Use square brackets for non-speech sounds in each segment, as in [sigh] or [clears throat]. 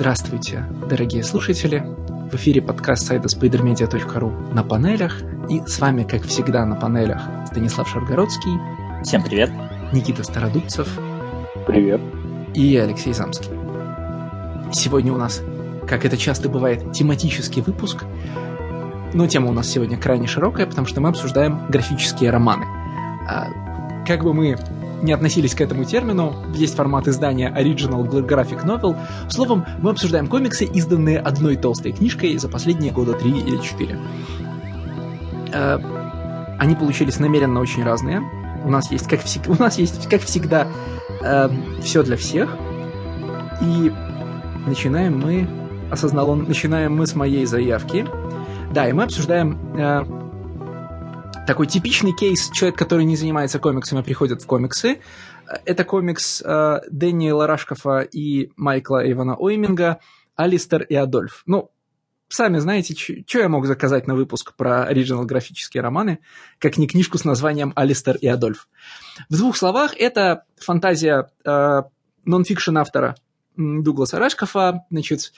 Здравствуйте, дорогие слушатели! В эфире подкаст сайта spidermedia.ru на панелях. И с вами, как всегда, на панелях Станислав Шаргородский. Всем привет. Никита Стародубцев. Привет. И Алексей Замский. Сегодня у нас, как это часто бывает, тематический выпуск. Но тема у нас сегодня крайне широкая, потому что мы обсуждаем графические романы. А, как бы мы не относились к этому термину, есть формат издания Original Graphic Novel. Словом, мы обсуждаем комиксы, изданные одной толстой книжкой за последние года три или четыре. Э, они получились намеренно очень разные. У нас есть, как, всег... у нас есть, как всегда, э, все для всех. И начинаем мы, осознал он, начинаем мы с моей заявки. Да, и мы обсуждаем э, такой типичный кейс, человек, который не занимается комиксами, приходит в комиксы. Это комикс э, Дэниела Рашкофа и Майкла Ивана Ойминга «Алистер и Адольф». Ну, сами знаете, что я мог заказать на выпуск про оригинал графические романы, как не книжку с названием «Алистер и Адольф». В двух словах, это фантазия э, нонфикшн автора Дугласа Рашкофа, значит,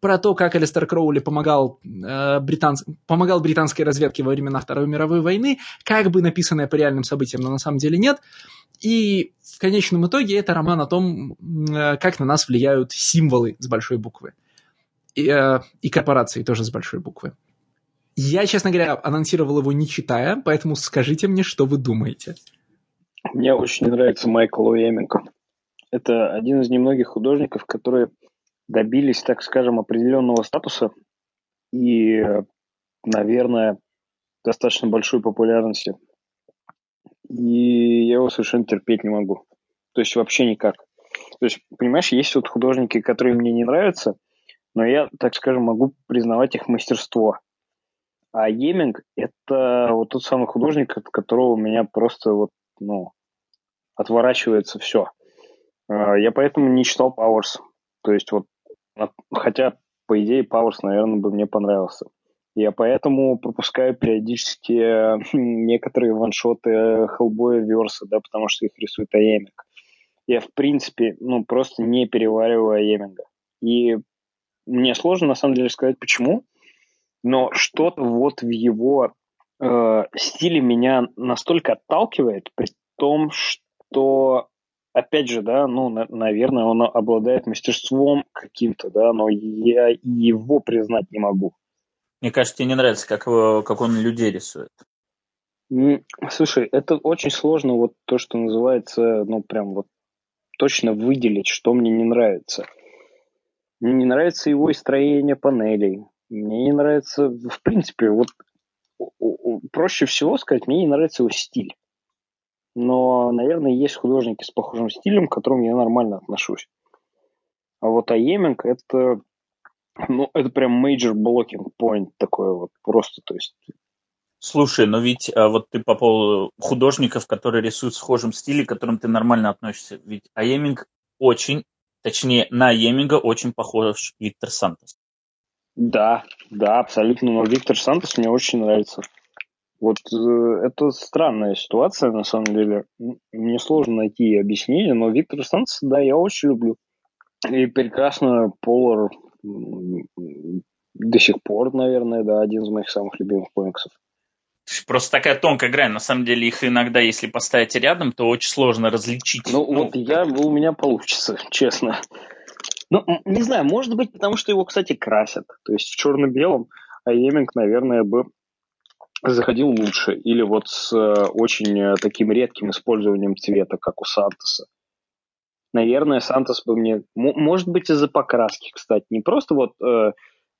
про то, как Алистер Кроули помогал, э, британс... помогал британской разведке во времена Второй мировой войны, как бы написанное по реальным событиям, но на самом деле нет. И в конечном итоге это роман о том, э, как на нас влияют символы с большой буквы. И, э, и корпорации тоже с большой буквы. Я, честно говоря, анонсировал его не читая, поэтому скажите мне, что вы думаете. Мне очень нравится Майкл Уэйминг. Это один из немногих художников, которые добились, так скажем, определенного статуса и, наверное, достаточно большой популярности. И я его совершенно терпеть не могу. То есть вообще никак. То есть, понимаешь, есть вот художники, которые мне не нравятся, но я, так скажем, могу признавать их мастерство. А Еминг – это вот тот самый художник, от которого у меня просто вот, ну, отворачивается все. А, я поэтому не читал Powers. То есть вот Хотя, по идее, Пауэрс, наверное, бы мне понравился. Я поэтому пропускаю периодически э, [laughs] некоторые ваншоты Хеллбоя Верса, да, потому что их рисует Аемик. Я, в принципе, ну, просто не перевариваю Аеминга. И мне сложно, на самом деле, сказать, почему, но что-то вот в его э, стиле меня настолько отталкивает, при том, что опять же, да, ну, на, наверное, он обладает мастерством каким-то, да, но я его признать не могу. Мне кажется, тебе не нравится, как, его, как он людей рисует. Слушай, это очень сложно, вот то, что называется, ну, прям вот точно выделить, что мне не нравится. Мне не нравится его строение панелей. Мне не нравится, в принципе, вот проще всего сказать, мне не нравится его стиль но, наверное, есть художники с похожим стилем, к которым я нормально отношусь. А вот Аеминг это, ну, это прям major blocking point такой вот просто, то есть Слушай, но ведь а вот ты по поводу художников, которые рисуют в схожем стиле, к которым ты нормально относишься, ведь Аеминг очень, точнее, на Аеминга очень похож Виктор Сантос. Да, да, абсолютно, но Виктор Сантос мне очень нравится. Вот э, это странная ситуация, на самом деле. Мне сложно найти объяснение, но Виктор Станц, да, я очень люблю. И прекрасно Полар до сих пор, наверное, да, один из моих самых любимых комиксов. Просто такая тонкая грань. На самом деле их иногда, если поставить рядом, то очень сложно различить. Ну, ну вот я, у меня получится, [laughs] честно. Ну, не знаю, может быть, потому что его, кстати, красят. То есть в черно-белом, а Еминг, наверное, бы заходил лучше, или вот с э, очень э, таким редким использованием цвета, как у Сантоса. Наверное, Сантос бы мне... Может быть, из-за покраски, кстати. Не просто вот... Э,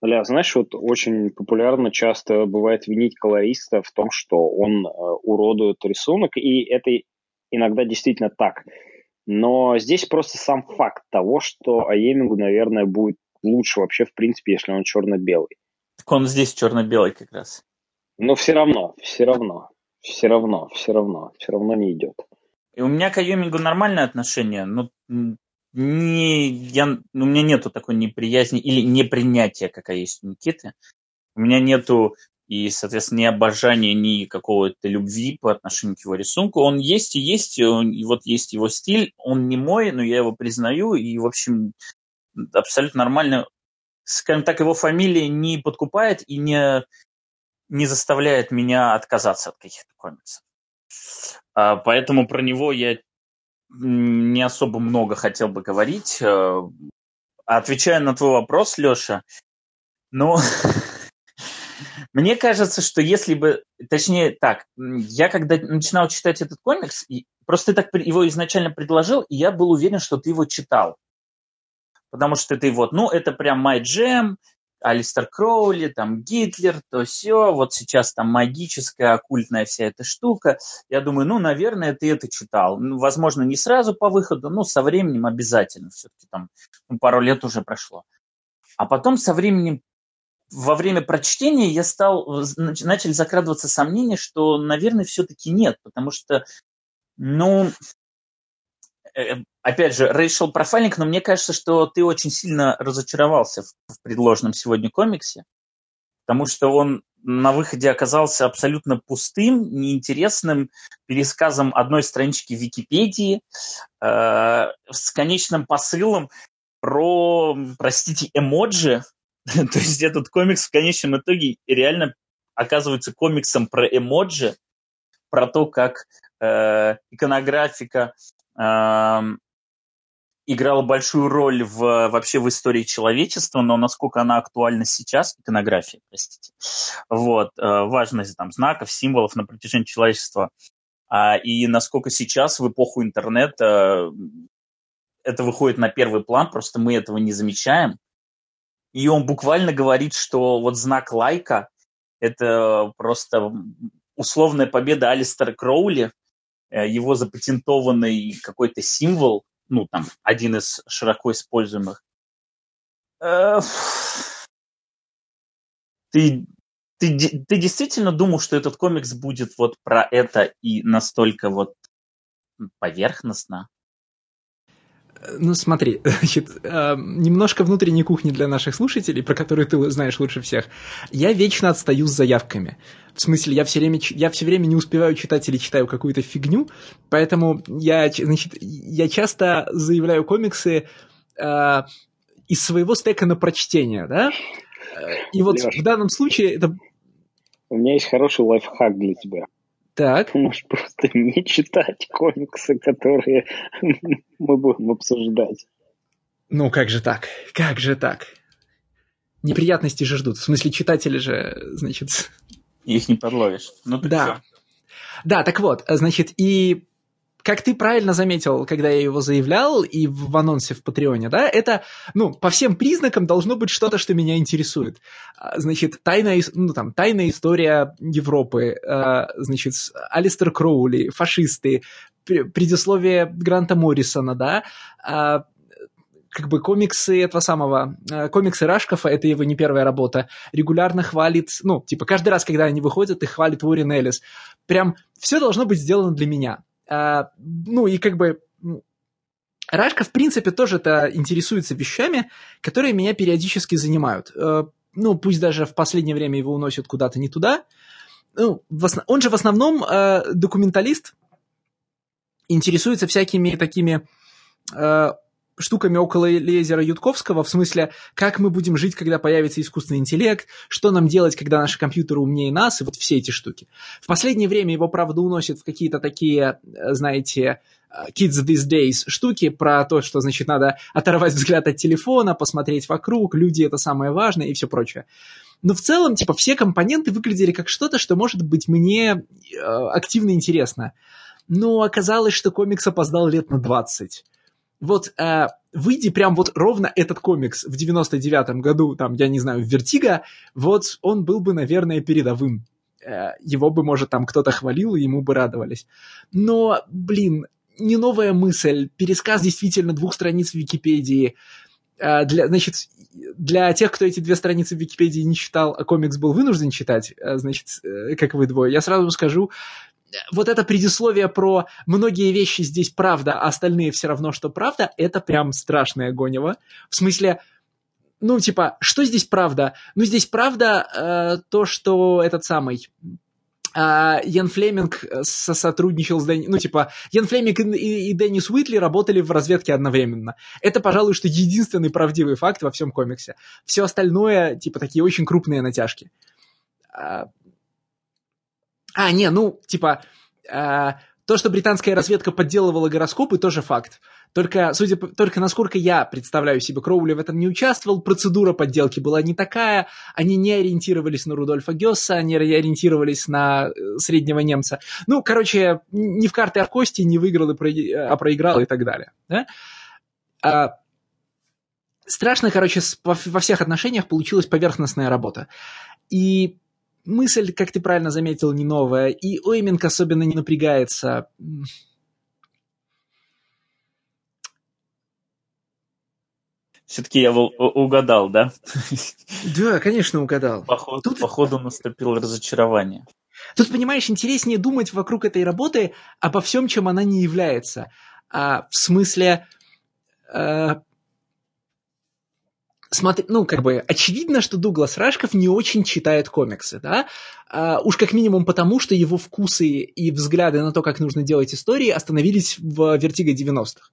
Ля, знаешь, вот очень популярно часто бывает винить колориста в том, что он уродует рисунок, и это иногда действительно так. Но здесь просто сам факт того, что Аемингу, наверное, будет лучше вообще, в принципе, если он черно-белый. Так он здесь черно-белый как раз. Но все равно, все равно, все равно, все равно, все равно не идет. И у меня к Айомингу нормальное отношение, но не, я, у меня нету такой неприязни или непринятия, какая есть у Никиты. У меня нету и, соответственно, ни обожания, ни какого-то любви по отношению к его рисунку. Он есть и есть, и вот есть его стиль. Он не мой, но я его признаю. И, в общем, абсолютно нормально. Скажем так, его фамилия не подкупает и не, не заставляет меня отказаться от каких-то комиксов. А, поэтому про него я не особо много хотел бы говорить. Э, отвечая на твой вопрос, Леша, ну, [laughs] мне кажется, что если бы, точнее так, я когда начинал читать этот комикс, просто ты так его изначально предложил, и я был уверен, что ты его читал. Потому что ты вот, ну, это прям my jam, Алистер Кроули, там Гитлер, то все, вот сейчас там магическая, оккультная вся эта штука. Я думаю, ну, наверное, ты это читал. Ну, возможно, не сразу по выходу, но со временем обязательно. Все-таки там ну, пару лет уже прошло. А потом со временем, во время прочтения я стал, начали закрадываться сомнения, что, наверное, все-таки нет, потому что, ну, Э, опять же, racial profiling, но мне кажется, что ты очень сильно разочаровался в, в предложенном сегодня комиксе, потому что он на выходе оказался абсолютно пустым, неинтересным пересказом одной странички Википедии э, с конечным посылом про, простите, эмоджи. [laughs] То есть этот комикс в конечном итоге реально оказывается комиксом про эмоджи, про то, как э, иконографика играла большую роль в, вообще в истории человечества, но насколько она актуальна сейчас, иконография, простите, вот, э, важность там знаков, символов на протяжении человечества, а, и насколько сейчас в эпоху интернета это выходит на первый план, просто мы этого не замечаем, и он буквально говорит, что вот знак лайка – это просто условная победа Алистера Кроули Э, его запатентованный какой-то символ, ну, там, один из широко используемых. Э, ты, ты, ты действительно думал, что этот комикс будет вот про это и настолько вот поверхностно? Ну, смотри, [laughs] значит, э, немножко внутренней кухни для наших слушателей, про которую ты знаешь лучше всех. Я вечно отстаю с заявками. В смысле, я все время, я все время не успеваю читать или читаю какую-то фигню, поэтому я, значит, я часто заявляю комиксы э, из своего стека на прочтение, да? И вот Леш, в данном случае это... У меня есть хороший лайфхак для тебя. Так. [laughs] Ты можешь просто не читать комиксы, которые [laughs] мы будем обсуждать. Ну, как же так? Как же так? Неприятности же ждут. В смысле, читатели же, значит... Их не подловишь. Ну, да. Все. Да, так вот, значит, и как ты правильно заметил, когда я его заявлял и в анонсе в Патреоне, да, это, ну, по всем признакам должно быть что-то, что меня интересует. А, значит, тайная, ну, там, тайная история Европы, а, значит, Алистер Кроули, фашисты, предисловие Гранта Моррисона, да, а, как бы комиксы этого самого, комиксы Рашкова, это его не первая работа, регулярно хвалит, ну, типа, каждый раз, когда они выходят, их хвалит Уоррен Эллис. Прям все должно быть сделано для меня. А, ну и как бы Рашка, в принципе, тоже это интересуется вещами, которые меня периодически занимают. А, ну, пусть даже в последнее время его уносят куда-то не туда. Ну, основ... Он же в основном э, документалист, интересуется всякими такими э, штуками около Лезера Ютковского, в смысле, как мы будем жить, когда появится искусственный интеллект, что нам делать, когда наши компьютеры умнее нас, и вот все эти штуки. В последнее время его, правда, уносят в какие-то такие, э, знаете, э, kids these days штуки про то, что, значит, надо оторвать взгляд от телефона, посмотреть вокруг, люди это самое важное и все прочее. Но в целом, типа, все компоненты выглядели как что-то, что может быть мне э, активно интересно. Но оказалось, что комикс опоздал лет на 20 вот э, выйди прям вот ровно этот комикс в 99-м году, там, я не знаю, в Vertigo, вот он был бы, наверное, передовым. Э, его бы, может, там кто-то хвалил, и ему бы радовались. Но, блин, не новая мысль, пересказ действительно двух страниц в Википедии. Э, для, значит, для тех, кто эти две страницы в Википедии не читал, а комикс был вынужден читать, э, значит, э, как вы двое, я сразу скажу, вот это предисловие про многие вещи здесь правда, а остальные все равно, что правда, это прям страшное гонево. В смысле, ну, типа, что здесь правда? Ну, здесь правда э, то, что этот самый а, Ян Флеминг сотрудничал с Дэнни... Ну, типа, Ян Флеминг и, и Деннис Уитли работали в разведке одновременно. Это, пожалуй, что единственный правдивый факт во всем комиксе. Все остальное, типа, такие очень крупные натяжки. А, не, ну, типа, а, то, что британская разведка подделывала гороскопы, тоже факт. Только, судя по, только насколько я представляю себе, Кроули в этом не участвовал, процедура подделки была не такая, они не ориентировались на Рудольфа Гесса, они ориентировались на э, среднего немца. Ну, короче, не в карты, а кости, не выиграл, и про, а проиграл и так далее. Да? А, страшно, короче, во всех отношениях получилась поверхностная работа. И мысль, как ты правильно заметил, не новая, и Ойминг особенно не напрягается. Все-таки я угадал, да? Да, конечно, угадал. Походу, Тут... походу наступило разочарование. Тут, понимаешь, интереснее думать вокруг этой работы обо всем, чем она не является. А, в смысле, э, смотри, ну, как бы, очевидно, что Дуглас Рашков не очень читает комиксы, да, а, уж как минимум потому, что его вкусы и взгляды на то, как нужно делать истории, остановились в Вертиго 90-х.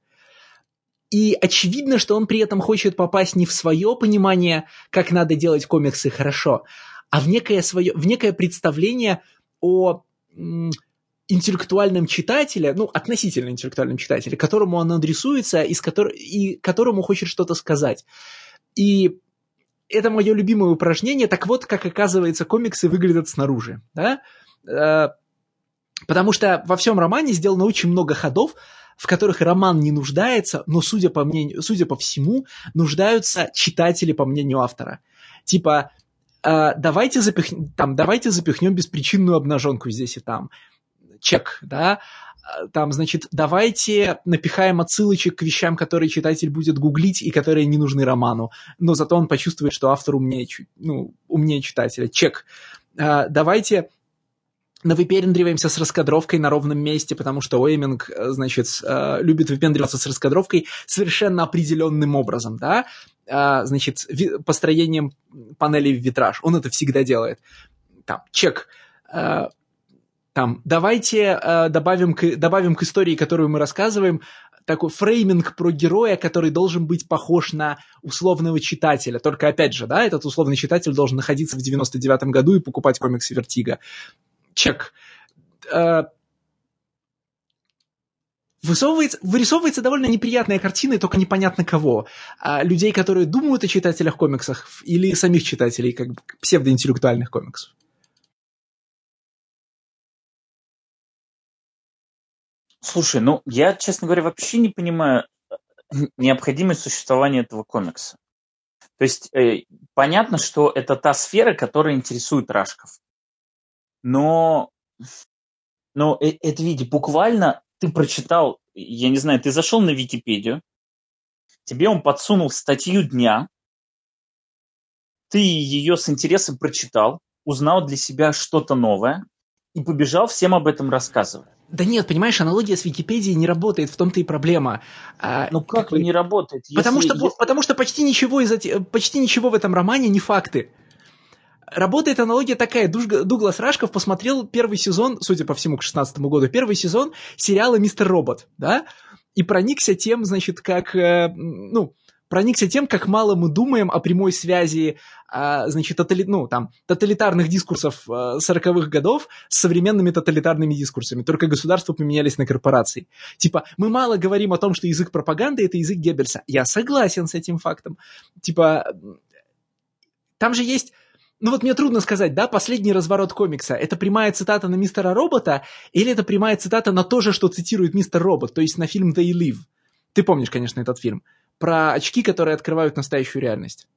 И очевидно, что он при этом хочет попасть не в свое понимание, как надо делать комиксы хорошо, а в некое, свое, в некое представление о интеллектуальном читателе, ну, относительно интеллектуальном читателе, которому он адресуется и, с котор... и которому хочет что-то сказать. И это мое любимое упражнение. Так вот, как оказывается, комиксы выглядят снаружи. Да? Э, потому что во всем романе сделано очень много ходов, в которых роман не нуждается, но, судя по, мнению, судя по всему, нуждаются читатели, по мнению автора. Типа, э, давайте, запих... там, давайте запихнем беспричинную обнаженку здесь и там. Чек, да? Там, значит, давайте напихаем отсылочек к вещам, которые читатель будет гуглить и которые не нужны роману. Но зато он почувствует, что автор умнее, ну, умнее читателя. Чек. Э, давайте навыпендриваемся с раскадровкой на ровном месте, потому что Уэйминг, э, значит, э, любит выпендриваться с раскадровкой совершенно определенным образом, да, э, значит, построением панелей в витраж. Он это всегда делает. Там, чек. Там, давайте добавим к, добавим к истории, которую мы рассказываем, такой framing про героя, который должен быть похож на условного читателя. Только, опять же, да, этот условный читатель должен находиться в 99-м году и покупать комиксы Vertigo check. Э, высовывается, вырисовывается довольно неприятная картина, и только непонятно кого. А людей, которые думают о читателях комиксах, или самих читателей, как псевдоинтеллектуальных комиксов. Слушай, ну я, честно говоря, вообще не понимаю э, необходимость существования этого комикса. То есть э, понятно, что это та сфера, которая интересует Рашков. Но, но э, это, видите, буквально ты прочитал, я не знаю, ты зашел на Википедию, тебе он подсунул статью дня, ты ее с интересом прочитал, узнал для себя что-то новое и побежал всем об этом рассказывать. Да нет, понимаешь, аналогия с Википедией не работает, в том-то и проблема. А, ну как, как не работает? Если, потому, что, если... потому что почти ничего, из, почти ничего в этом романе не факты работает аналогия такая. Дуглас Рашков посмотрел первый сезон, судя по всему, к 16 году, первый сезон сериала «Мистер Робот», да, и проникся тем, значит, как, э, ну, проникся тем, как мало мы думаем о прямой связи, а, значит, тотали, ну, там, тоталитарных дискурсов 40-х э, годов с современными тоталитарными дискурсами. Только государства поменялись на корпорации. Типа, мы мало говорим о том, что язык пропаганды — это язык Геббельса. Я согласен с этим фактом. Типа, там же есть ну вот мне трудно сказать, да, последний разворот комикса, это прямая цитата на мистера Робота или это прямая цитата на то же, что цитирует мистер Робот, то есть на фильм They Live. Ты помнишь, конечно, этот фильм. Про очки, которые открывают настоящую реальность.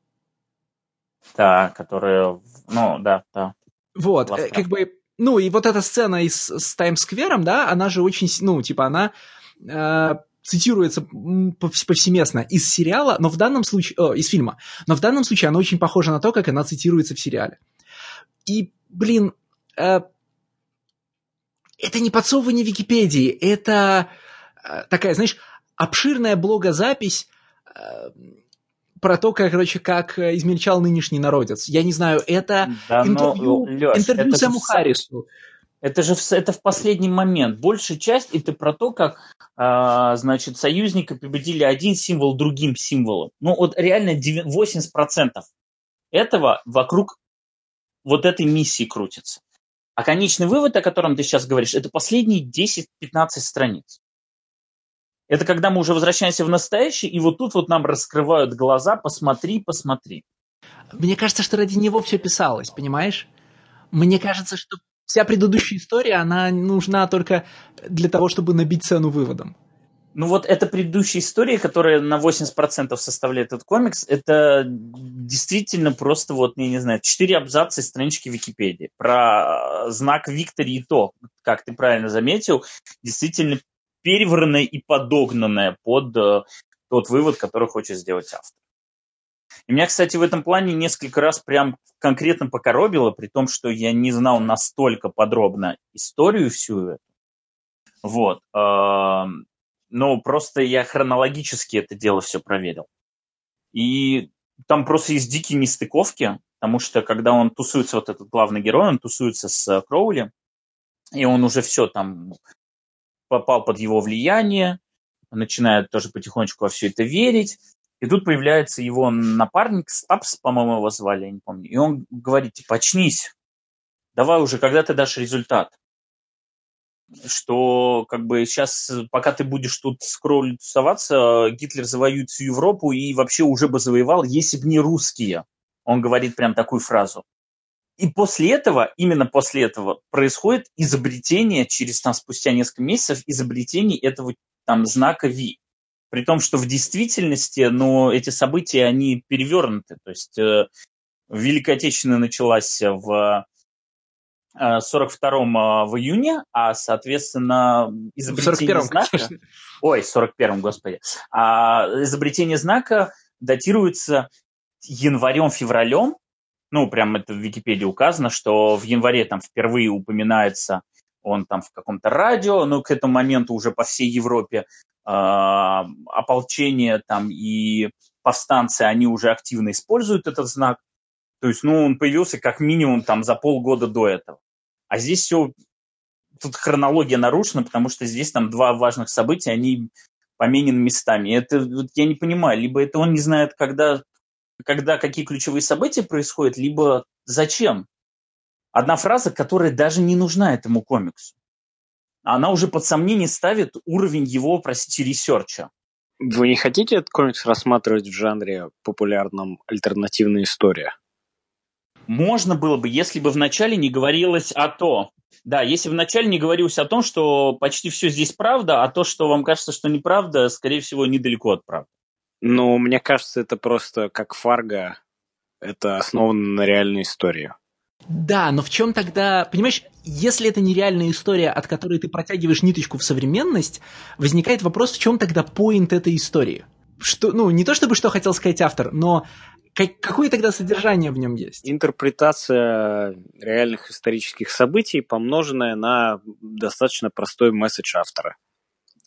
Да, которые, ну, да, да. Вот, Классно. Э, как бы, ну и вот эта сцена из, с Таймс-сквером, да, она же очень, ну, типа, она э, цитируется повсеместно из сериала, но в данном случае, о, из фильма, но в данном случае она очень похожа на то, как она цитируется в сериале. И, блин, э, это не подсовывание Википедии, это э, такая, знаешь, обширная блогозапись э, про то, как, короче, как измельчал нынешний народец. Я не знаю, это да, интервью, но, Леш, интервью это Сэму Харрису. Это же в, это в последний момент. Большая часть это про то, как, э, значит, союзники победили один символ другим символом. Ну, вот реально 80% этого вокруг вот этой миссии крутится. А конечный вывод, о котором ты сейчас говоришь, это последние 10-15 страниц. Это когда мы уже возвращаемся в настоящее, и вот тут вот нам раскрывают глаза, посмотри, посмотри. Мне кажется, что ради него все писалось, понимаешь? Мне кажется, что вся предыдущая история, она нужна только для того, чтобы набить цену выводом. Ну вот эта предыдущая история, которая на 80% составляет этот комикс, это действительно просто вот, я не знаю, четыре абзаца из странички Википедии. Про знак Виктори и то, как ты правильно заметил, действительно перевранное и подогнанное под э, тот вывод, который хочет сделать автор. И меня, кстати, в этом плане несколько раз прям конкретно покоробило, при том, что я не знал настолько подробно историю всю эту. Вот. Но просто я хронологически это дело все проверил. И там просто есть дикие нестыковки, потому что когда он тусуется, вот этот главный герой, он тусуется с Кроули, и он уже все там попал под его влияние, начинает тоже потихонечку во все это верить, и тут появляется его напарник, Стапс, по-моему, его звали, я не помню. И он говорит, типа, очнись, давай уже, когда ты дашь результат. Что, как бы, сейчас, пока ты будешь тут скроллить, тусоваться, Гитлер завоюет всю Европу и вообще уже бы завоевал, если бы не русские. Он говорит прям такую фразу. И после этого, именно после этого, происходит изобретение, через там спустя несколько месяцев, изобретение этого там знака V при том, что в действительности, ну, эти события, они перевернуты. То есть э, Великая Отечественная началась в 42-м э, э, в июне, а, соответственно, изобретение знака... Конечно. Ой, 41-м, господи. А изобретение знака датируется январем-февралем. Ну, прям это в Википедии указано, что в январе там впервые упоминается он там в каком-то радио, но к этому моменту уже по всей Европе а, ополчение там и повстанцы, они уже активно используют этот знак. То есть, ну, он появился как минимум там за полгода до этого. А здесь все, тут хронология нарушена, потому что здесь там два важных события, они поменены местами. Это вот, я не понимаю, либо это он не знает, когда, когда какие ключевые события происходят, либо зачем. Одна фраза, которая даже не нужна этому комиксу она уже под сомнение ставит уровень его, простите, ресерча. Вы не хотите этот комикс рассматривать в жанре популярном альтернативная история? Можно было бы, если бы вначале не говорилось о том, да, если бы вначале не говорилось о том, что почти все здесь правда, а то, что вам кажется, что неправда, скорее всего, недалеко от правды. Ну, мне кажется, это просто как Фарго, это основано на реальной истории. Да, но в чем тогда, понимаешь, если это нереальная история, от которой ты протягиваешь ниточку в современность, возникает вопрос, в чем тогда поинт этой истории? Что, ну, не то чтобы что хотел сказать автор, но как, какое тогда содержание в нем есть? Интерпретация реальных исторических событий, помноженная на достаточно простой месседж автора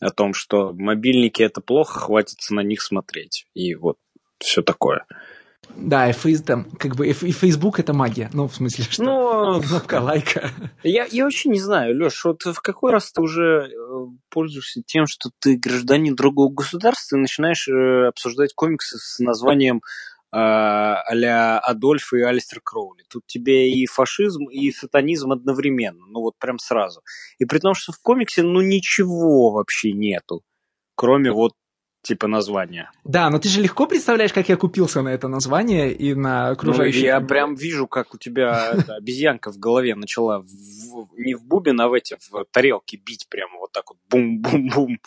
о том, что мобильники это плохо, хватит на них смотреть. И вот все такое. Да, и, фейс, там, как бы, и, Facebook это магия. Ну, в смысле, что ну, [laughs] кнопка лайка. Я, я очень не знаю, Леш, вот в какой раз ты уже э, пользуешься тем, что ты гражданин другого государства и начинаешь э, обсуждать комиксы с названием а Адольф и Алистер Кроули. Тут тебе и фашизм, и сатанизм одновременно. Ну, вот прям сразу. И при том, что в комиксе, ну, ничего вообще нету кроме вот типа названия. Да, но ты же легко представляешь, как я купился на это название и на окружающие. Ну, я прям вижу, как у тебя обезьянка в голове начала не в бубен, а в эти, в тарелке бить прямо вот так вот бум-бум-бум.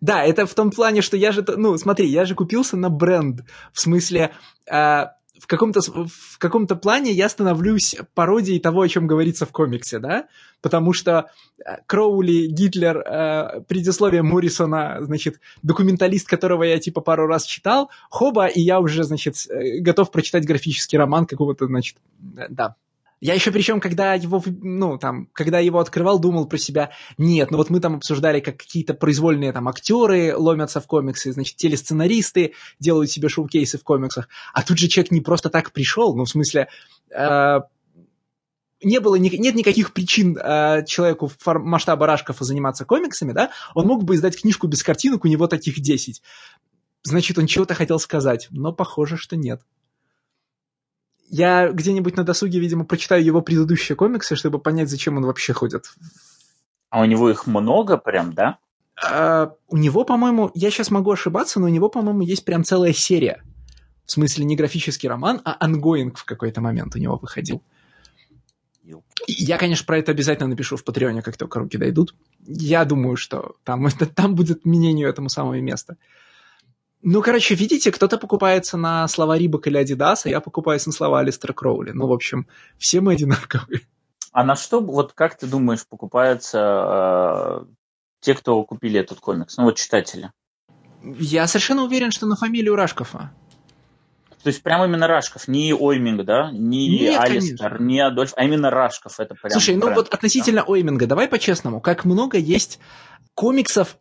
Да, это в том плане, что я же, ну, смотри, я же купился на бренд. В смысле, а, в каком-то, в каком-то плане я становлюсь пародией того, о чем говорится в комиксе, да? Потому что э, Кроули, Гитлер, э, предисловие Моррисона, значит, документалист, которого я типа пару раз читал, хоба, и я уже, значит, э, готов прочитать графический роман какого-то, значит, да, я еще причем, когда его, ну, там, когда его открывал, думал про себя, нет, ну вот мы там обсуждали, как какие-то произвольные там актеры ломятся в комиксы, значит, телесценаристы делают себе шоу-кейсы в комиксах, а тут же человек не просто так пришел, ну, в смысле, э, не было, нет никаких причин э, человеку масштаба Рашкова заниматься комиксами, да, он мог бы издать книжку без картинок, у него таких 10. Значит, он чего-то хотел сказать, но похоже, что нет. Я где-нибудь на досуге, видимо, прочитаю его предыдущие комиксы, чтобы понять, зачем он вообще ходит. А у него их много прям, да? А, у него, по-моему, я сейчас могу ошибаться, но у него, по-моему, есть прям целая серия. В смысле, не графический роман, а ongoing в какой-то момент у него выходил. Я, конечно, про это обязательно напишу в Патреоне, как только руки дойдут. Я думаю, что там, это, [laughs] там будет мнению этому самое место. Ну, короче, видите, кто-то покупается на слова Рибок или Адидас, а я покупаюсь на слова Алистера Кроули. Ну, в общем, все мы одинаковые. А на что, вот как ты думаешь, покупаются э, те, кто купили этот комикс? Ну, вот читатели. Я совершенно уверен, что на фамилию Рашкова. То есть прямо именно Рашков, не Ойминг, да? Не Нет, Алистер, конечно. не Адольф, а именно Рашков. Это прям Слушай, ну бренд, вот относительно да? Ойминга, давай по-честному, как много есть комиксов,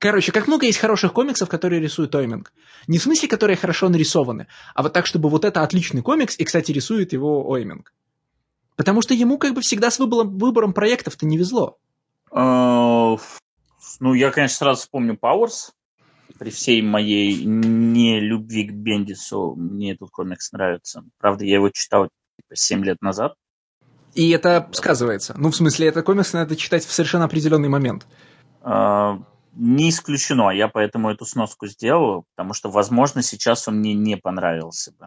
Короче, как много есть хороших комиксов, которые рисует Ойминг. Не в смысле, которые хорошо нарисованы, а вот так, чтобы вот это отличный комикс, и, кстати, рисует его Ойминг. Потому что ему как бы всегда с выбором, выбором проектов-то не везло. Uh, ну, я, конечно, сразу вспомню Powers при всей моей нелюбви к Бендису мне этот комикс нравится. Правда, я его читал типа, 7 лет назад. И это сказывается. Ну, в смысле, этот комикс надо читать в совершенно определенный момент. Не исключено. Я поэтому эту сноску сделал, потому что, возможно, сейчас он мне не понравился бы.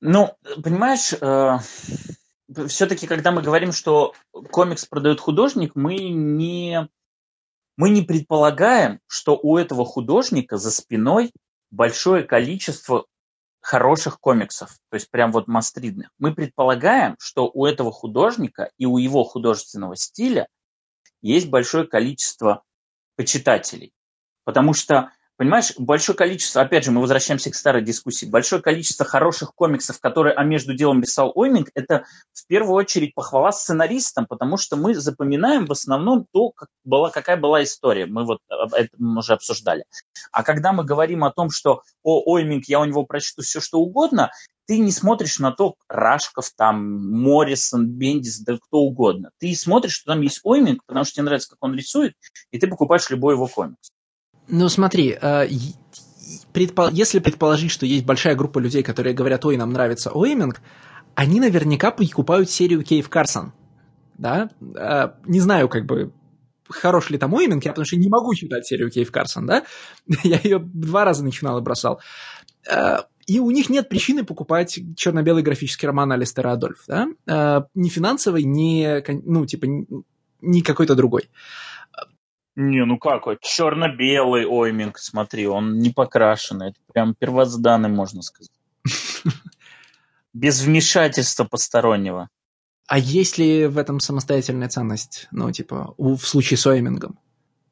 Ну, понимаешь, э, все-таки, когда мы говорим, что комикс продает художник, мы не мы не предполагаем, что у этого художника за спиной большое количество хороших комиксов, то есть прям вот мастридных. Мы предполагаем, что у этого художника и у его художественного стиля есть большое количество почитателей. Потому что Понимаешь, большое количество, опять же, мы возвращаемся к старой дискуссии, большое количество хороших комиксов, которые а между делом писал Ойминг, это в первую очередь похвала сценаристам, потому что мы запоминаем в основном то, как была, какая была история. Мы вот это уже обсуждали. А когда мы говорим о том, что о, Ойминг, я у него прочту все, что угодно, ты не смотришь на то, Рашков, там, Моррисон, Бендис, да кто угодно. Ты смотришь, что там есть Ойминг, потому что тебе нравится, как он рисует, и ты покупаешь любой его комикс. Ну, смотри, э, предпол... если предположить, что есть большая группа людей, которые говорят, ой, нам нравится Оэминг, они наверняка покупают серию Кейв Карсон. Да? Э, не знаю, как бы, хорош ли там Оэминг, я потому что не могу читать серию Кейв Карсон, да? [laughs] я ее два раза начинал и бросал. Э, и у них нет причины покупать черно-белый графический роман Алистера Адольф, да? Ни финансовый, ни, ну, типа, ни какой-то другой. Не, ну как, черно-белый ойминг, смотри, он не покрашенный, это прям первозданный, можно сказать. [laughs] Без вмешательства постороннего. А есть ли в этом самостоятельная ценность, ну, типа, в случае с оймингом?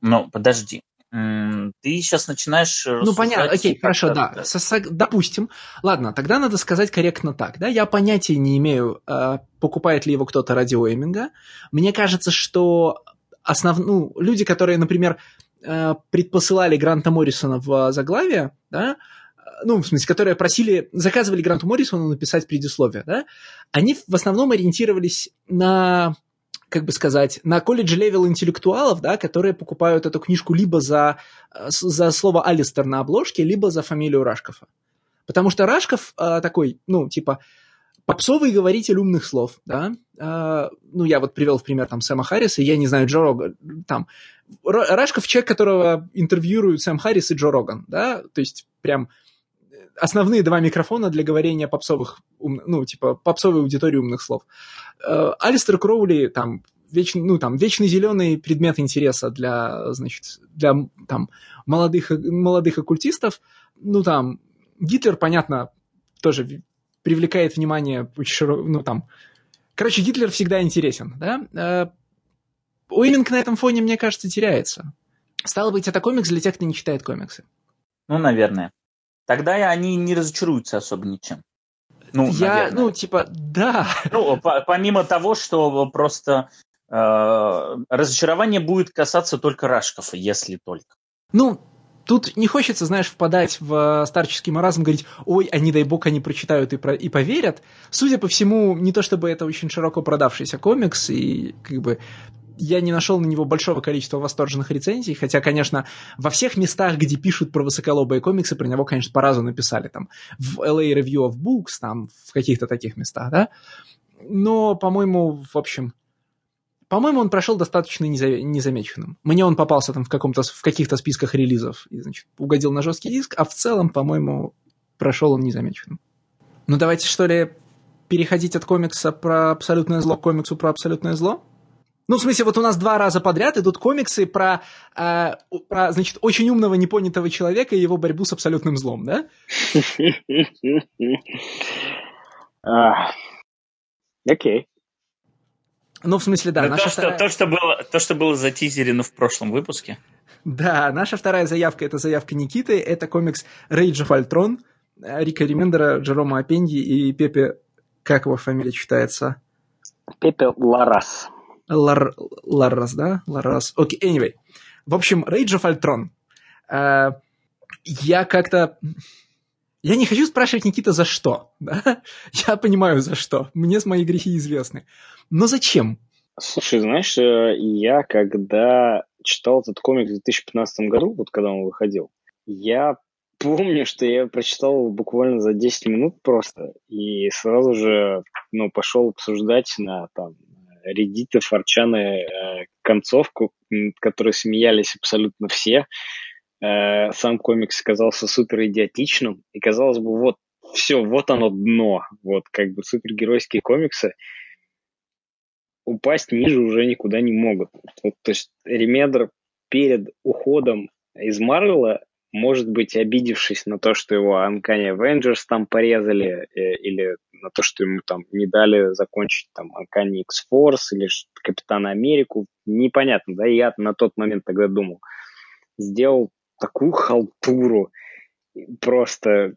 Ну, подожди. Ты сейчас начинаешь... Ну, понятно, окей, хорошо, да. Допустим. Ладно, тогда надо сказать корректно так, да. Я понятия не имею, а, покупает ли его кто-то ради ойминга. Мне кажется, что основ... ну, люди, которые, например, э, предпосылали Гранта Моррисона в заглавие, да, ну, в смысле, которые просили, заказывали Гранту Моррисону написать предисловие, да, они в основном ориентировались на, как бы сказать, на college-level интеллектуалов, да, которые покупают эту книжку либо за, за слово Алистер на обложке, либо за фамилию Рашкова. Потому что Рашков э, такой, ну, типа, попсовый говоритель умных слов, да, а, ну, я вот привел в пример там Сэма Харриса, я не знаю, Джо Роган, там, Рашков человек, которого интервьюируют Сэм Харрис и Джо Роган, да, то есть прям основные два микрофона для говорения попсовых, ну, типа, попсовой аудитории умных слов. А, Алистер Кроули, там, вечный, ну, там, вечный зеленый предмет интереса для, значит, для, там, молодых, молодых оккультистов, ну, там, Гитлер, понятно, тоже привлекает внимание, ну, там, короче, Гитлер всегда интересен, да? Э, Уиминг на этом фоне, мне кажется, теряется. Стало быть, это комикс для тех, кто не читает комиксы. Ну, наверное. Тогда они не разочаруются особо ничем. Ну, я, наверное. ну, типа, да. Ну, по помимо того, что просто э, разочарование будет касаться только Рашкова, если только. Ну, Тут не хочется, знаешь, впадать в старческий маразм, говорить, ой, не дай бог они прочитают и, про... и поверят. Судя по всему, не то чтобы это очень широко продавшийся комикс, и как бы я не нашел на него большого количества восторженных рецензий, хотя, конечно, во всех местах, где пишут про высоколобые комиксы, про него, конечно, по разу написали, там, в LA Review of Books, там, в каких-то таких местах, да, но, по-моему, в общем, по-моему, он прошел достаточно незамеченным. Мне он попался там в, каком-то, в каких-то списках релизов и, значит, угодил на жесткий диск, а в целом, по-моему, прошел он незамеченным. Ну, давайте, что ли, переходить от комикса про абсолютное зло к комиксу про абсолютное зло? Ну, в смысле, вот у нас два раза подряд идут комиксы про, э, про значит, очень умного непонятого человека и его борьбу с абсолютным злом, да? [laughs] Окей. Ну, в смысле, да. наша то, вторая... что, то, что было, то, что было затизерено в прошлом выпуске. Да, наша вторая заявка – это заявка Никиты. Это комикс Rage of Ultron Рика Ремендера, Джерома Апенди и Пепе, как его фамилия читается? Пепе Ларас. Лар... Ларас, да? Ларас. Окей, okay, anyway. В общем, Rage of Ultron. Uh, я как-то... Я не хочу спрашивать Никита, за что. [laughs] Да? Я понимаю, за что. Мне с мои грехи известны. Но зачем? Слушай, знаешь, э, я когда читал этот комик в 2015 году, вот когда он выходил, я помню, что я прочитал буквально за 10 минут просто, и сразу же ну, пошел обсуждать на там, Reddit, Форчаны э, концовку, которой смеялись абсолютно все. Э, сам комикс казался супер идиотичным, и казалось бы, вот все, вот оно дно, вот как бы супергеройские комиксы упасть ниже уже никуда не могут. Вот, то есть Ремедр перед уходом из Марвела может быть, обидевшись на то, что его Uncanny Avengers там порезали, э, или на то, что ему там не дали закончить там Uncanny X-Force или Капитана Америку, непонятно, да, я на тот момент тогда думал, сделал такую халтуру, просто,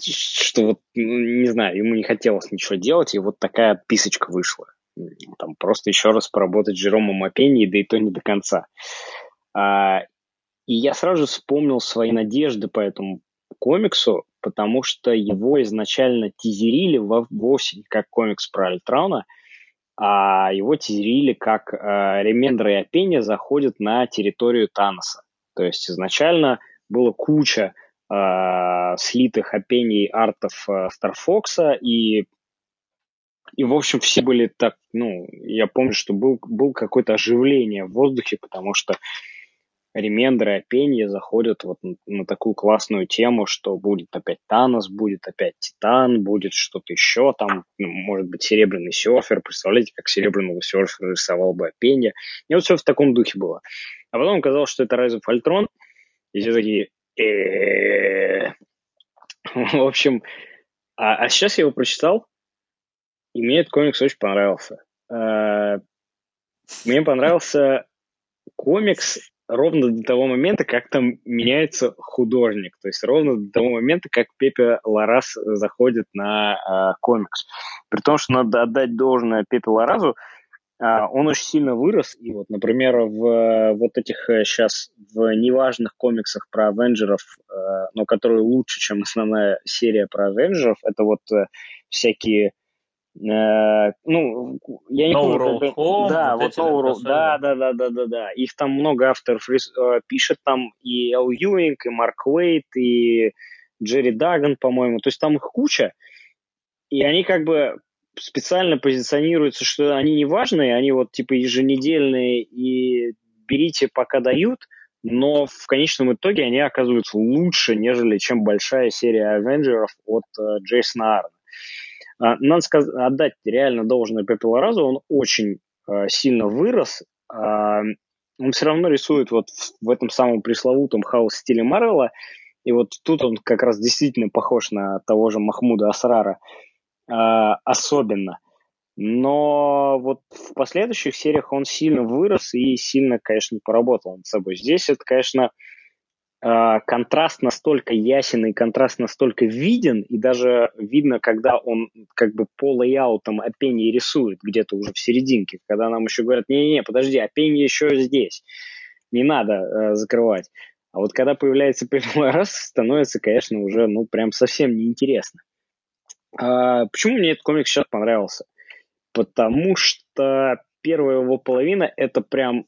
что вот, ну, не знаю, ему не хотелось ничего делать, и вот такая отписочка вышла. Там просто еще раз поработать с Жеромом Опенья, да и то не до конца. А, и я сразу вспомнил свои надежды по этому комиксу, потому что его изначально тизерили вовсе не как комикс про Ультрона, а его тизерили как э, Ремендер и Опенья заходят на территорию Таноса. То есть изначально было куча э, слитых Опеньей артов э, Старфокса, и, и, в общем, все были так, ну, я помню, что был, был какое-то оживление в воздухе, потому что ремендеры Апенья заходят вот на, на такую классную тему, что будет опять Танос, будет опять Титан, будет что-то еще, там, ну, может быть, Серебряный серфер. Представляете, как Серебряного серфера рисовал бы Апенья. И вот все в таком духе было. А потом оказалось, что это Rise of Ultron, и все такие... В общем, а, а сейчас я его прочитал, и мне этот комикс очень понравился. Э, мне понравился комикс ровно до того момента, как там меняется художник. То есть ровно до того момента, как Пепе Ларас заходит на э, комикс. При том, что надо отдать должное Пепе Ларазу, э, он очень сильно вырос. И вот, например, в э, вот этих сейчас в неважных комиксах про Авенджеров, э, но которые лучше, чем основная серия про Авенджеров, это вот э, всякие Э, ну, я не no помню, как... Home, да, вот, вот no да, да, да, да, да, да. Их там много авторов э, пишет, там и Эл Юинг, и Марк Уэйт, и Джерри Даган, по-моему. То есть там их куча, и они как бы специально позиционируются, что они не важные, они вот типа еженедельные и берите пока дают, но в конечном итоге они оказываются лучше, нежели чем большая серия Авенджеров от э, Джейсона Аарона. А, надо сказать, отдать реально должное Пепе Лоразу, он очень а, сильно вырос. А, он все равно рисует вот в этом самом пресловутом хаос-стиле Марвела, и вот тут он как раз действительно похож на того же Махмуда Асрара особенно. Но вот в последующих сериях он сильно вырос и сильно, конечно, поработал над собой. Здесь это, конечно, контраст настолько ясен и контраст настолько виден, и даже видно, когда он как бы по лейаутам Апеньи рисует где-то уже в серединке, когда нам еще говорят, не-не-не, подожди, Апеньи еще здесь, не надо э, закрывать. А вот когда появляется первый раз, становится, конечно, уже, ну, прям совсем неинтересно. А почему мне этот комикс сейчас понравился? Потому что первая его половина – это прям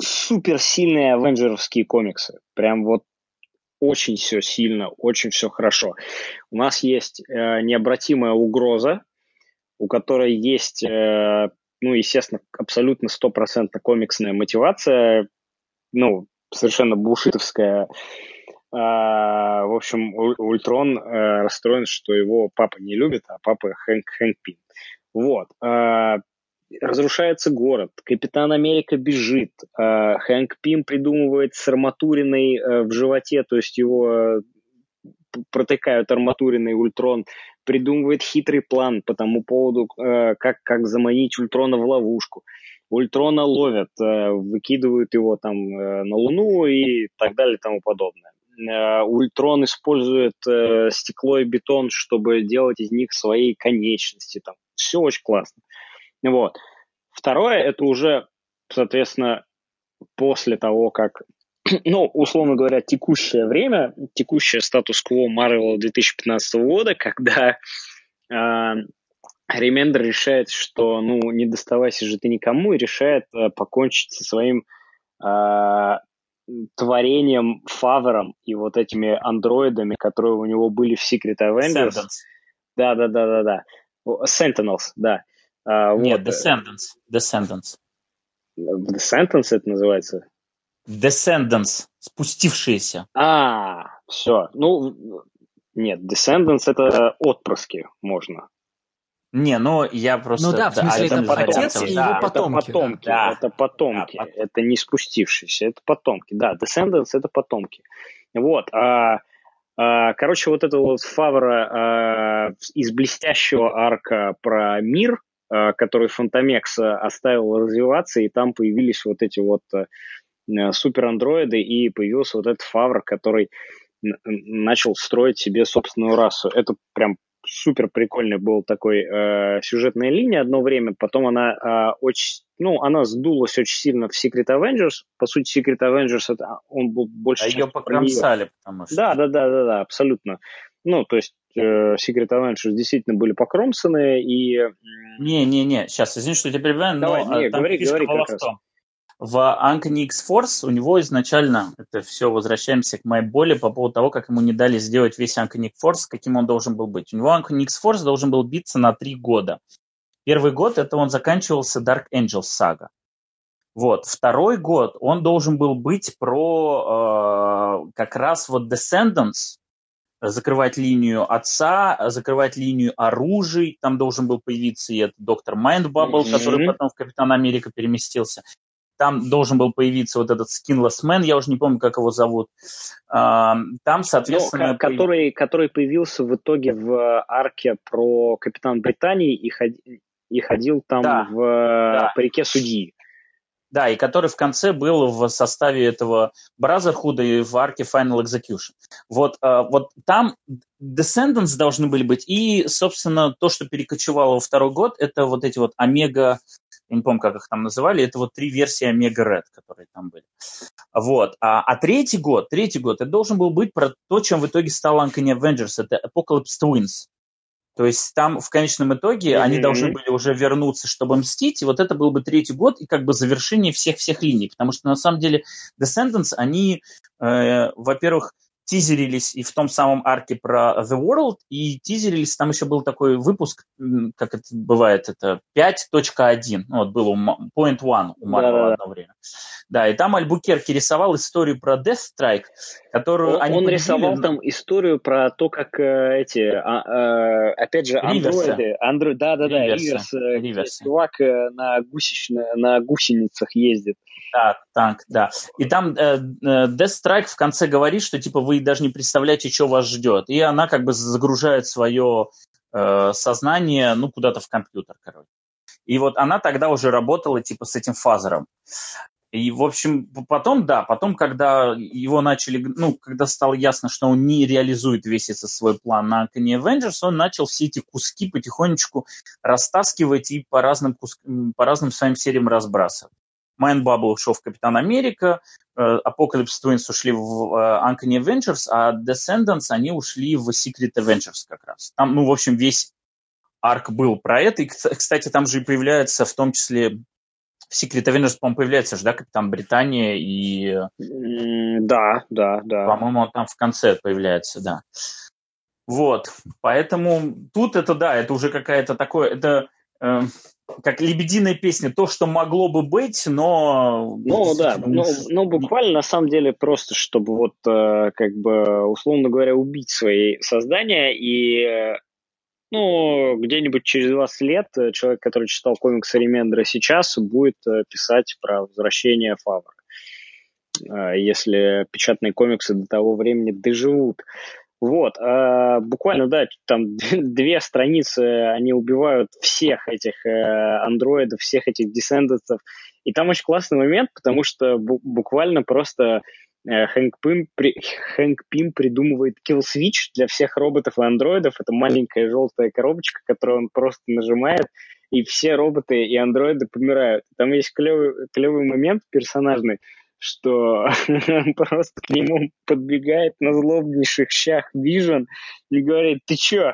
суперсильные авенджеровские комиксы. Прям вот очень все сильно, очень все хорошо. У нас есть э, необратимая угроза, у которой есть, э, ну, естественно, абсолютно стопроцентно комиксная мотивация, ну, совершенно бушитовская. А, в общем, Ультрон а, расстроен, что его папа не любит, а папа Хэнк, Хэнк Пим. Вот. А, разрушается город, Капитан Америка бежит, а, Хэнк Пим придумывает с арматуриной а, в животе, то есть его протыкают арматуриной Ультрон, придумывает хитрый план по тому поводу, а, как, как заманить Ультрона в ловушку. Ультрона ловят, э, выкидывают его там э, на Луну и так далее и тому подобное. Э, Ультрон использует стекло и бетон, чтобы делать из них свои конечности. Там. Все очень классно. Вот. Второе, это уже, соответственно, после того, как, [clears throat] ну, условно говоря, текущее время, текущее статус-кво Марвела 2015 года, когда Ремендер решает, что ну не доставайся же ты никому, и решает э, покончить со своим э, творением Фавером и вот этими андроидами, которые у него были в Secret Avengers. Да, да, да, да, да. Sentinels, да. А, Нет, вот. Descendants. Descendants. Descendants это называется? Descendants, спустившиеся. А, все. Ну, нет, Descendants это отпрыски можно. Не, ну я просто... Ну да, в смысле, это, это отец и его потомки. Это потомки, да. это потомки. Да, это не спустившиеся, это потомки. Да, Descendants — это потомки. Вот. А, а, короче, вот это вот Фавра а, из блестящего арка про мир, а, который Фантомекс оставил развиваться, и там появились вот эти вот а, суперандроиды, и появился вот этот Фавр, который начал строить себе собственную расу. Это прям супер прикольный был такой э, сюжетная линия одно время, потом она э, очень, ну, она сдулась очень сильно в Secret Avengers. По сути, Secret Avengers это он был больше. А ее покромсали, потому что. Да, да, да, да, да, абсолютно. Ну, то есть э, Secret Avengers действительно были покромсаны и. Не, не, не. Сейчас, извини, что тебя перебиваю, Давай, но не, там говори, говори, как раз. В Uncanny X-Force у него изначально, это все, возвращаемся к моей боли по поводу того, как ему не дали сделать весь Uncanny X-Force, каким он должен был быть. У него Uncanny X-Force должен был биться на три года. Первый год это он заканчивался Dark Angels сага. Вот. Второй год он должен был быть про э, как раз вот Descendants, закрывать линию отца, закрывать линию оружий. Там должен был появиться и этот доктор Mindbubble, mm-hmm. который потом в Капитан Америка переместился там должен был появиться вот этот Skinless Man, я уже не помню, как его зовут. Там, соответственно... Ну, который, который появился в итоге в арке про Капитан Британии и, ход, и ходил там да, в, да. по реке Судьи. Да, и который в конце был в составе этого Brotherhood и в арке Final Execution. Вот, вот там Descendants должны были быть, и, собственно, то, что перекочевало во второй год, это вот эти вот Омега я не помню, как их там называли, это вот три версии Omega Red, которые там были. Вот. А, а третий год, третий год, это должен был быть про то, чем в итоге стал Uncanny Avengers, это Apocalypse Twins. То есть там в конечном итоге mm-hmm. они должны были уже вернуться, чтобы мстить, и вот это был бы третий год и как бы завершение всех-всех линий, потому что на самом деле Descendants, они, э, во-первых, тизерились и в том самом арке про The World, и тизерились, там еще был такой выпуск, как это бывает, это 5.1, ну, вот был у Point One у Marvel да, одно время. Да, и там Альбукерки рисовал историю про Death Strike, которую он, они Он рисовал там историю про то, как э, эти, а, а, опять же, андроиды, андро... да, да, да, Риверс, Риверс. чувак э, на, гусечно, на гусеницах ездит. Да, танк, да. И там э, э, Death Strike в конце говорит, что типа вы даже не представляете, что вас ждет. И она как бы загружает свое э, сознание, ну, куда-то в компьютер, короче. И вот она тогда уже работала типа с этим фазером. И, в общем, потом, да, потом, когда его начали, ну, когда стало ясно, что он не реализует весь этот свой план на Uncanny Avengers, он начал все эти куски потихонечку растаскивать и по разным, куск... по разным своим сериям разбрасывать. Mind Bubble ушел в Капитан Америка, Apocalypse Twins ушли в Uncanny Avengers, а Descendants, они ушли в Secret Avengers как раз. Там, ну, в общем, весь арк был про это. И, кстати, там же и появляется в том числе в Secret Avengers, по-моему, появляется же, да, Капитан Британия и... Да, да, да. По-моему, он там в конце появляется, да. Вот, поэтому тут это, да, это уже какая-то такое, это э, как лебединая песня, то, что могло бы быть, но... Ну, да, ну, ну, буквально, на самом деле, просто, чтобы вот, э, как бы, условно говоря, убить свои создания и ну, где-нибудь через 20 лет э, человек, который читал комиксы Ремендера сейчас, будет э, писать про возвращение Фавра. Э, если печатные комиксы до того времени доживут. Вот, а буквально, да, там [laughs] две страницы, они убивают всех этих андроидов, всех этих десцендентов. И там очень классный момент, потому что буквально просто Э, Хэнк Пим, при, придумывает kill switch для всех роботов и андроидов. Это маленькая желтая коробочка, которую он просто нажимает, и все роботы и андроиды помирают. Там есть клевый, клевый момент персонажный, что он [laughs] просто к нему подбегает на злобнейших щах Вижен и говорит, ты чё?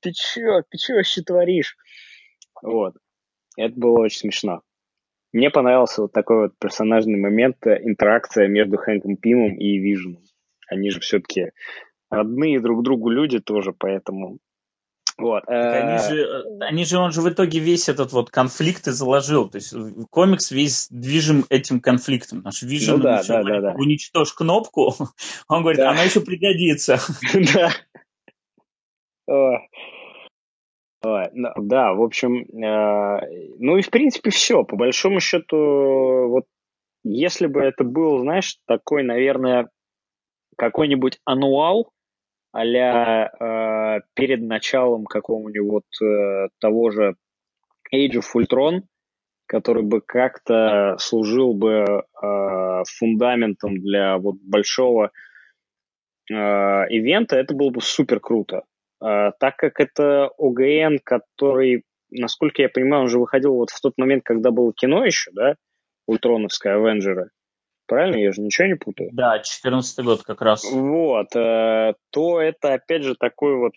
Ты чё? Ты чё вообще творишь? Вот. Это было очень смешно. Мне понравился вот такой вот персонажный момент, э, интеракция между Хэнком Пимом и Виженом. Они же все-таки родные друг другу люди тоже, поэтому вот. Они э, же, э, они же, он же в итоге весь этот вот конфликт и заложил. То есть комикс весь движим этим конфликтом. Наш Вижен ну, да, да, да, да. уничтожь кнопку, [laughs] он говорит, да. она еще пригодится. [laughs] Да. Да, в общем, э, ну и в принципе все. По большому счету, вот если бы это был, знаешь, такой, наверное, какой-нибудь ануал а э, перед началом какого-нибудь э, того же Age of Ultron, который бы как-то служил бы э, фундаментом для вот большого э, ивента, это было бы супер круто. А, так как это ОГН, который, насколько я понимаю, он же выходил вот в тот момент, когда было кино еще, да, Ультроновская Авенджеры. Правильно? Я же ничего не путаю. Да, 14 год как раз. Вот. Э, то это, опять же, такой вот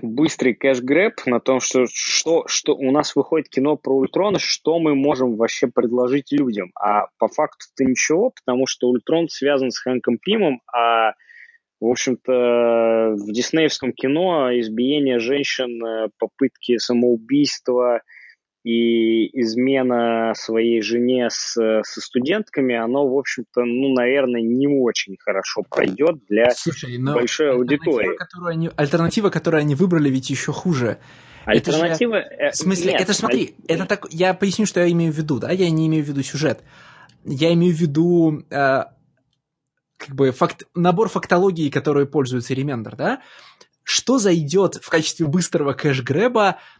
быстрый кэш-грэб на том, что, что, что у нас выходит кино про Ультрона, что мы можем вообще предложить людям. А по факту-то ничего, потому что Ультрон связан с Хэнком Пимом, а в общем-то, в диснеевском кино избиение женщин, э, попытки самоубийства и измена своей жене с, со студентками, оно, в общем-то, ну, наверное, не очень хорошо пройдет для Слушай, большой аудитории. Которую они, альтернатива, которую они выбрали, ведь еще хуже. Альтернатива... Это же, в смысле, нет, это смотри, аль... это так... Я поясню, что я имею в виду, да? Я не имею в виду сюжет. Я имею в виду э, как бы факт, набор фактологии, которой пользуется Ремендер, да, что зайдет в качестве быстрого кэш-грэба э,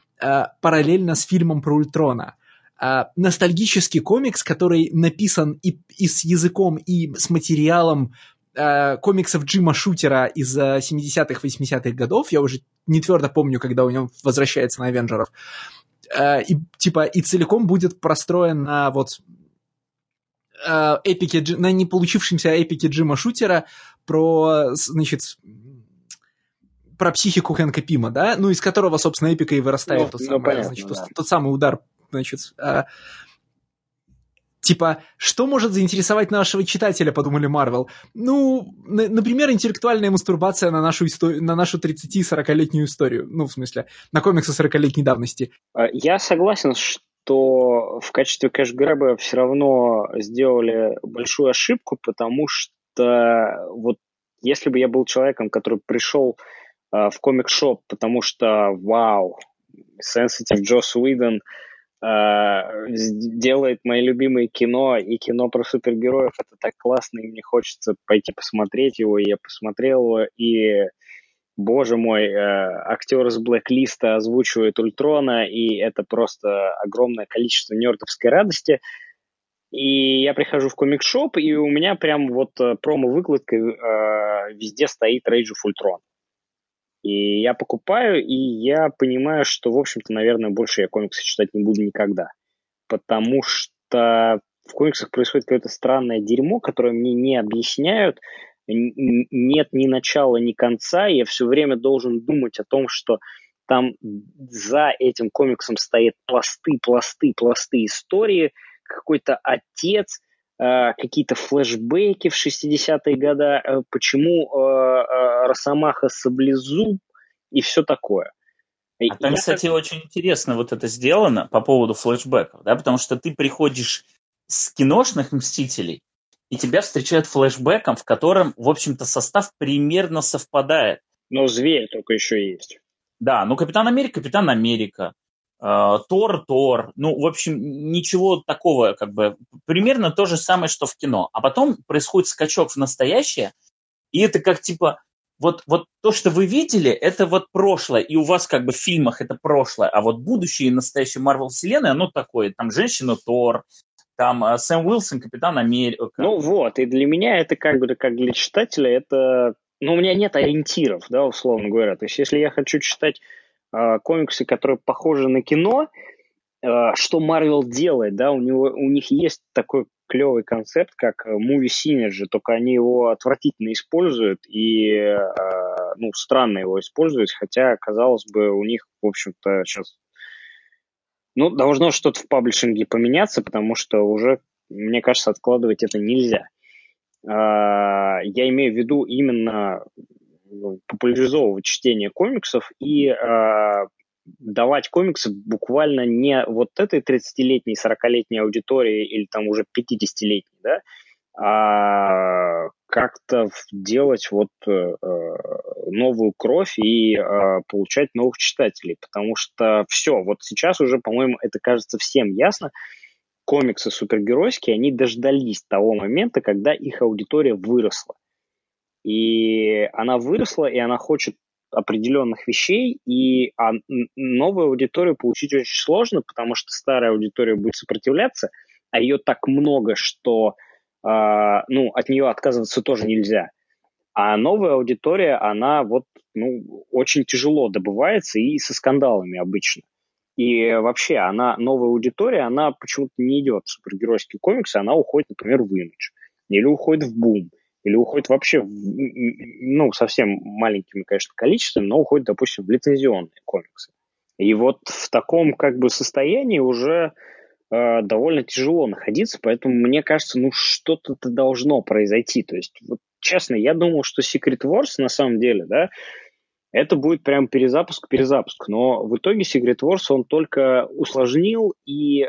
параллельно с фильмом про Ультрона. Э, ностальгический комикс, который написан и, и с языком, и с материалом э, комиксов Джима Шутера из 70-х, 80-х годов, я уже не твердо помню, когда у него возвращается на Авенджеров, э, и, типа, и целиком будет простроен на вот Э, эпике, на не получившемся эпике Джима Шутера про, значит, про психику Хэнка Пима, да, ну, из которого, собственно, эпика и вырастает ну, тот, ну, самый, понятно, значит, да. тот, тот самый удар, значит, а, Типа, что может заинтересовать нашего читателя, подумали Марвел? Ну, на, например, интеллектуальная мастурбация на нашу, историю, на нашу 30-40-летнюю историю. Ну, в смысле, на комиксы 40-летней давности. А, я согласен, что в качестве кэш-грэба все равно сделали большую ошибку, потому что вот если бы я был человеком, который пришел в комик-шоп, потому что, вау, Sensitive Джос Уидон э, делает мои любимые кино, и кино про супергероев, это так классно, и мне хочется пойти посмотреть его, и я посмотрел его, и боже мой, э, актер из Блэклиста озвучивает Ультрона, и это просто огромное количество нердовской радости. И я прихожу в комик-шоп, и у меня прям вот э, промо-выкладка э, везде стоит Rage of Ultron. И я покупаю, и я понимаю, что, в общем-то, наверное, больше я комиксы читать не буду никогда. Потому что в комиксах происходит какое-то странное дерьмо, которое мне не объясняют, нет ни начала, ни конца, я все время должен думать о том, что там за этим комиксом стоят пласты, пласты, пласты истории, какой-то отец, какие-то флешбеки в 60-е годы, э, почему э, Росомаха саблезуб и все такое. А там, я кстати, очень интересно вот это сделано по поводу флешбеков, да, потому что ты приходишь с киношных «Мстителей», и тебя встречают флешбеком, в котором, в общем-то, состав примерно совпадает. Но зверь только еще есть. Да, ну Капитан Америка, Капитан Америка, э, Тор, Тор. Ну, в общем, ничего такого, как бы, примерно то же самое, что в кино. А потом происходит скачок в настоящее, и это как типа, вот, вот то, что вы видели, это вот прошлое, и у вас как бы в фильмах это прошлое, а вот будущее и настоящее Марвел вселенная, оно такое, там женщина Тор, там э, Сэм Уилсон, Капитан Америка. Ну вот, и для меня это как бы, как для читателя, это ну, у меня нет ориентиров, да, условно говоря. То есть, если я хочу читать э, комиксы, которые похожи на кино, э, что Марвел делает, да, у, него, у них есть такой клевый концепт, как movie synergy, только они его отвратительно используют и, э, ну, странно его используют, хотя, казалось бы, у них, в общем-то, сейчас, ну, должно что-то в паблишинге поменяться, потому что уже, мне кажется, откладывать это нельзя. А, я имею в виду именно ну, популяризовывать чтение комиксов и а, давать комиксы буквально не вот этой 30-летней, 40-летней аудитории или там уже 50-летней, да, а как-то делать вот э, новую кровь и э, получать новых читателей, потому что все, вот сейчас уже, по-моему, это кажется всем ясно, комиксы супергеройские, они дождались того момента, когда их аудитория выросла. И она выросла, и она хочет определенных вещей, и а новую аудиторию получить очень сложно, потому что старая аудитория будет сопротивляться, а ее так много, что э, ну, от нее отказываться тоже нельзя. А новая аудитория, она вот ну, очень тяжело добывается и со скандалами обычно. И вообще, она, новая аудитория, она почему-то не идет в супергеройские комиксы, она уходит, например, в Image, или уходит в Boom, или уходит вообще, в, ну, совсем маленькими, конечно, количествами, но уходит, допустим, в лицензионные комиксы. И вот в таком как бы состоянии уже э, довольно тяжело находиться, поэтому мне кажется, ну что-то должно произойти. То есть, вот, честно, я думал, что Secret Wars на самом деле, да, это будет прям перезапуск, перезапуск. Но в итоге Secret Wars он только усложнил и э,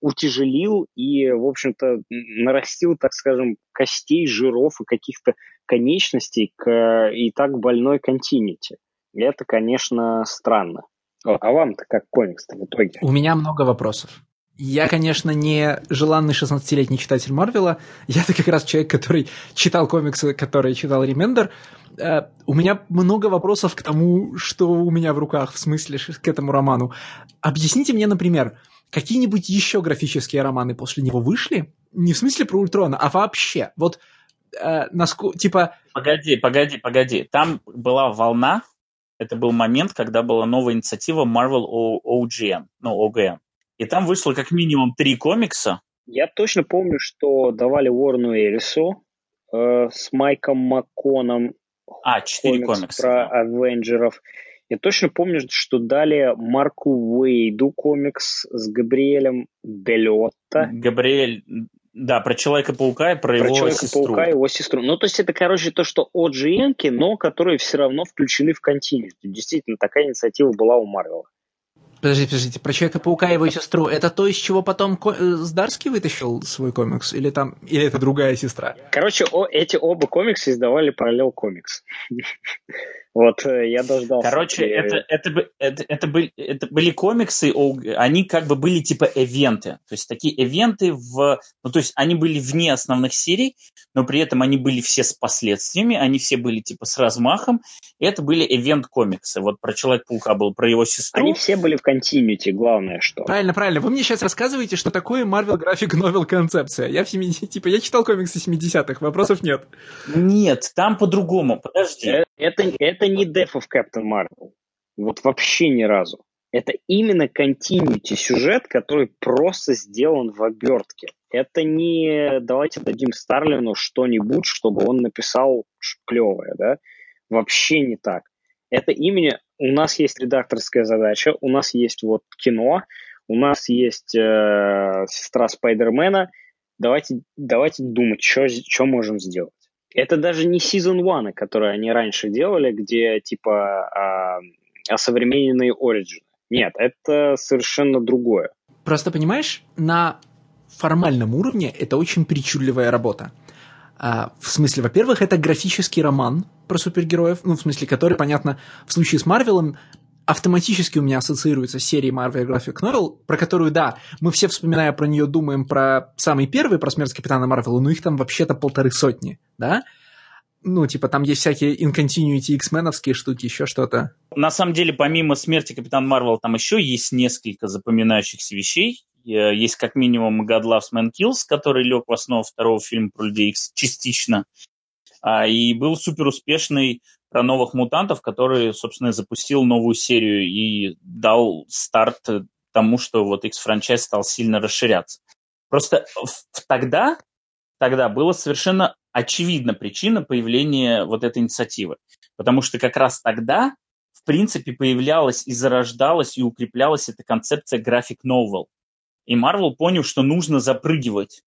утяжелил и, в общем-то, нарастил, так скажем, костей, жиров и каких-то конечностей к и так больной континенте. Это, конечно, странно. А вам-то как комикс-то в итоге? У меня много вопросов. Я, конечно, не желанный 16-летний читатель Марвела. Я-то как раз человек, который читал комиксы, который читал Ремендер. Э, у меня много вопросов к тому, что у меня в руках, в смысле, к этому роману. Объясните мне, например, какие-нибудь еще графические романы после него вышли? Не в смысле про Ультрона, а вообще. Вот, э, насколько, типа... Погоди, погоди, погоди. Там была волна, это был момент, когда была новая инициатива Marvel OGM, ну, OGM. И там вышло как минимум три комикса. Я точно помню, что давали Уорну Эрису э, с Майком Макконом а, четыре комикса. Про Авенджеров. Я точно помню, что дали Марку Уэйду комикс с Габриэлем Делотто. Габриэль, да, про Человека-паука и про, про его Человека-паука сестру. и его сестру. Ну, то есть это, короче, то, что OGN, но которые все равно включены в континент. Действительно, такая инициатива была у Марвела. Подождите, подождите, про Человека-паука и его сестру, это то, из чего потом ко- э, Здарский вытащил свой комикс? Или там, или это другая сестра? Короче, о, эти оба комикса издавали параллел комикс. [laughs] Вот э, я дождался. Короче, это, это, это, это, были, это были комиксы, они как бы были типа эвенты. То есть такие эвенты в... Ну, то есть они были вне основных серий, но при этом они были все с последствиями, они все были типа с размахом. И это были эвент-комиксы. Вот про Человек-паука был, про его сестру. Они все были в континьюти, главное что. Правильно, правильно. Вы мне сейчас рассказываете, что такое Marvel Graphic Novel концепция. Я в 70... [laughs] Типа, я читал комиксы 70-х, вопросов нет. Нет, там по-другому. Подожди. Э, это, это не of Captain Marvel. Вот вообще ни разу. Это именно continuity сюжет, который просто сделан в обертке. Это не давайте дадим Старлину что-нибудь, чтобы он написал клевое, да? Вообще не так. Это имени у нас есть редакторская задача, у нас есть вот кино, у нас есть э, сестра Спайдермена. Давайте, давайте думать, что можем сделать. Это даже не Season 1, который они раньше делали, где типа э, осовремененные Origin. Нет, это совершенно другое. Просто понимаешь, на формальном уровне это очень причудливая работа. А, в смысле, во-первых, это графический роман про супергероев, ну, в смысле, который, понятно, в случае с Марвелом автоматически у меня ассоциируется с серией Marvel Graphic Novel, про которую, да, мы все, вспоминая про нее, думаем про самый первый, про смерть Капитана Марвела, но их там вообще-то полторы сотни, да? Ну, типа, там есть всякие incontinuity X-меновские штуки, еще что-то. На самом деле, помимо смерти Капитана Марвела, там еще есть несколько запоминающихся вещей. Э, есть как минимум God Loves Man Kills, который лег в основу второго фильма про Людей Икс частично. А, и был супер успешный про новых мутантов, который, собственно, запустил новую серию и дал старт тому, что вот X-франчайз стал сильно расширяться. Просто тогда, тогда была совершенно очевидна причина появления вот этой инициативы. Потому что как раз тогда, в принципе, появлялась и зарождалась и укреплялась эта концепция график novel. И Marvel понял, что нужно запрыгивать.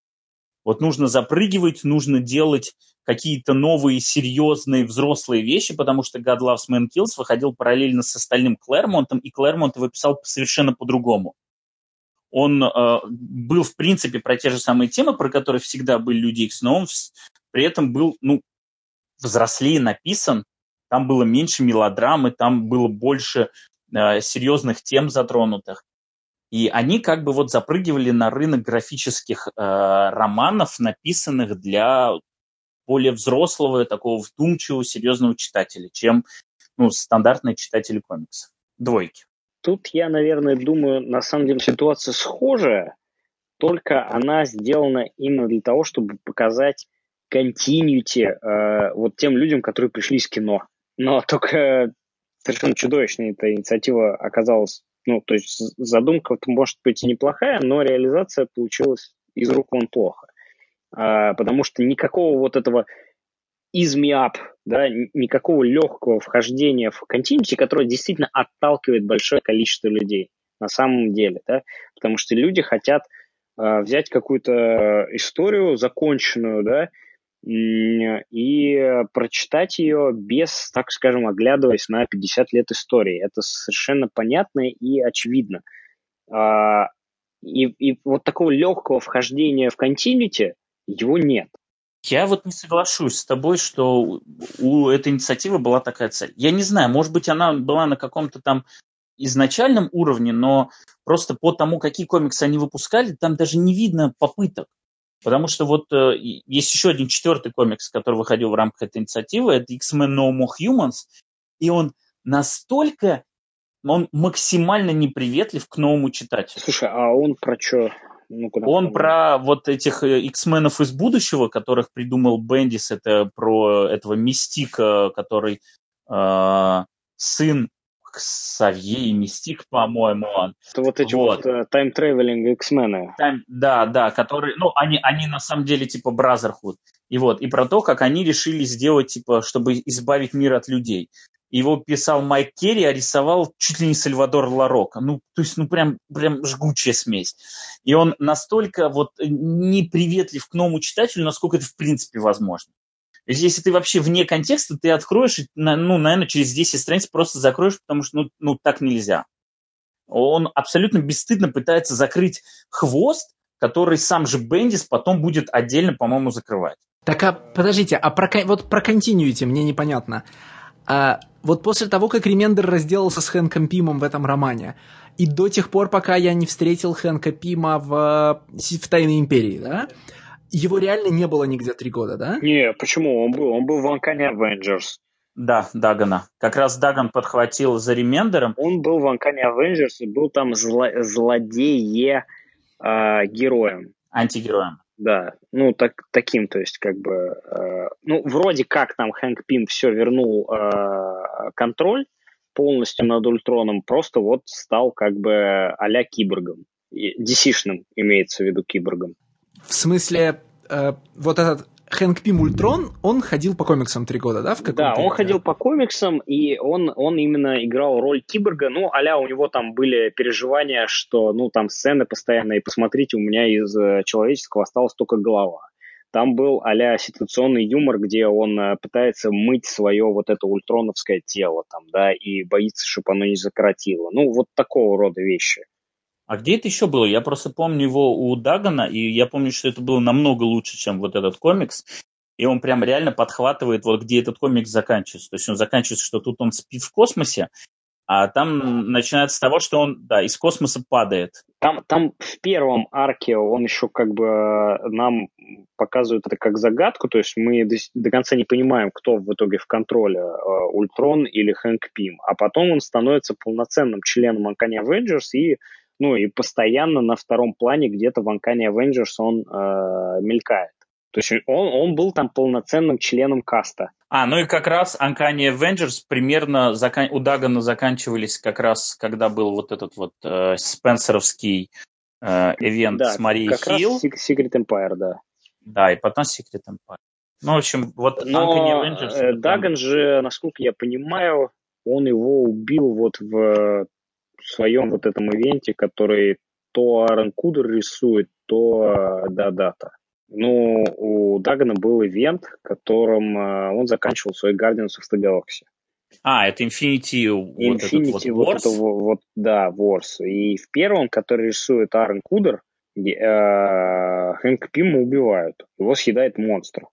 Вот нужно запрыгивать, нужно делать какие-то новые, серьезные, взрослые вещи, потому что God Loves Man Kills выходил параллельно с остальным Клэрмонтом, и Клэрмонт его писал совершенно по-другому. Он э, был, в принципе, про те же самые темы, про которые всегда были Люди Икс, но он при этом был, ну, взрослее написан, там было меньше мелодрамы, там было больше э, серьезных тем затронутых. И они как бы вот запрыгивали на рынок графических э, романов, написанных для более взрослого, такого вдумчивого, серьезного читателя, чем ну, стандартные читатели комиксов. Двойки. Тут я, наверное, думаю, на самом деле ситуация схожая, только она сделана именно для того, чтобы показать континьюти э, вот тем людям, которые пришли из кино. Но только совершенно чудовищная эта инициатива оказалась ну, то есть задумка может быть и неплохая, но реализация получилась из рук вон плохо. А, потому что никакого вот этого из up, да, никакого легкого вхождения в континенте, которое действительно отталкивает большое количество людей на самом деле, да, потому что люди хотят э, взять какую-то историю законченную, да, и прочитать ее без, так скажем, оглядываясь на 50 лет истории. Это совершенно понятно и очевидно. А, и, и вот такого легкого вхождения в континьюти его нет. Я вот не соглашусь с тобой, что у этой инициативы была такая цель. Я не знаю, может быть, она была на каком-то там изначальном уровне, но просто по тому, какие комиксы они выпускали, там даже не видно попыток. Потому что вот э, есть еще один четвертый комикс, который выходил в рамках этой инициативы, это X-Men No More Humans, и он настолько, он максимально неприветлив к новому читателю. Слушай, а он про что? Ну, он про вот этих э, X-менов из будущего, которых придумал Бендис, это про этого мистика, который э, сын Ксавье и Мистик, по-моему, он. Это вот эти вот, вот тайм-тревелинг X-мены. да, да, которые, ну, они, они на самом деле типа Бразерхуд. И вот, и про то, как они решили сделать, типа, чтобы избавить мир от людей. Его писал Майк Керри, а рисовал чуть ли не Сальвадор Ларока. Ну, то есть, ну, прям, прям жгучая смесь. И он настолько вот неприветлив к новому читателю, насколько это в принципе возможно. Если ты вообще вне контекста, ты откроешь, ну, наверное, через 10 страниц просто закроешь, потому что, ну, ну так нельзя. Он абсолютно бесстыдно пытается закрыть хвост, который сам же Бендис потом будет отдельно, по-моему, закрывать. Так, а подождите, а про, вот про континьюити мне непонятно. А, вот после того, как Ремендер разделался с Хэнком Пимом в этом романе, и до тех пор, пока я не встретил Хэнка Пима в, в «Тайной империи», да, его реально не было нигде три года, да? Не, почему? Он был, он был в Анкане Avengers. Да, Дагана. Как раз Даган подхватил за ремендером. Он был в Анкане Avengers и был там зло, злодее э, героем. Антигероем. Да, ну так, таким, то есть как бы, э, ну вроде как там Хэнк Пим все вернул э, контроль полностью над Ультроном, просто вот стал как бы а-ля киборгом. DC-шным имеется в виду киборгом. В смысле, э, вот этот Хэнк Пим Ультрон, он ходил по комиксам три года, да? В да, он ходил по комиксам, и он, он именно играл роль киборга. Ну, аля у него там были переживания, что, ну, там сцены постоянно, и посмотрите, у меня из э, человеческого осталась только голова. Там был а ситуационный юмор, где он э, пытается мыть свое вот это ультроновское тело, там, да, и боится, чтобы оно не закоротило. Ну, вот такого рода вещи. А где это еще было? Я просто помню его у Дагана, и я помню, что это было намного лучше, чем вот этот комикс. И он прям реально подхватывает, вот где этот комикс заканчивается. То есть он заканчивается, что тут он спит в космосе, а там начинается с того, что он, да, из космоса падает. Там, там в первом арке он еще как бы нам показывает это как загадку, то есть мы до, до конца не понимаем, кто в итоге в контроле, э, Ультрон или Хэнк Пим. А потом он становится полноценным членом Uncanny Avengers и ну и постоянно на втором плане где-то в Uncanny Avengers он э, мелькает. То есть он, он был там полноценным членом каста. А, ну и как раз Uncanny Avengers примерно закан... у Дагана заканчивались как раз, когда был вот этот вот э, Спенсеровский э, ивент да, с Марией как Хилл. Раз Secret Empire, да. Да, и потом Secret Empire. Ну, в общем, вот Но Uncanny Avengers... Э, Даган же, насколько я понимаю, он его убил вот в в своем вот этом ивенте, который то Аарон Кудер рисует, то Да-Дата. Ну, у Дагана был ивент, которым э, он заканчивал свой Guardians of the Galaxy. А, это Infinity, Infinity вот, этот вот, вот, это, вот, да, Wars. И в первом, который рисует Аарон Кудер, э, Хэнк Пима убивают. Его съедает монстр.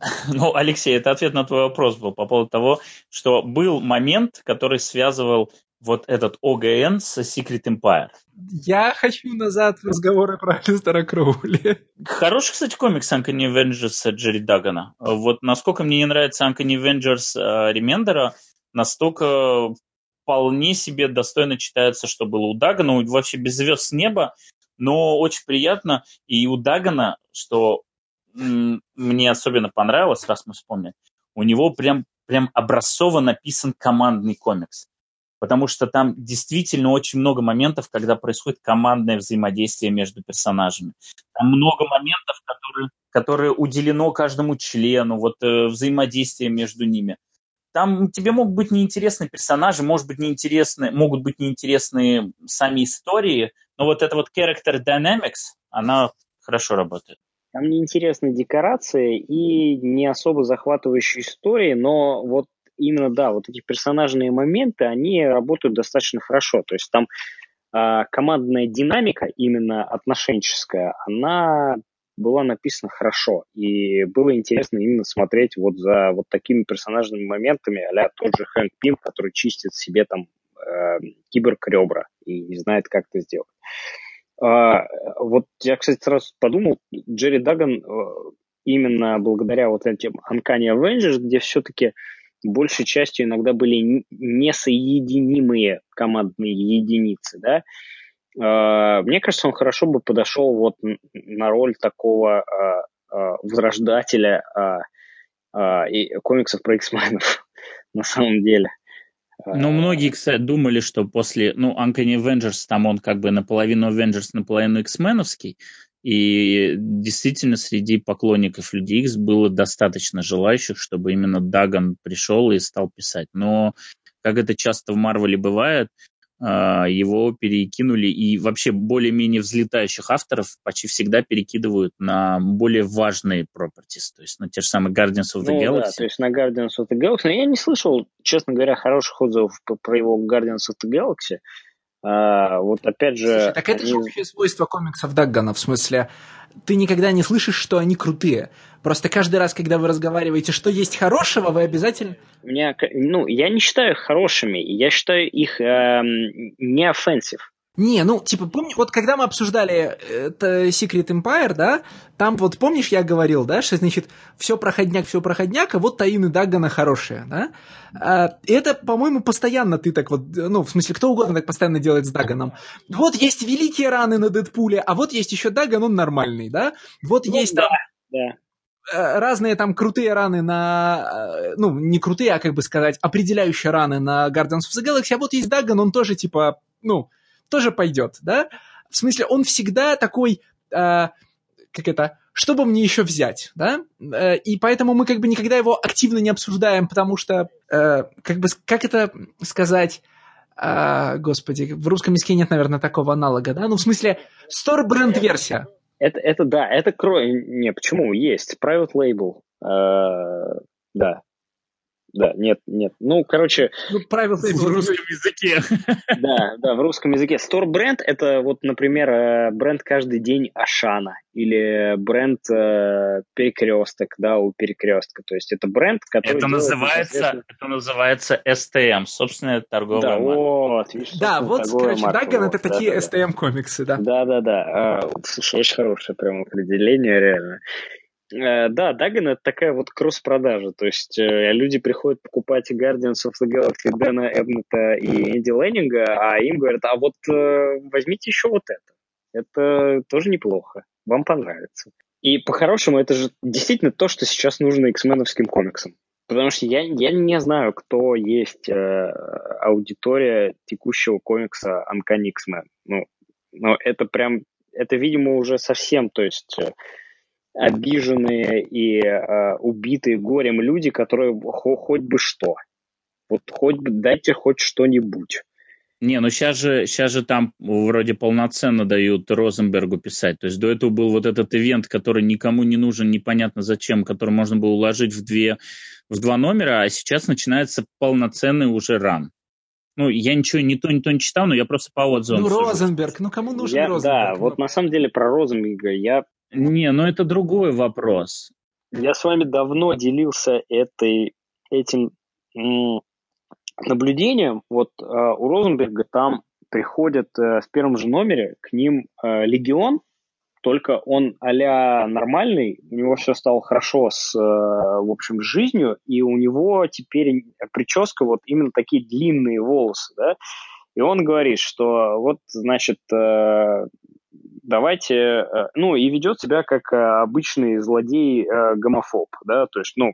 [laughs] Ну, Алексей, это ответ на твой вопрос был по поводу того, что был момент, который связывал вот этот ОГН с Secret Empire. Я хочу назад в разговоры про Алистера Кроули. Хороший, кстати, комикс Uncanny Avengers Джерри Дагана. Вот насколько мне не нравится Avengers э, Ремендера, настолько вполне себе достойно читается, что было у Дагана. Вообще без звезд с неба, но очень приятно. И у Дагана, что мне особенно понравилось, раз мы вспомним, у него прям, прям образцово написан командный комикс потому что там действительно очень много моментов, когда происходит командное взаимодействие между персонажами. Там много моментов, которые, которые уделено каждому члену, вот э, взаимодействие между ними. Там тебе могут быть неинтересны персонажи, может быть неинтересны, могут быть неинтересны сами истории, но вот эта вот character dynamics, она хорошо работает. Там неинтересные декорации и не особо захватывающие истории, но вот именно, да, вот эти персонажные моменты, они работают достаточно хорошо. То есть там э, командная динамика, именно отношенческая, она была написана хорошо. И было интересно именно смотреть вот за вот такими персонажными моментами, а тот же Хэнк Пим, который чистит себе там э, киборг ребра и не знает, как это сделать. А, вот я, кстати, сразу подумал, Джерри Даган э, именно благодаря вот этим Uncanny Avengers, где все-таки большей частью иногда были несоединимые командные единицы, да, а, мне кажется, он хорошо бы подошел вот на роль такого а, а, возрождателя и комиксов про X-менов [laughs] на самом деле. Ну, многие, кстати, думали, что после, ну, Uncanny Avengers, там он как бы наполовину Avengers, наполовину X-меновский, и действительно среди поклонников Людей Икс было достаточно желающих, чтобы именно Даган пришел и стал писать. Но, как это часто в Марвеле бывает, а, его перекинули, и вообще более-менее взлетающих авторов почти всегда перекидывают на более важные properties, то есть на те же самые Guardians of the ну, Galaxy. Да, то есть на Guardians of the Galaxy. Но я не слышал, честно говоря, хороших отзывов про его Guardians of the Galaxy. А, вот опять же... Слушай, так это они... же общее свойство комиксов Даггана, в смысле, ты никогда не слышишь, что они крутые. Просто каждый раз, когда вы разговариваете, что есть хорошего, вы обязательно... Меня, ну, я не считаю их хорошими, я считаю их э, не offensive. Не, ну, типа, помни, вот когда мы обсуждали это Secret Empire, да, там вот, помнишь, я говорил, да, что, значит, все проходняк, все проходняк, а вот Таины Даггана хорошие, да? А, это, по-моему, постоянно ты так вот, ну, в смысле, кто угодно так постоянно делает с Даганом. Вот есть великие раны на Дэдпуле, а вот есть еще Даган, он нормальный, да? Вот ну, есть да. Да разные там крутые раны на, ну, не крутые, а как бы сказать, определяющие раны на Guardians of the Galaxy, а вот есть Даган, он тоже типа, ну, тоже пойдет, да? В смысле, он всегда такой, э, как это, что бы мне еще взять, да? Э, и поэтому мы как бы никогда его активно не обсуждаем, потому что, э, как бы, как это сказать, э, господи, в русском языке нет, наверное, такого аналога, да? Ну, в смысле, store бренд версия. Это, это да, это крой... Не, почему? Есть. Private label. Э, да. Да, нет, нет. Ну, короче... Ну, правила в русском языке. [laughs] Да, да, в русском языке. Store бренд это вот, например, э, бренд каждый день Ашана или бренд э, Перекресток, да, у Перекрестка. То есть это бренд, который... Это называется, это называется STM, собственная торговая да, марка. Вот, видишь, да, вот, короче, Даган это да, такие да, STM комиксы, да. Да, да, да. А, слушай, очень хорошее прям определение, реально. Э, да, Даган это такая вот кросс-продажа, то есть э, люди приходят покупать Guardians of the Galaxy Дэна Эбнета и Энди Леннинга, а им говорят, а вот э, возьмите еще вот это. Это тоже неплохо, вам понравится. И по-хорошему это же действительно то, что сейчас нужно X-меновским комиксам. Потому что я, я не знаю, кто есть э, аудитория текущего комикса Uncanny X-Men. Ну, но это прям, это, видимо, уже совсем, то есть обиженные и э, убитые горем люди, которые хо- хоть бы что. Вот хоть бы дайте хоть что-нибудь. Не, ну сейчас же, сейчас же там вроде полноценно дают Розенбергу писать. То есть до этого был вот этот ивент, который никому не нужен, непонятно зачем, который можно было уложить в, две, в два номера, а сейчас начинается полноценный уже ран. Ну, я ничего не то, не то не читал, но я просто по отзывам. Ну, Розенберг, ну кому нужен я, Розенберг? Да, ну... вот на самом деле про Розенберга я не, ну это другой вопрос. Я с вами давно делился этой, этим наблюдением. Вот э, у Розенберга там приходят э, в первом же номере к ним э, легион, только он а нормальный, у него все стало хорошо с, э, в общем, жизнью, и у него теперь прическа вот именно такие длинные волосы, да, и он говорит, что вот, значит, э, давайте, э, ну, и ведет себя как э, обычный злодей-гомофоб, э, да, то есть, ну,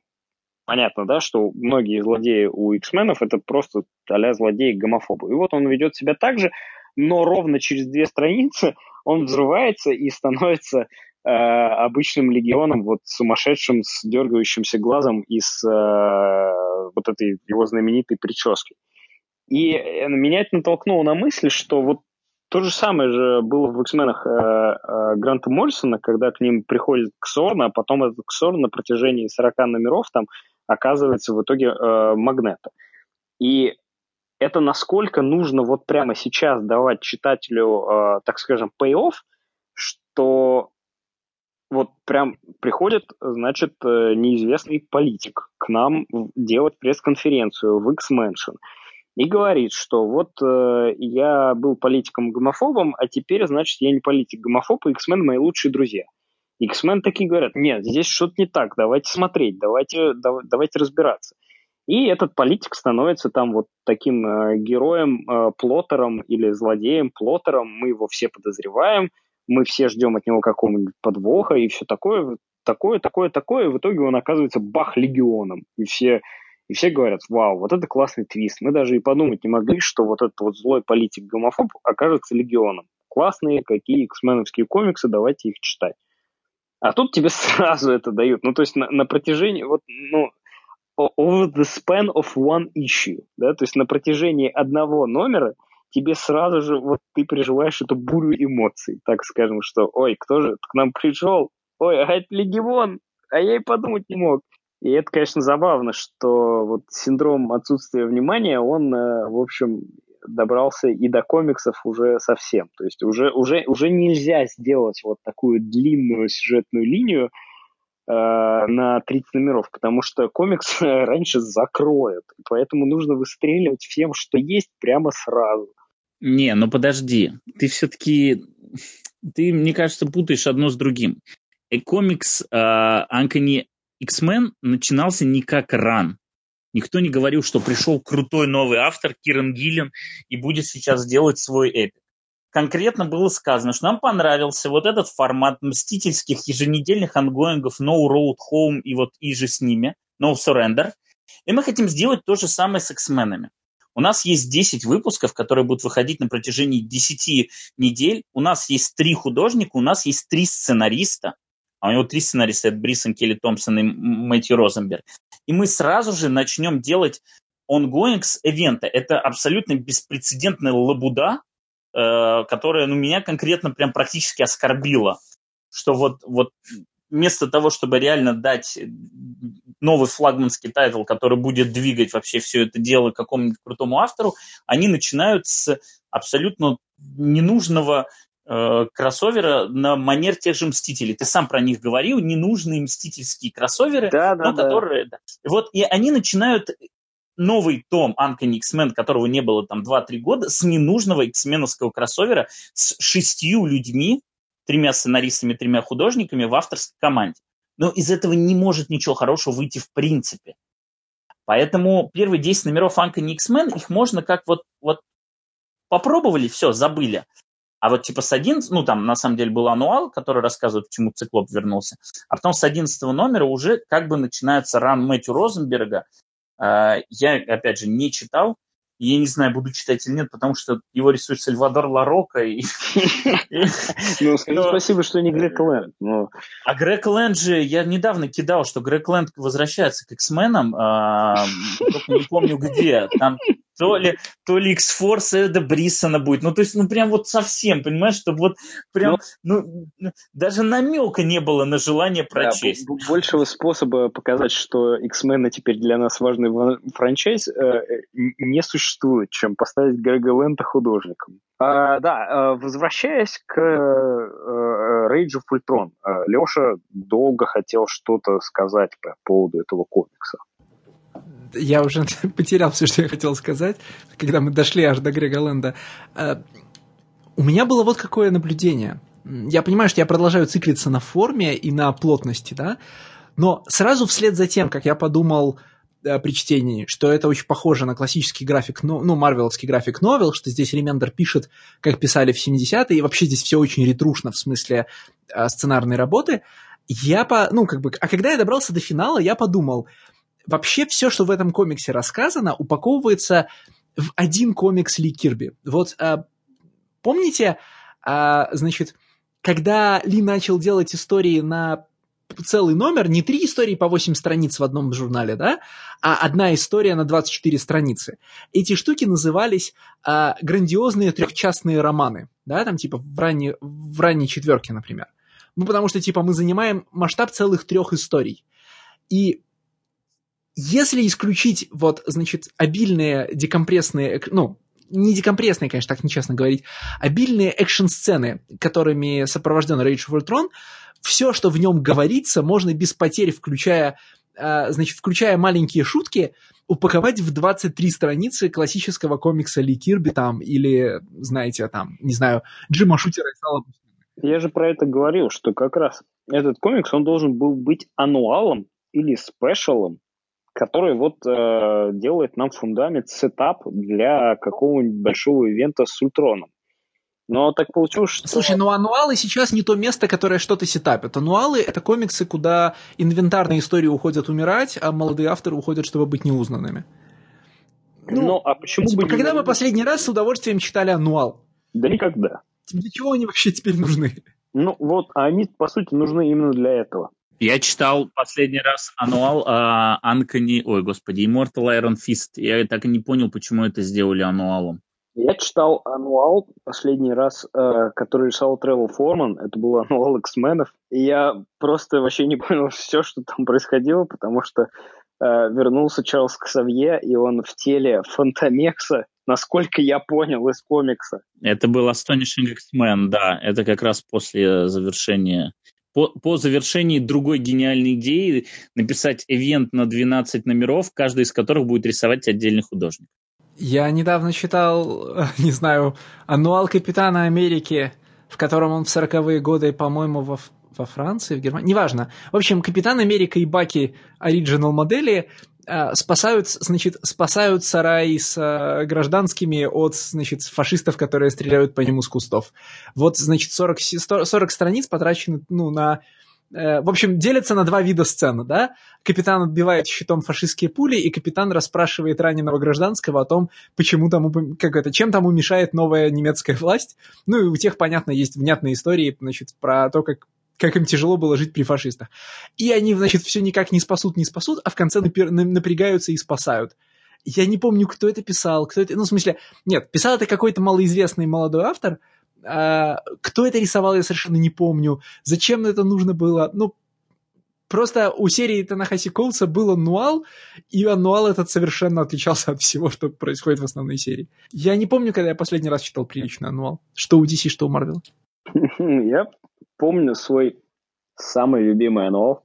понятно, да, что многие злодеи у X-менов это просто а злодеи-гомофобы. И вот он ведет себя так же, но ровно через две страницы он взрывается и становится э, обычным легионом, вот сумасшедшим, с дергающимся глазом и с э, вот этой его знаменитой прической. И меня это натолкнуло на мысль, что вот то же самое же было в X-менах э, э, Гранта Моррисона, когда к ним приходит Ксорн, а потом этот Ксорн на протяжении 40 номеров там оказывается в итоге э, Магнета. И это насколько нужно вот прямо сейчас давать читателю, э, так скажем, pay-off, что вот прям приходит, значит, э, неизвестный политик к нам делать пресс-конференцию в X-Mansion и говорит, что вот э, я был политиком-гомофобом, а теперь, значит, я не политик-гомофоб, и X-Men мои лучшие друзья. X-Men такие говорят, нет, здесь что-то не так, давайте смотреть, давайте, да, давайте разбираться. И этот политик становится там вот таким э, героем, э, плоттером или злодеем, плоттером, мы его все подозреваем, мы все ждем от него какого-нибудь подвоха и все такое, такое, такое, такое, и в итоге он оказывается бах-легионом. И все и все говорят, вау, вот это классный твист. Мы даже и подумать не могли, что вот этот вот злой политик-гомофоб окажется легионом. Классные какие x комиксы, давайте их читать. А тут тебе [laughs] сразу это дают. Ну, то есть на, на протяжении, вот, ну, over the span of one issue, да, то есть на протяжении одного номера тебе сразу же, вот ты переживаешь эту бурю эмоций, так скажем, что, ой, кто же к нам пришел? Ой, а это Легион, а я и подумать не мог. И это, конечно, забавно, что вот синдром отсутствия внимания, он, э, в общем, добрался и до комиксов уже совсем. То есть уже, уже, уже нельзя сделать вот такую длинную сюжетную линию э, на 30 номеров, потому что комикс [laughs] раньше закроют. Поэтому нужно выстреливать всем, что есть, прямо сразу. Не, ну подожди. Ты все-таки, ты, мне кажется, путаешь одно с другим. И комикс э, Анкони X-Men начинался не как ран. Никто не говорил, что пришел крутой новый автор Киран Гиллен и будет сейчас делать свой эпик. Конкретно было сказано, что нам понравился вот этот формат мстительских еженедельных ангоингов No Road Home и вот и же с ними, No Surrender. И мы хотим сделать то же самое с X-менами. У нас есть 10 выпусков, которые будут выходить на протяжении 10 недель. У нас есть три художника, у нас есть три сценариста. А у него три сценариста, это Бриссон, Келли Томпсон и Мэтью Розенберг. И мы сразу же начнем делать ongoing с ивента. Это абсолютно беспрецедентная лабуда, э, которая ну, меня конкретно прям практически оскорбила. Что вот, вот вместо того, чтобы реально дать новый флагманский title, который будет двигать вообще все это дело какому-нибудь крутому автору, они начинают с абсолютно ненужного кроссовера на манер тех же Мстителей. Ты сам про них говорил, ненужные мстительские кроссоверы, да, да, но да. которые... Да. Вот, и они начинают новый том Uncanny X-Men, которого не было там 2-3 года, с ненужного X-меновского кроссовера с шестью людьми, тремя сценаристами, тремя художниками в авторской команде. Но из этого не может ничего хорошего выйти в принципе. Поэтому первые 10 номеров Uncanny X-Men, их можно как вот, вот попробовали, все, забыли. А вот типа с 11, ну там на самом деле был ануал, который рассказывает, почему Циклоп вернулся. А потом с 11 номера уже как бы начинается ран Мэтью Розенберга. А, я, опять же, не читал, я не знаю, буду читать или нет, потому что его рисует Сальвадор Ларока. И... Ну, спасибо, что не Грег Лэнд. А Грег Лэнд же, я недавно кидал, что Грег Лэнд возвращается к X-менам, а, только не помню где. Там то ли, то ли X-Force Эда Брисона будет. Ну, то есть, ну, прям вот совсем, понимаешь, чтобы вот прям, ну, ну, даже намека не было на желание прочесть. Да, большего способа показать, что X-Men теперь для нас важный франчайз, э, не существует, чем поставить Грега Лента художником. А, да, э, возвращаясь к э, Rage of Ultron, Леша долго хотел что-то сказать по поводу этого комикса я уже [laughs] потерял все, что я хотел сказать, когда мы дошли аж до Грега Лэнда. Э, у меня было вот какое наблюдение. Я понимаю, что я продолжаю циклиться на форме и на плотности, да, но сразу вслед за тем, как я подумал э, при чтении, что это очень похоже на классический график, ну, ну марвеловский график новел, что здесь Ремендер пишет, как писали в 70-е, и вообще здесь все очень ретрушно в смысле э, сценарной работы, я по, ну, как бы, а когда я добрался до финала, я подумал, вообще все, что в этом комиксе рассказано, упаковывается в один комикс Ли Кирби. Вот а, помните, а, значит, когда Ли начал делать истории на целый номер, не три истории по 8 страниц в одном журнале, да, а одна история на 24 страницы. Эти штуки назывались а, грандиозные трехчастные романы, да, там типа в ранней, в ранней четверке, например. Ну, потому что, типа, мы занимаем масштаб целых трех историй. И если исключить вот, значит, обильные декомпрессные, ну, не декомпрессные, конечно, так нечестно говорить, обильные экшн-сцены, которыми сопровожден Rage of Ultron, все, что в нем говорится, можно без потерь, включая, э, значит, включая маленькие шутки, упаковать в 23 страницы классического комикса Ли Кирби там, или, знаете, там, не знаю, Джима Шутера Я же про это говорил, что как раз этот комикс, он должен был быть ануалом или спешалом который вот э, делает нам фундамент, setup для какого-нибудь большого ивента с Ультроном. Но так получилось, что... Слушай, ну ануалы сейчас не то место, которое что-то сетапит. Ануалы — это комиксы, куда инвентарные истории уходят умирать, а молодые авторы уходят, чтобы быть неузнанными. Ну, ну а почему типа, бы... Когда не... мы последний раз с удовольствием читали ануал? Да никогда. Для чего они вообще теперь нужны? Ну вот, а они, по сути, нужны именно для этого. Я читал последний раз ануал а, Анкани, ой, господи, Immortal Iron Fist. Я так и не понял, почему это сделали ануалом. Я читал ануал последний раз, э, который рисовал Тревел Форман. Это был ануал X-менов. И я просто вообще не понял [laughs] все, что там происходило, потому что э, вернулся Чарльз Ксавье, и он в теле Фантомекса, насколько я понял из комикса. Это был Astonishing X-Men, да. Это как раз после завершения по, по завершении другой гениальной идеи написать ивент на 12 номеров, каждый из которых будет рисовать отдельный художник. Я недавно читал, [laughs] не знаю, ануал Капитана Америки, в котором он в 40-е годы, по-моему, во, во Франции, в Германии, неважно. В общем, Капитан Америка и Баки оригинал модели спасают, значит, спасают сарай с э, гражданскими от, значит, фашистов, которые стреляют по нему с кустов. Вот, значит, 40, 40 страниц потрачены, ну, на... Э, в общем, делятся на два вида сцены, да? Капитан отбивает щитом фашистские пули, и капитан расспрашивает раненого гражданского о том, почему тому, как это, чем тому мешает новая немецкая [laughs] власть. Ну, и у тех, понятно, есть внятные истории, значит, про то, как как им тяжело было жить при фашистах. И они, значит, все никак не спасут, не спасут, а в конце напрягаются и спасают. Я не помню, кто это писал, кто это... Ну, в смысле, нет, писал это какой-то малоизвестный молодой автор, а, кто это рисовал, я совершенно не помню. Зачем это нужно было? Ну, Просто у серии Танахаси Коутса было нуал, и нуал этот совершенно отличался от всего, что происходит в основной серии. Я не помню, когда я последний раз читал приличный ануал. Что у DC, что у Marvel. [laughs] Я помню свой самый любимый ануал.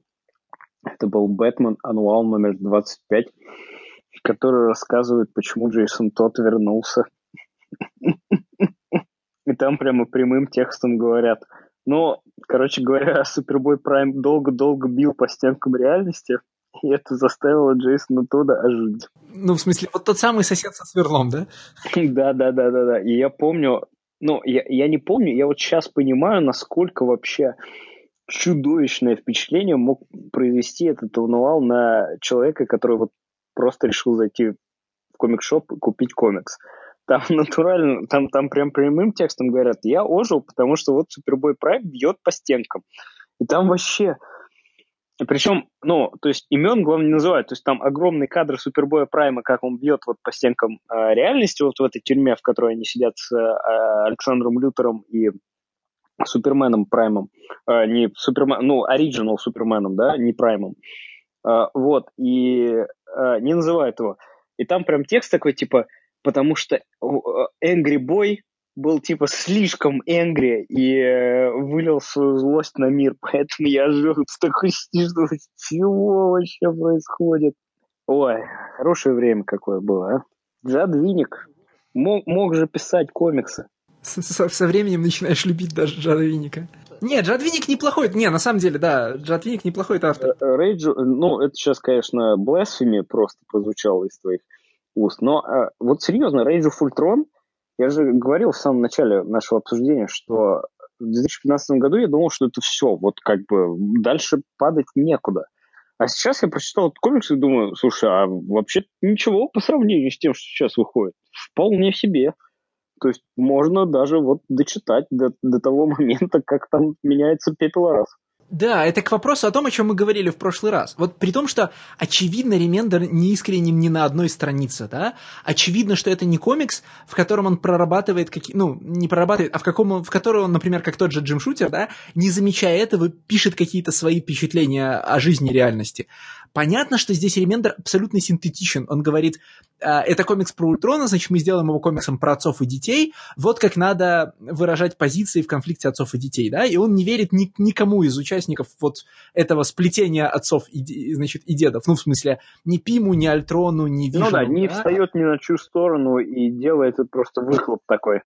Это был Бэтмен ануал номер 25, который рассказывает, почему Джейсон Тот вернулся. И там прямо прямым текстом говорят – но, короче говоря, Супербой Прайм долго-долго бил по стенкам реальности, и это заставило Джейсона Тода ожить. Ну, в смысле, вот тот самый сосед со сверлом, да? [laughs] Да, да, да, да, да. И я помню, ну, я, я не помню, я вот сейчас понимаю, насколько вообще чудовищное впечатление мог произвести этот ануал на человека, который вот просто решил зайти в комик-шоп и купить комикс. Там [laughs] натурально, там, там прям прямым текстом говорят, я ожил, потому что вот Супербой Прайм бьет по стенкам. И там вообще... Причем, ну, то есть имен, главное, не называют. То есть там огромный кадр Супербоя Прайма, как он бьет вот по стенкам э, реальности, вот в этой тюрьме, в которой они сидят с э, Александром Лютером и Суперменом Праймом. Э, не Супермен, ну, оригинал Суперменом, да, не Праймом. Э, вот, и э, не называют его. И там прям текст такой, типа, потому что э, Angry Boy был типа слишком angry и э, вылил свою злость на мир, [laughs] поэтому я жил в такой что чего вообще происходит? Ой, хорошее время какое было, а? Джад Виник мог, мог же писать комиксы. Со, со временем начинаешь любить даже Джад Виника. Нет, Джад Виник неплохой. Не, на самом деле, да, Джад Виник неплохой автор. Э, Рейджу, ну, это сейчас, конечно, блесфеми просто прозвучало из твоих уст. Но э, вот серьезно, of Ultron, я же говорил в самом начале нашего обсуждения, что в 2015 году я думал, что это все, вот как бы дальше падать некуда. А сейчас я прочитал этот комикс и думаю, слушай, а вообще ничего по сравнению с тем, что сейчас выходит. Вполне себе. То есть можно даже вот дочитать до, до того момента, как там меняется пепел раз. Да, это к вопросу о том, о чем мы говорили в прошлый раз. Вот при том, что очевидно Ремендер не искренним ни на одной странице, да, очевидно, что это не комикс, в котором он прорабатывает какие, ну, не прорабатывает, а в каком, в котором он, например, как тот же Джим Шутер, да, не замечая этого, пишет какие-то свои впечатления о жизни реальности. Понятно, что здесь Ремендер абсолютно синтетичен. Он говорит, «А, это комикс про Ультрона, значит, мы сделаем его комиксом про отцов и детей. Вот как надо выражать позиции в конфликте отцов и детей, да, и он не верит ни, никому из участников вот этого сплетения отцов и, значит, и дедов. Ну, в смысле, ни Пиму, ни Альтрону, ни Вижену. Ну да, не да? встает ни на чью сторону и делает это просто выхлоп такой.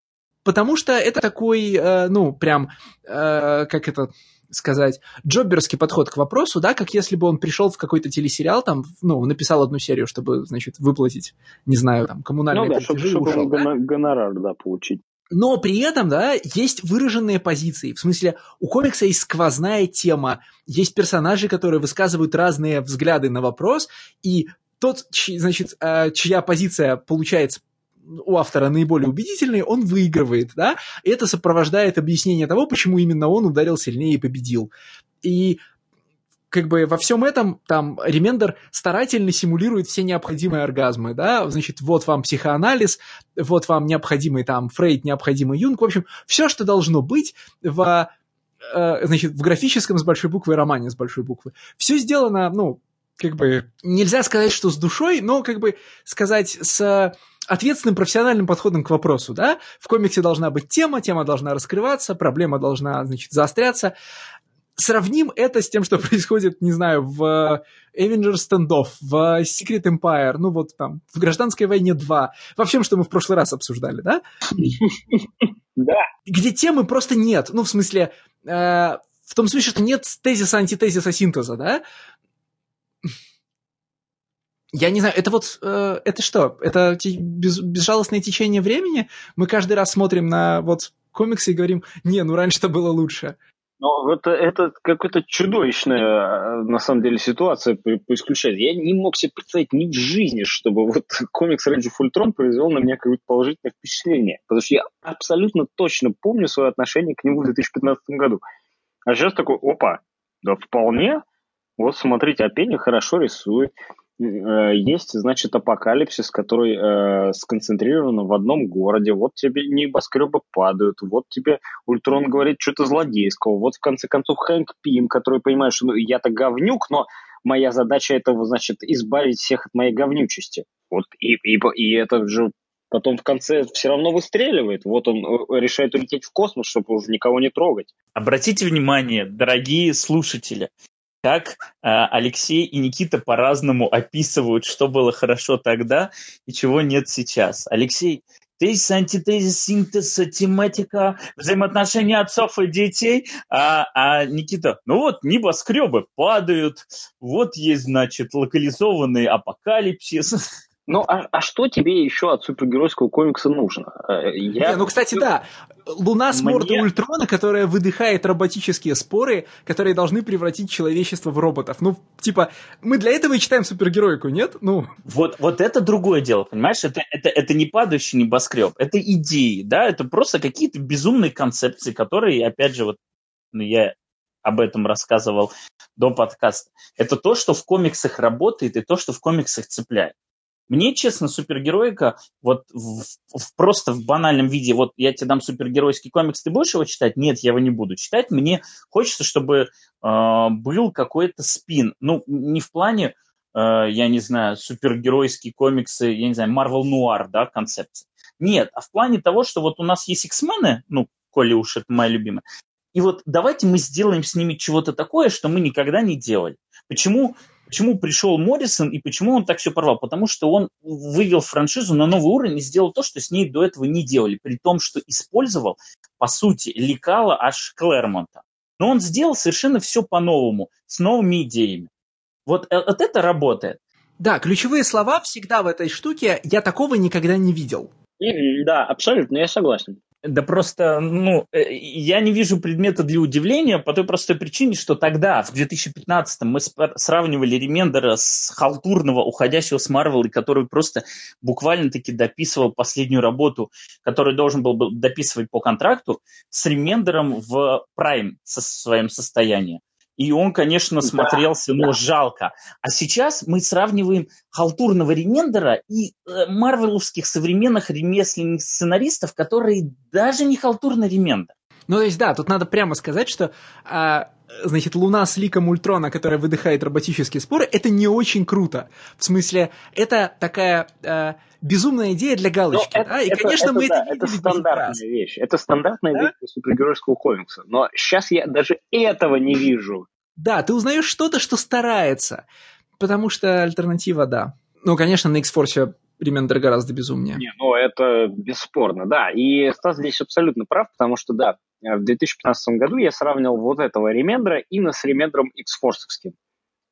Потому что это такой, э, ну, прям, э, как это сказать, джобберский подход к вопросу, да, как если бы он пришел в какой-то телесериал, там, ну, написал одну серию, чтобы, значит, выплатить, не знаю, там, коммунальные ну, да, чтобы, чтобы ушел, да? гонорар, да, получить. Но при этом, да, есть выраженные позиции. В смысле, у комикса есть сквозная тема, есть персонажи, которые высказывают разные взгляды на вопрос, и тот, значит, э, чья позиция получается у автора наиболее убедительный, он выигрывает, да, и это сопровождает объяснение того, почему именно он ударил сильнее и победил. И как бы во всем этом там Ремендер старательно симулирует все необходимые оргазмы, да, значит, вот вам психоанализ, вот вам необходимый там Фрейд, необходимый Юнг, в общем, все, что должно быть в э, значит, в графическом с большой буквы романе с большой буквы. Все сделано, ну, как бы, нельзя сказать, что с душой, но, как бы, сказать, с ответственным профессиональным подходом к вопросу, да, в комиксе должна быть тема, тема должна раскрываться, проблема должна, значит, заостряться. Сравним это с тем, что [laughs] происходит, не знаю, в Avengers Standoff, в Secret Empire, ну вот там, в Гражданской войне 2, во всем, что мы в прошлый раз обсуждали, да? [laughs] Да. Где темы просто нет, ну, в смысле, э, в том смысле, что нет тезиса, антитезиса, синтеза, да? Я не знаю, это вот, э, это что? Это без, безжалостное течение времени? Мы каждый раз смотрим на вот комиксы и говорим, не, ну раньше-то было лучше. Ну, это, это какая-то чудовищная, на самом деле, ситуация по, по исключению. Я не мог себе представить ни в жизни, чтобы вот [laughs] комикс of Ultron произвел на меня какое-то положительное впечатление. Потому что я абсолютно точно помню свое отношение к нему в 2015 году. А сейчас такой, опа, да вполне. Вот смотрите, Апенни хорошо рисует. Э, есть, значит, апокалипсис, который э, сконцентрирован в одном городе. Вот тебе небоскребы падают, вот тебе Ультрон говорит что-то злодейского. Вот, в конце концов, Хэнк Пим, который понимает, что ну, я-то говнюк, но моя задача это, значит, избавить всех от моей говнючести. Вот, и, и, и это же потом в конце все равно выстреливает. Вот он э, решает улететь в космос, чтобы уже никого не трогать. Обратите внимание, дорогие слушатели, как э, Алексей и Никита по-разному описывают, что было хорошо тогда и чего нет сейчас. Алексей, тезис, антитезис, синтез, тематика, взаимоотношения отцов и детей. А, а Никита, ну вот небоскребы падают, вот есть, значит, локализованный апокалипсис. Ну, а, а что тебе еще от супергеройского комикса нужно? Э, я... Не, ну, кстати, да. Луна с мордой Мне... Ультрона, которая выдыхает роботические споры, которые должны превратить человечество в роботов. Ну, типа, мы для этого и читаем супергероику, нет? Ну. Вот, вот это другое дело, понимаешь? Это, это, это не падающий небоскреб, это идеи, да, это просто какие-то безумные концепции, которые, опять же, вот ну, я об этом рассказывал до подкаста. Это то, что в комиксах работает, и то, что в комиксах цепляет. Мне, честно, супергероика, вот в, в, просто в банальном виде, вот я тебе дам супергеройский комикс, ты будешь его читать? Нет, я его не буду читать. Мне хочется, чтобы э, был какой-то спин. Ну, не в плане, э, я не знаю, супергеройские комиксы, я не знаю, Marvel Noir, да, концепция. Нет, а в плане того, что вот у нас есть X-мены, ну, коли уж это моя любимая, и вот давайте мы сделаем с ними чего-то такое, что мы никогда не делали. Почему Почему пришел Моррисон и почему он так все порвал? Потому что он вывел франшизу на новый уровень и сделал то, что с ней до этого не делали, при том, что использовал, по сути, лекала аж Клэрмонта. Но он сделал совершенно все по-новому, с новыми идеями. Вот, э, вот это работает. Да, ключевые слова всегда в этой штуке «я такого никогда не видел». Да, абсолютно, я согласен. Да просто, ну, э, я не вижу предмета для удивления по той простой причине, что тогда, в 2015-м, мы сравнивали Ремендера с халтурного, уходящего с Марвел, который просто буквально-таки дописывал последнюю работу, которую должен был дописывать по контракту, с Ремендером в Prime со своим состоянием. И он, конечно, смотрелся, да, ну, да. жалко. А сейчас мы сравниваем халтурного ремендера и э, марвеловских современных ремесленных сценаристов, которые даже не халтурный ремендер. Ну, то есть, да, тут надо прямо сказать, что а, значит, Луна с ликом Ультрона, которая выдыхает роботические споры, это не очень круто. В смысле, это такая э, безумная идея для галочки. Это, да? И, это, конечно, это, мы да, это, это стандартная вещь. Это стандартная да? вещь супергеройского комикса. Но сейчас я даже этого не вижу. Да, ты узнаешь что-то, что старается. Потому что альтернатива, да. Ну, конечно, на X-Force Ремендер гораздо безумнее. Не, ну это бесспорно, да. И Стас здесь абсолютно прав, потому что, да, в 2015 году я сравнивал вот этого Ремендера именно с Ремендером X-Force'овским.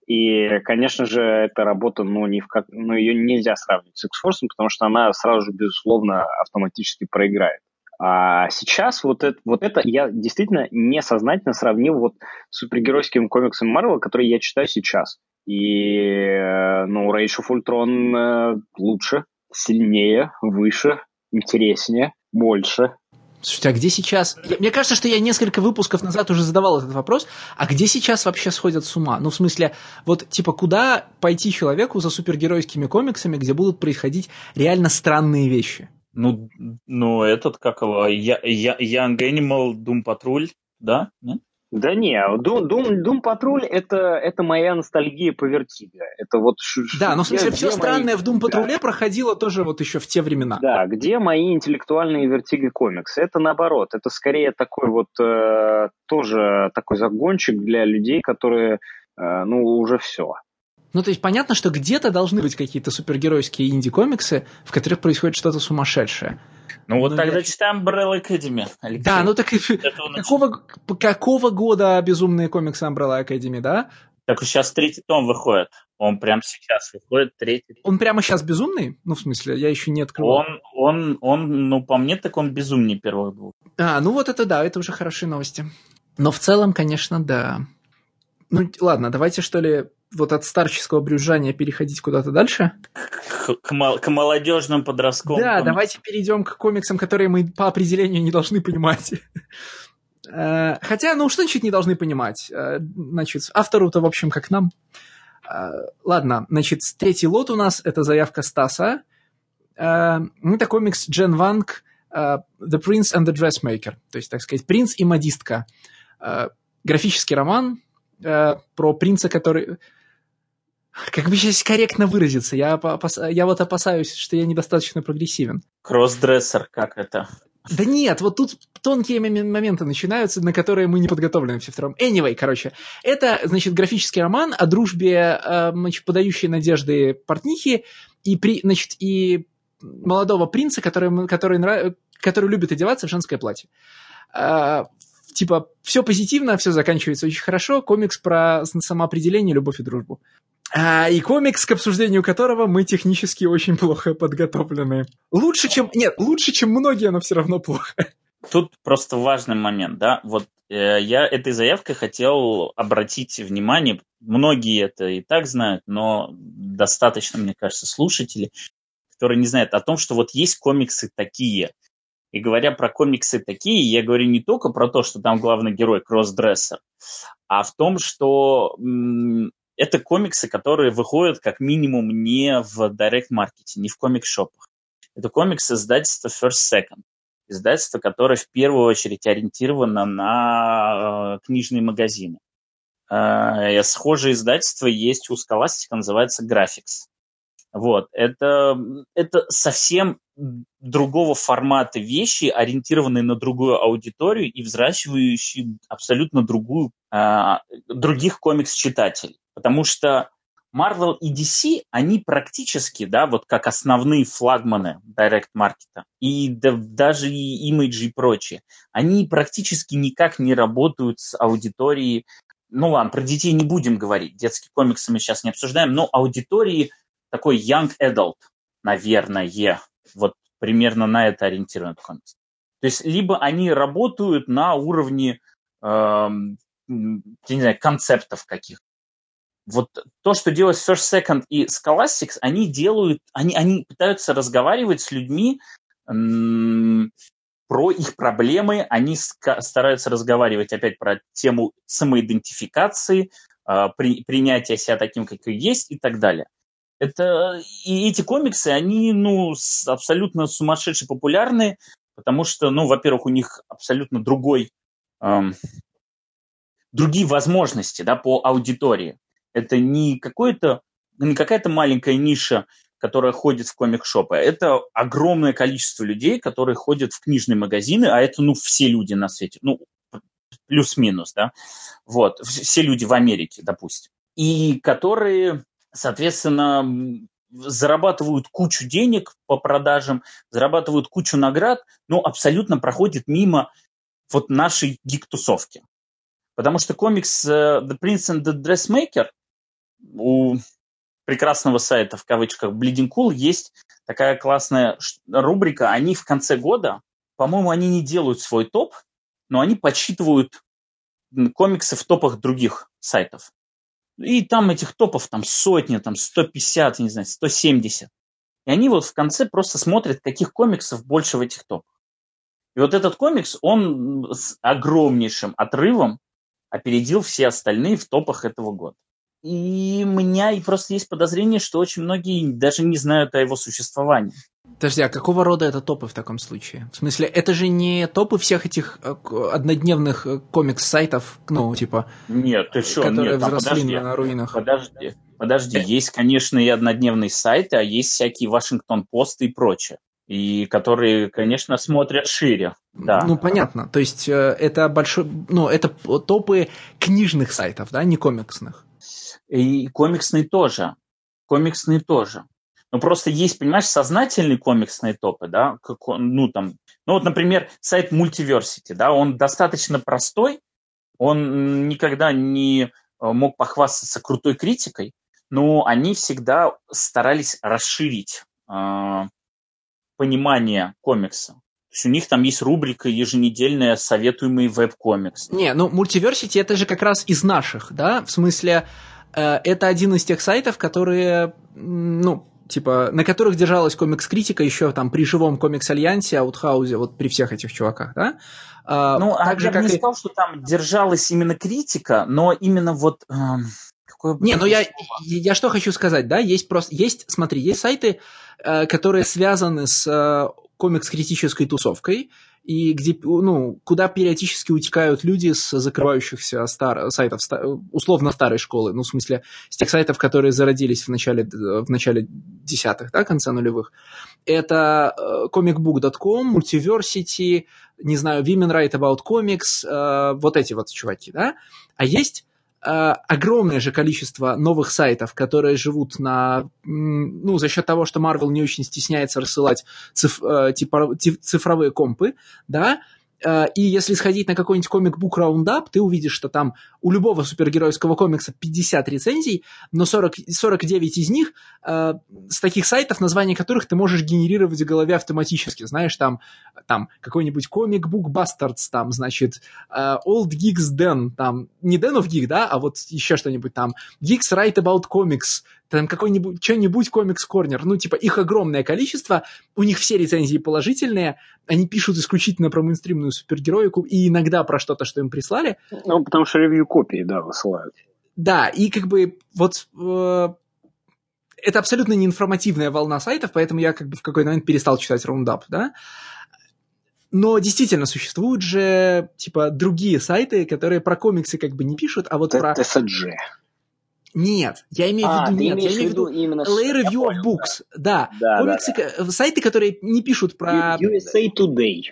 И, конечно же, эта работа, ну, ни в как... ну, ее нельзя сравнивать с X-Force, потому что она сразу же, безусловно, автоматически проиграет. А сейчас вот это, вот это я действительно несознательно сравнил вот с супергеройским комиксом Марвел, который я читаю сейчас. И, э, ну, Rage of Ultron э, лучше, сильнее, выше, интереснее, больше. Слушайте, а где сейчас... Мне кажется, что я несколько выпусков назад уже задавал этот вопрос. А где сейчас вообще сходят с ума? Ну, в смысле, вот, типа, куда пойти человеку за супергеройскими комиксами, где будут происходить реально странные вещи? Ну, ну этот, как его, я, я, Young Animal, Doom Patrol, да? Нет? Да не, Doom, Doom, Doom Patrol это, это моя ностальгия по Vertigo. Это вот да, но в смысле все странное мои... в Doom Patrol да. проходило тоже вот еще в те времена. Да, где мои интеллектуальные Vertigo комиксы? Это наоборот, это скорее такой вот э, тоже такой загончик для людей, которые э, ну уже все. Ну, то есть понятно, что где-то должны быть какие-то супергеройские инди-комиксы, в которых происходит что-то сумасшедшее. Ну вот Но тогда я... читаем Umbrella Academy, Алексей. Да, ну так какого, какого года безумные комиксы Umbrella Academy, да? Так сейчас третий том выходит. Он прямо сейчас выходит третий. Он прямо сейчас безумный? Ну, в смысле, я еще не открыл. Он, он, он, ну, по мне, так он безумнее первых двух. А, ну вот это да, это уже хорошие новости. Но в целом, конечно, да. Ну, ладно, давайте, что ли, вот от старческого брюзжания переходить куда-то дальше? К, к, к молодежным подростковым. Да, комиксам. давайте перейдем к комиксам, которые мы по определению не должны понимать. Э, хотя, ну, что значит не должны понимать? Э, значит, автору-то, в общем, как нам. Э, ладно, значит, третий лот у нас – это заявка Стаса. Это комикс Джен Ванг «The Prince and the Dressmaker», то есть, так сказать, «Принц и модистка». Графический роман про принца, который... Как бы сейчас корректно выразиться? Я, опас... я вот опасаюсь, что я недостаточно прогрессивен. Кроссдрессер, как это? Да нет, вот тут тонкие моменты начинаются, на которые мы не подготовлены все втроем. Anyway, короче, это, значит, графический роман о дружбе, э, значит, подающей надежды портнихи и, при, значит, и молодого принца, который, который, нрав... который любит одеваться в женское платье. Э, типа, все позитивно, все заканчивается очень хорошо. Комикс про самоопределение, любовь и дружбу. А, и комикс, к обсуждению которого мы технически очень плохо подготовлены. Лучше, чем... Нет, лучше, чем многие, но все равно плохо. Тут просто важный момент, да. Вот э, я этой заявкой хотел обратить внимание, многие это и так знают, но достаточно, мне кажется, слушателей, которые не знают о том, что вот есть комиксы такие. И говоря про комиксы такие, я говорю не только про то, что там главный герой кроссдрессер, а в том, что это комиксы, которые выходят как минимум не в директ-маркете, не в комик-шопах. Это комиксы издательства First Second. Издательство, которое в первую очередь ориентировано на э, книжные магазины. Э, схожее издательство есть у Scholastic, называется Graphics. Вот. Это, это совсем другого формата вещи, ориентированные на другую аудиторию и взращивающие абсолютно другую, э, других комикс-читателей. Потому что Marvel и DC, они практически, да, вот как основные флагманы Direct маркета и да, даже и Image и прочее, они практически никак не работают с аудиторией, ну ладно, про детей не будем говорить, детские комиксы мы сейчас не обсуждаем, но аудитории такой young adult, наверное, вот примерно на это ориентирован комикс. То есть либо они работают на уровне, э, не знаю, концептов каких вот то, что делает First Second и Scholastics, они делают, они, они пытаются разговаривать с людьми про их проблемы, они стараются разговаривать опять про тему самоидентификации, э, при, принятия себя таким, какой есть и так далее. Это, и эти комиксы, они ну, абсолютно сумасшедше популярны, потому что, ну, во-первых, у них абсолютно другой, эм, другие возможности да, по аудитории. Это не какое-то, не какая-то маленькая ниша, которая ходит в комик-шопы. Это огромное количество людей, которые ходят в книжные магазины, а это, ну, все люди на свете, ну, плюс-минус, да, вот, все люди в Америке, допустим, и которые, соответственно, зарабатывают кучу денег по продажам, зарабатывают кучу наград, но абсолютно проходят мимо вот нашей гик-тусовки. Потому что комикс uh, The Prince and the Dressmaker у прекрасного сайта, в кавычках, Bleeding Cool, есть такая классная рубрика. Они в конце года, по-моему, они не делают свой топ, но они подсчитывают комиксы в топах других сайтов. И там этих топов там сотни, там 150, не знаю, 170. И они вот в конце просто смотрят, каких комиксов больше в этих топах. И вот этот комикс, он с огромнейшим отрывом опередил все остальные в топах этого года. И у меня просто есть подозрение, что очень многие даже не знают о его существовании. Подожди, а какого рода это топы в таком случае? В смысле, это же не топы всех этих э, однодневных э, комикс-сайтов, ну, типа... Нет, ты что, которые нет, взросли подожди, на руинах. Подожди, подожди, есть, конечно, и однодневные сайты, а есть всякие Вашингтон-посты и прочее. И которые, конечно, смотрят шире. Да. Ну, понятно. То есть, э, это большой... Ну, это топы книжных сайтов, да, не комиксных. И комиксные тоже. Комиксные тоже. Ну, просто есть, понимаешь, сознательные комиксные топы, да, как он, ну, там, ну, вот, например, сайт Multiversity, да, он достаточно простой, он никогда не э, мог похвастаться крутой критикой, но они всегда старались расширить э, понимание комикса. То есть у них там есть рубрика еженедельная «Советуемый веб-комикс». Не, ну, Multiversity это же как раз из наших, да, в смысле Э, это один из тех сайтов, которые, ну, типа, на которых держалась комикс-критика еще там при живом комикс-альянсе, Аутхаузе, вот при всех этих чуваках, да? А, ну, так а же, я как бы не и... сказал, что там держалась именно критика, но именно вот... Э, какое не, ну я, я что хочу сказать, да, есть просто, есть, смотри, есть сайты, э, которые связаны с э, комикс-критической тусовкой, и где, ну, куда периодически утекают люди с закрывающихся стар, сайтов, условно старой школы, ну, в смысле, с тех сайтов, которые зародились в начале, в начале десятых, да, конца нулевых. Это э, comicbook.com, Multiversity, не знаю, Women Write About Comics, э, вот эти вот чуваки, да. А есть Э, огромное же количество новых сайтов, которые живут на, ну, за счет того, что Marvel не очень стесняется рассылать циф, э, типа, цифровые компы, да, Э, и если сходить на какой-нибудь комик-бук Roundup, ты увидишь, что там у любого супергеройского комикса 50 рецензий, но 40, 49 из них э, с таких сайтов, названия которых ты можешь генерировать в голове автоматически. Знаешь, там, там какой-нибудь комик-бук Bastards, там, значит, э, Old Geeks Den, там, не Den of Geek, да, а вот еще что-нибудь там, Geeks Write About Comics, там какой-нибудь, что-нибудь комикс корнер, ну, типа, их огромное количество, у них все рецензии положительные, они пишут исключительно про мейнстримную супергероику и иногда про что-то, что им прислали. Ну, потому что ревью-копии, да, высылают. Да, и как бы вот э, это абсолютно неинформативная волна сайтов, поэтому я как бы в какой-то момент перестал читать раундап, да. Но действительно существуют же, типа, другие сайты, которые про комиксы как бы не пишут, а вот про... TSG. Нет, я имею в а, виду, нет, я имею в виду именно Lay Review of Books, да, да, комиксы, да, да. сайты, которые не пишут про... USA Today.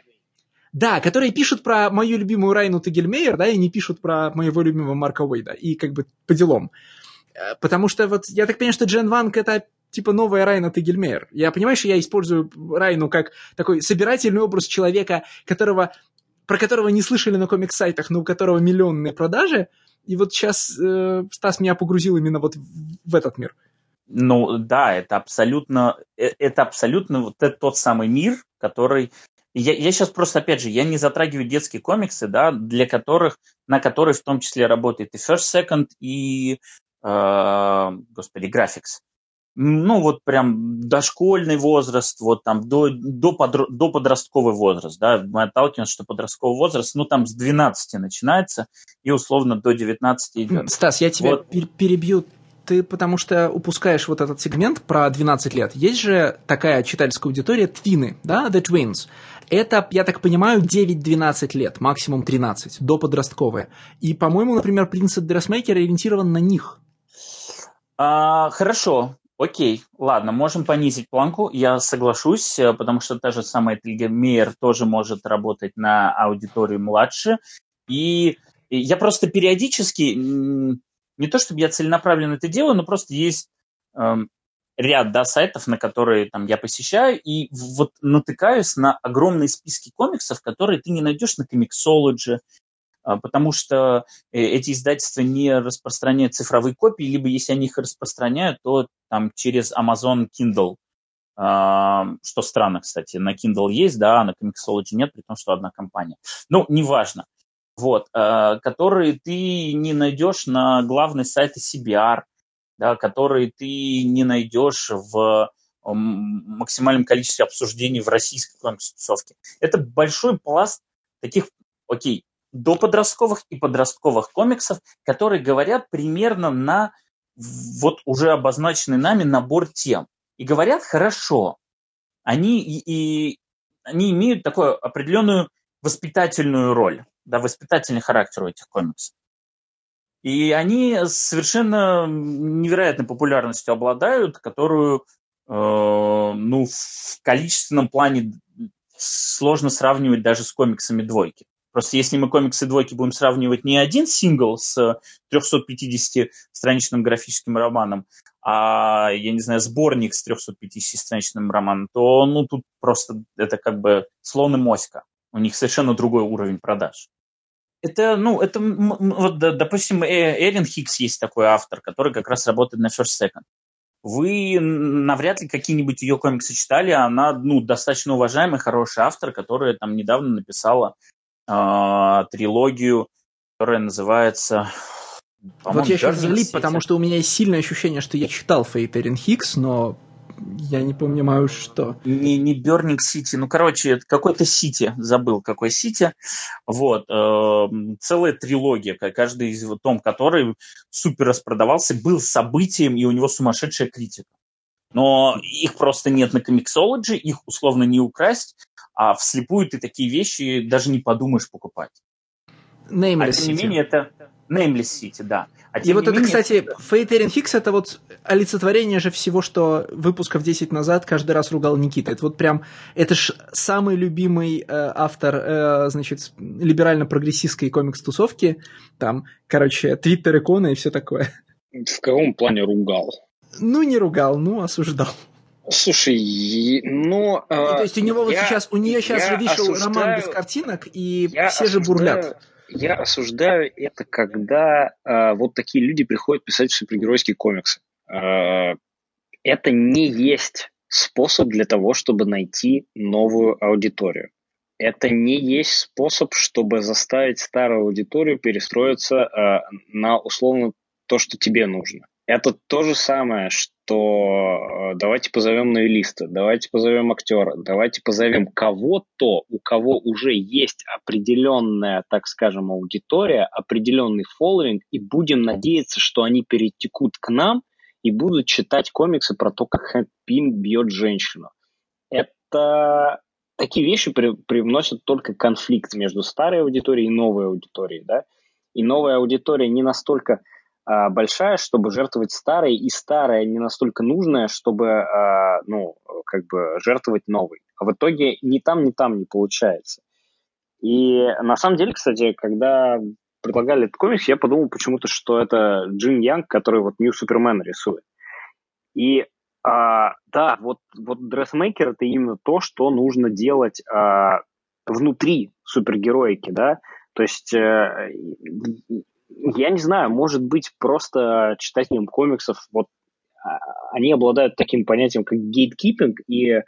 Да, которые пишут про мою любимую Райну Тегельмейер, да, и не пишут про моего любимого Марка Уэйда, и как бы по делам. Э, потому что вот, я так понимаю, что Джен Ванг это типа новая Райна Тегельмейер. Я понимаю, что я использую Райну как такой собирательный образ человека, которого, про которого не слышали на комикс-сайтах, но у которого миллионные продажи, и вот сейчас э, Стас меня погрузил именно вот в этот мир. Ну да, это абсолютно, э, это абсолютно вот это тот самый мир, который я, я сейчас просто, опять же, я не затрагиваю детские комиксы, да, для которых, на которые в том числе работает и First Second, и, э, господи, Graphics ну, вот прям дошкольный возраст, вот там до, до, подро, до подростковый возраст, да, мы отталкиваемся, что подростковый возраст, ну, там с 12 начинается и условно до 19 идет. Стас, я тебя вот. перебью, ты потому что упускаешь вот этот сегмент про 12 лет. Есть же такая читательская аудитория твины, да, The Twins. Это, я так понимаю, 9-12 лет, максимум 13, до подростковые. И, по-моему, например, Принцип Дрессмейкер ориентирован на них. А, хорошо, Окей, ладно, можем понизить планку, я соглашусь, э, потому что та же самая Тильга тоже может работать на аудиторию младше. И я просто периодически, не то чтобы я целенаправленно это делаю, но просто есть эм, ряд да, сайтов, на которые там, я посещаю, и вот натыкаюсь на огромные списки комиксов, которые ты не найдешь на а, потому что э, эти издательства не распространяют цифровые копии, либо если они их распространяют, то там через Amazon Kindle, а, что странно, кстати, на Kindle есть, да, а на Comixology нет, при том, что одна компания. Ну, неважно. Вот, которые ты не найдешь на главной сайте CBR, да, которые ты не найдешь в максимальном количестве обсуждений в российской комикс-тусовке. Это большой пласт таких, окей, до подростковых и подростковых комиксов, которые говорят примерно на вот уже обозначенный нами набор тем. И говорят хорошо. Они, и, и, они имеют такую определенную воспитательную роль, да, воспитательный характер у этих комиксов. И они совершенно невероятной популярностью обладают, которую э, ну, в количественном плане сложно сравнивать даже с комиксами двойки. Просто если мы комиксы двойки будем сравнивать не один сингл с 350-страничным графическим романом, а, я не знаю, сборник с 350-страничным романом, то ну тут просто это как бы слон и моська. У них совершенно другой уровень продаж. Это, ну, это, вот, допустим, э, Эрин Хикс есть такой автор, который как раз работает на First Second. Вы навряд ли какие-нибудь ее комиксы читали, она, ну, достаточно уважаемый, хороший автор, которая там недавно написала э, трилогию, которая называется... Вот я сейчас залип, потому что у меня есть сильное ощущение, что я читал Фейт Эрин Хикс, но я не понимаю, что. Не, не Burning City, ну, короче, какой-то Сити, забыл, какой Сити. Вот, э, целая трилогия, каждый из том, который супер распродавался, был событием, и у него сумасшедшая критика. Но их просто нет на комиксологи, их условно не украсть, а вслепую ты такие вещи даже не подумаешь покупать. Nameless а тем не менее, это Nameless City, да. А и вот это, менее, кстати, это... Fate Erin Hicks это вот олицетворение же всего, что выпусков 10 назад каждый раз ругал Никита. Это вот прям, это ж самый любимый э, автор, э, значит, либерально-прогрессистской комикс-тусовки. Там, короче, твиттер иконы и все такое. В каком плане ругал? Ну, не ругал, ну, осуждал. Слушай, ну... Э, то есть у него вот сейчас, у нее сейчас же вышел осуждаю, роман без картинок, и все осуждаю, же бурлят. Я осуждаю это, когда э, вот такие люди приходят писать супергеройские комиксы. Э, это не есть способ для того, чтобы найти новую аудиторию. Это не есть способ, чтобы заставить старую аудиторию перестроиться э, на условно то, что тебе нужно. Это то же самое, что э, давайте позовем новелиста, давайте позовем актера, давайте позовем кого-то, у кого уже есть определенная, так скажем, аудитория, определенный фолловинг, и будем надеяться, что они перетекут к нам и будут читать комиксы про то, как Хэнк Пин бьет женщину. Это такие вещи при, привносят только конфликт между старой аудиторией и новой аудиторией, да, и новая аудитория не настолько большая, чтобы жертвовать старой, и старая не настолько нужная, чтобы, а, ну, как бы жертвовать новой. А в итоге ни там, ни там не получается. И на самом деле, кстати, когда предлагали этот комикс, я подумал почему-то, что это Джин Янг, который вот New Superman рисует. И а, да, вот, вот дрессмейкер это именно то, что нужно делать а, внутри супергероики, да, то есть э, я не знаю, может быть, просто читателям комиксов, вот а, они обладают таким понятием, как гейткипинг, и,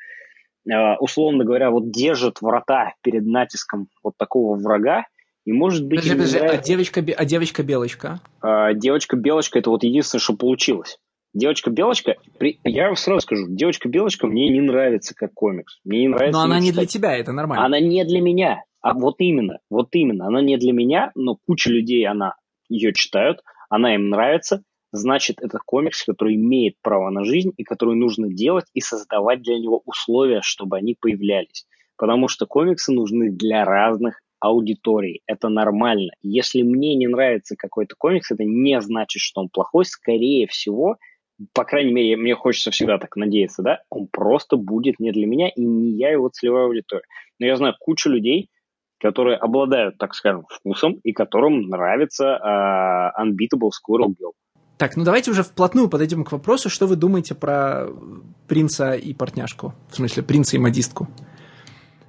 а, условно говоря, вот держат врата перед натиском вот такого врага, и может быть... Подожди, подожди, нравится... а девочка, а девочка-белочка? А, девочка-белочка это вот единственное, что получилось. Девочка-белочка, при... я вам сразу скажу, девочка-белочка мне не нравится как комикс. Мне не нравится. Но она не для тебя, это нормально. Она не для меня. А вот именно, вот именно, она не для меня, но куча людей она ее читают, она им нравится, значит, это комикс, который имеет право на жизнь и который нужно делать и создавать для него условия, чтобы они появлялись. Потому что комиксы нужны для разных аудиторий. Это нормально. Если мне не нравится какой-то комикс, это не значит, что он плохой. Скорее всего, по крайней мере, мне хочется всегда так надеяться, да, он просто будет не для меня, и не я его целевая аудитория. Но я знаю кучу людей, которые обладают, так скажем, вкусом и которым нравится uh, Unbeatable Squirrel Girl. Так, ну давайте уже вплотную подойдем к вопросу, что вы думаете про принца и партняшку, в смысле принца и модистку.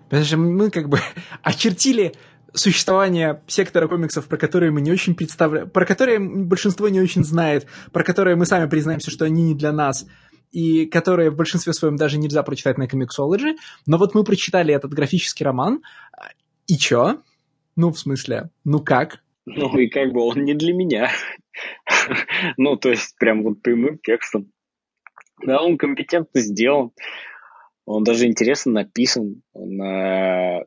Потому что мы как бы [laughs] очертили существование сектора комиксов, про которые мы не очень представляем, про которые большинство не очень знает, про которые мы сами признаемся, что они не для нас, и которые в большинстве своем даже нельзя прочитать на комиксологи. Но вот мы прочитали этот графический роман, и чё? Ну, в смысле, ну как? Ну, и как бы он не для меня. ну, то есть, прям вот прямым текстом. Да, он компетентно сделан. Он даже интересно написан. Он, э...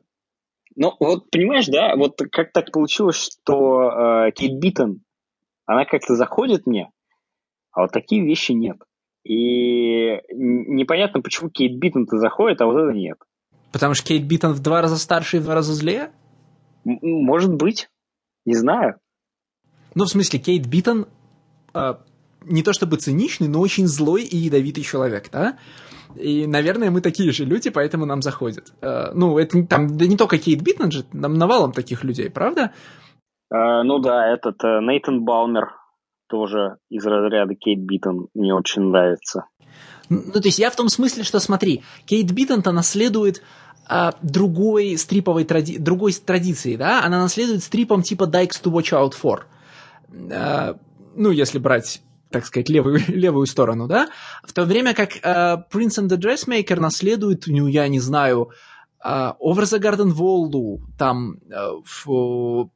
Ну, вот понимаешь, да, вот как так получилось, что э, Кейт Биттон, она как-то заходит мне, а вот такие вещи нет. И непонятно, почему Кейт Биттон-то заходит, а вот это нет. Потому что Кейт Биттон в два раза старше и в два раза злее? Может быть. Не знаю. Ну, в смысле, Кейт Биттон э, не то чтобы циничный, но очень злой и ядовитый человек, да? И, наверное, мы такие же люди, поэтому нам заходят. Э, ну, это там да не только Кейт Биттон же, там навалом таких людей, правда? Э, ну да, этот э, Нейтан Балмер тоже из разряда Кейт Биттон мне очень нравится. Ну, то есть я в том смысле, что смотри, Кейт Биттон-то наследует а, другой стриповой тради... другой традиции, да, она наследует стрипом типа Dykes to Watch Out For. А, ну, если брать так сказать, левую, [laughs] левую сторону, да, в то время как uh, Prince and the Dressmaker наследует, ну, я не знаю, uh, Over the Garden Wall, там, uh, в,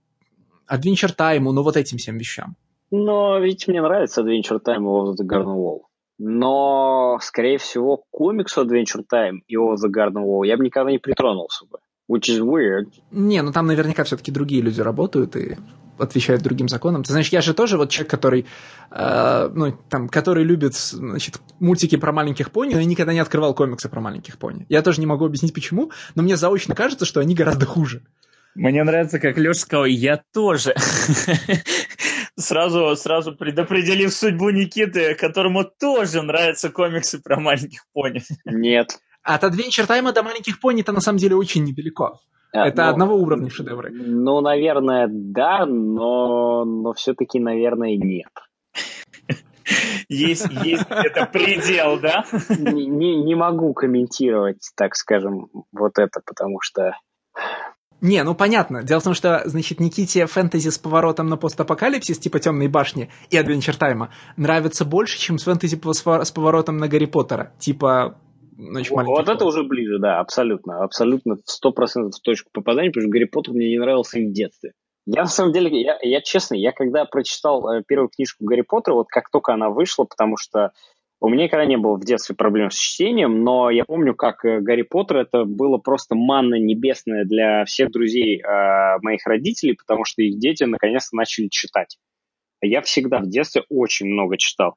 Adventure Time, ну, вот этим всем вещам. Но ведь мне нравится Adventure Time и Over the Garden Wall. Но, скорее всего, к комиксу Adventure Time и Over the Garden Wall я бы никогда не притронулся бы. Which is weird. Не, ну там наверняка все-таки другие люди работают и отвечают другим законам. Ты знаешь, я же тоже вот человек, который, э, ну, там, который любит, значит, мультики про маленьких пони, но я никогда не открывал комиксы про маленьких пони. Я тоже не могу объяснить, почему, но мне заочно кажется, что они гораздо хуже. Мне нравится, как Леша сказал, я тоже. [laughs] Сразу, сразу предопределив судьбу Никиты, которому тоже нравятся комиксы про маленьких пони. Нет. От Adventure Time до маленьких пони-то на самом деле очень недалеко. А, Это ну, одного уровня шедевры. Ну, наверное, да, но, но все-таки, наверное, нет. Есть, есть это предел, да? Не, не, не могу комментировать, так скажем, вот это, потому что не, ну понятно. Дело в том, что, значит, Никите фэнтези с поворотом на постапокалипсис, типа «Темной башни» и «Адвенчер Тайма» нравится больше, чем с фэнтези с поворотом на Гарри Поттера. Типа, значит, Вот, вот это уже ближе, да, абсолютно. Абсолютно сто процентов в точку попадания, потому что Гарри Поттер мне не нравился и в детстве. Я, на самом деле, я, я честно, я когда прочитал э, первую книжку Гарри Поттера, вот как только она вышла, потому что у меня никогда не было в детстве проблем с чтением, но я помню, как э, Гарри Поттер это было просто манна небесная для всех друзей э, моих родителей, потому что их дети наконец-то начали читать. Я всегда в детстве очень много читал.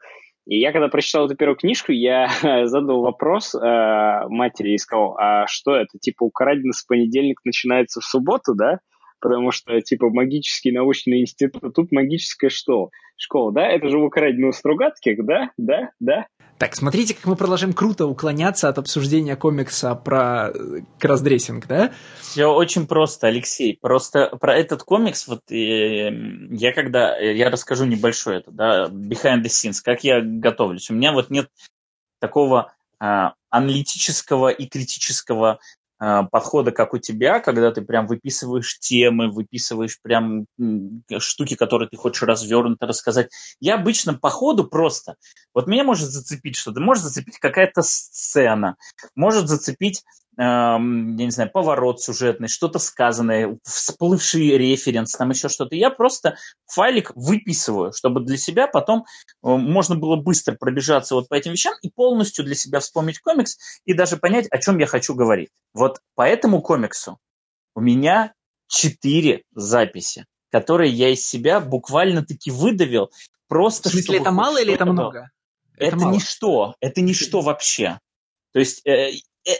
И я когда прочитал эту первую книжку, я [laughs] задал вопрос э, матери и сказал, а что это, типа, украдено с понедельник начинается в субботу, да? Потому что, типа, магический научный институт, тут магическая что? Школа, да? Это же в украдено у Стругацких, да? Да? Да? Так, смотрите, как мы продолжаем круто уклоняться от обсуждения комикса про э, кроссдрессинг, да? Все очень просто, Алексей. Просто про этот комикс, вот э, я когда, э, я расскажу небольшой это, да, behind the scenes, как я готовлюсь. У меня вот нет такого а, аналитического и критического подхода, как у тебя, когда ты прям выписываешь темы, выписываешь прям штуки, которые ты хочешь развернуто рассказать. Я обычно по ходу просто, вот меня может зацепить что-то, может зацепить какая-то сцена, может зацепить я не знаю, поворот сюжетный, что-то сказанное, всплывший референс, там еще что-то. Я просто файлик выписываю, чтобы для себя потом э, можно было быстро пробежаться вот по этим вещам и полностью для себя вспомнить комикс и даже понять, о чем я хочу говорить. Вот по этому комиксу у меня четыре записи, которые я из себя буквально-таки выдавил. Просто В смысле, это мало или это много? Это, это ничто, это ничто вообще. То есть э, э,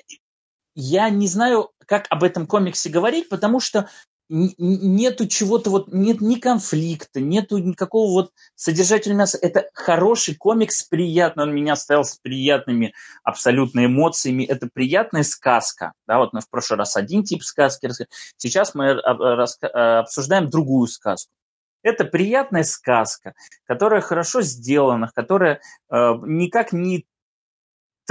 я не знаю, как об этом комиксе говорить, потому что нету чего-то вот, нет ни конфликта, нету никакого вот содержательного мяса. Это хороший комикс, приятный, он меня оставил с приятными абсолютно эмоциями. Это приятная сказка. Да, вот мы в прошлый раз один тип сказки рассказали. Сейчас мы обсуждаем другую сказку. Это приятная сказка, которая хорошо сделана, которая э, никак не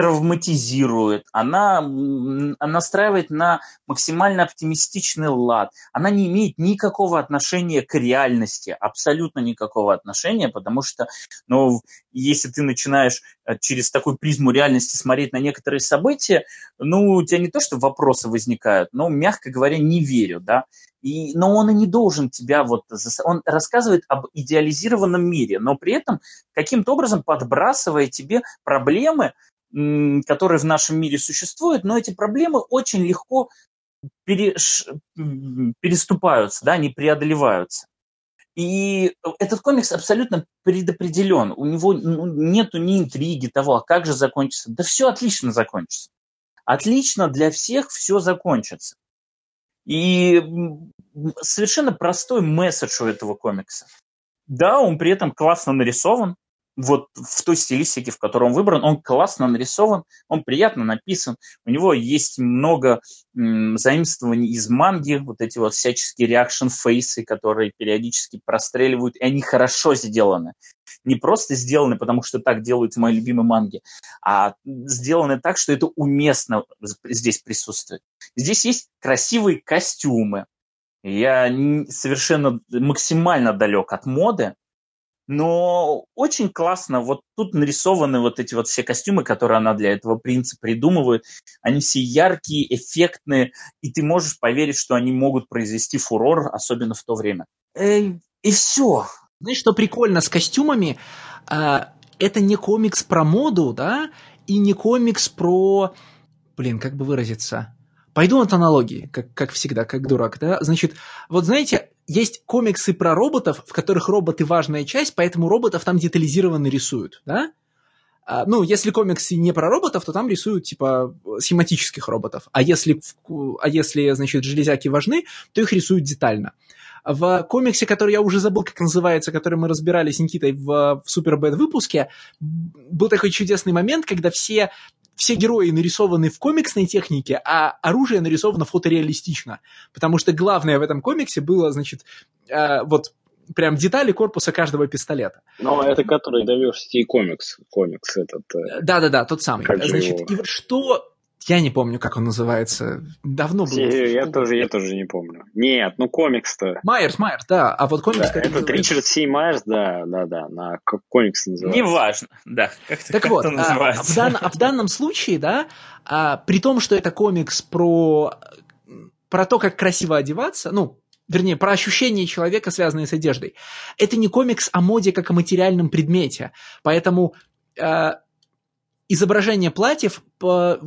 травматизирует, она настраивает на максимально оптимистичный лад. Она не имеет никакого отношения к реальности, абсолютно никакого отношения, потому что, ну, если ты начинаешь э, через такую призму реальности смотреть на некоторые события, ну, у тебя не то, что вопросы возникают, но, мягко говоря, не верю, да. И, но он и не должен тебя вот... Он рассказывает об идеализированном мире, но при этом каким-то образом подбрасывая тебе проблемы, которые в нашем мире существуют, но эти проблемы очень легко переш... переступаются, да, они преодолеваются. И этот комикс абсолютно предопределен. У него ну, нету ни интриги того, а как же закончится. Да все отлично закончится. Отлично для всех все закончится. И совершенно простой месседж у этого комикса. Да, он при этом классно нарисован, вот в той стилистике, в которой он выбран, он классно нарисован, он приятно написан, у него есть много м, заимствований из манги, вот эти вот всяческие reaction face ы, которые периодически простреливают, и они хорошо сделаны. Не просто сделаны, потому что так делают в моей любимой манге, а сделаны так, что это уместно здесь присутствует. Здесь есть красивые костюмы, я совершенно максимально далек от моды, но очень классно, вот тут нарисованы вот эти вот все костюмы, которые она для этого принца придумывает. Они все яркие, эффектные, и ты можешь поверить, что они могут произвести фурор, особенно в то время. И, и все. Знаешь, что прикольно с костюмами? А, это не комикс про моду, да, и не комикс про... Блин, как бы выразиться? Пойду от аналогии, как, как всегда, как дурак, да? Значит, вот знаете, есть комиксы про роботов, в которых роботы важная часть, поэтому роботов там детализированно рисуют, да? А, ну, если комиксы не про роботов, то там рисуют, типа, схематических роботов. А если, а если значит, железяки важны, то их рисуют детально. В комиксе, который я уже забыл, как называется, который мы разбирали с Никитой в, в Супербэд выпуске, был такой чудесный момент, когда все все герои нарисованы в комиксной технике, а оружие нарисовано фотореалистично. Потому что главное в этом комиксе было, значит, э, вот прям детали корпуса каждого пистолета. Но это который Diversity комикс, комикс этот. Э, Да-да-да, тот самый. Значит, и вот что я не помню, как он называется. Давно было. Я тоже, я тоже не помню. Нет, ну комикс-то. Майерс, Майерс, да. А вот комикс... Да, это Ричард Си Майерс, да, да, да. На комикс называется. Неважно, да. Как так как вот, а, в, дан, в данном случае, да, а, при том, что это комикс про, про то, как красиво одеваться, ну, вернее, про ощущения человека, связанные с одеждой. Это не комикс о моде как о материальном предмете. Поэтому э, изображение платьев по,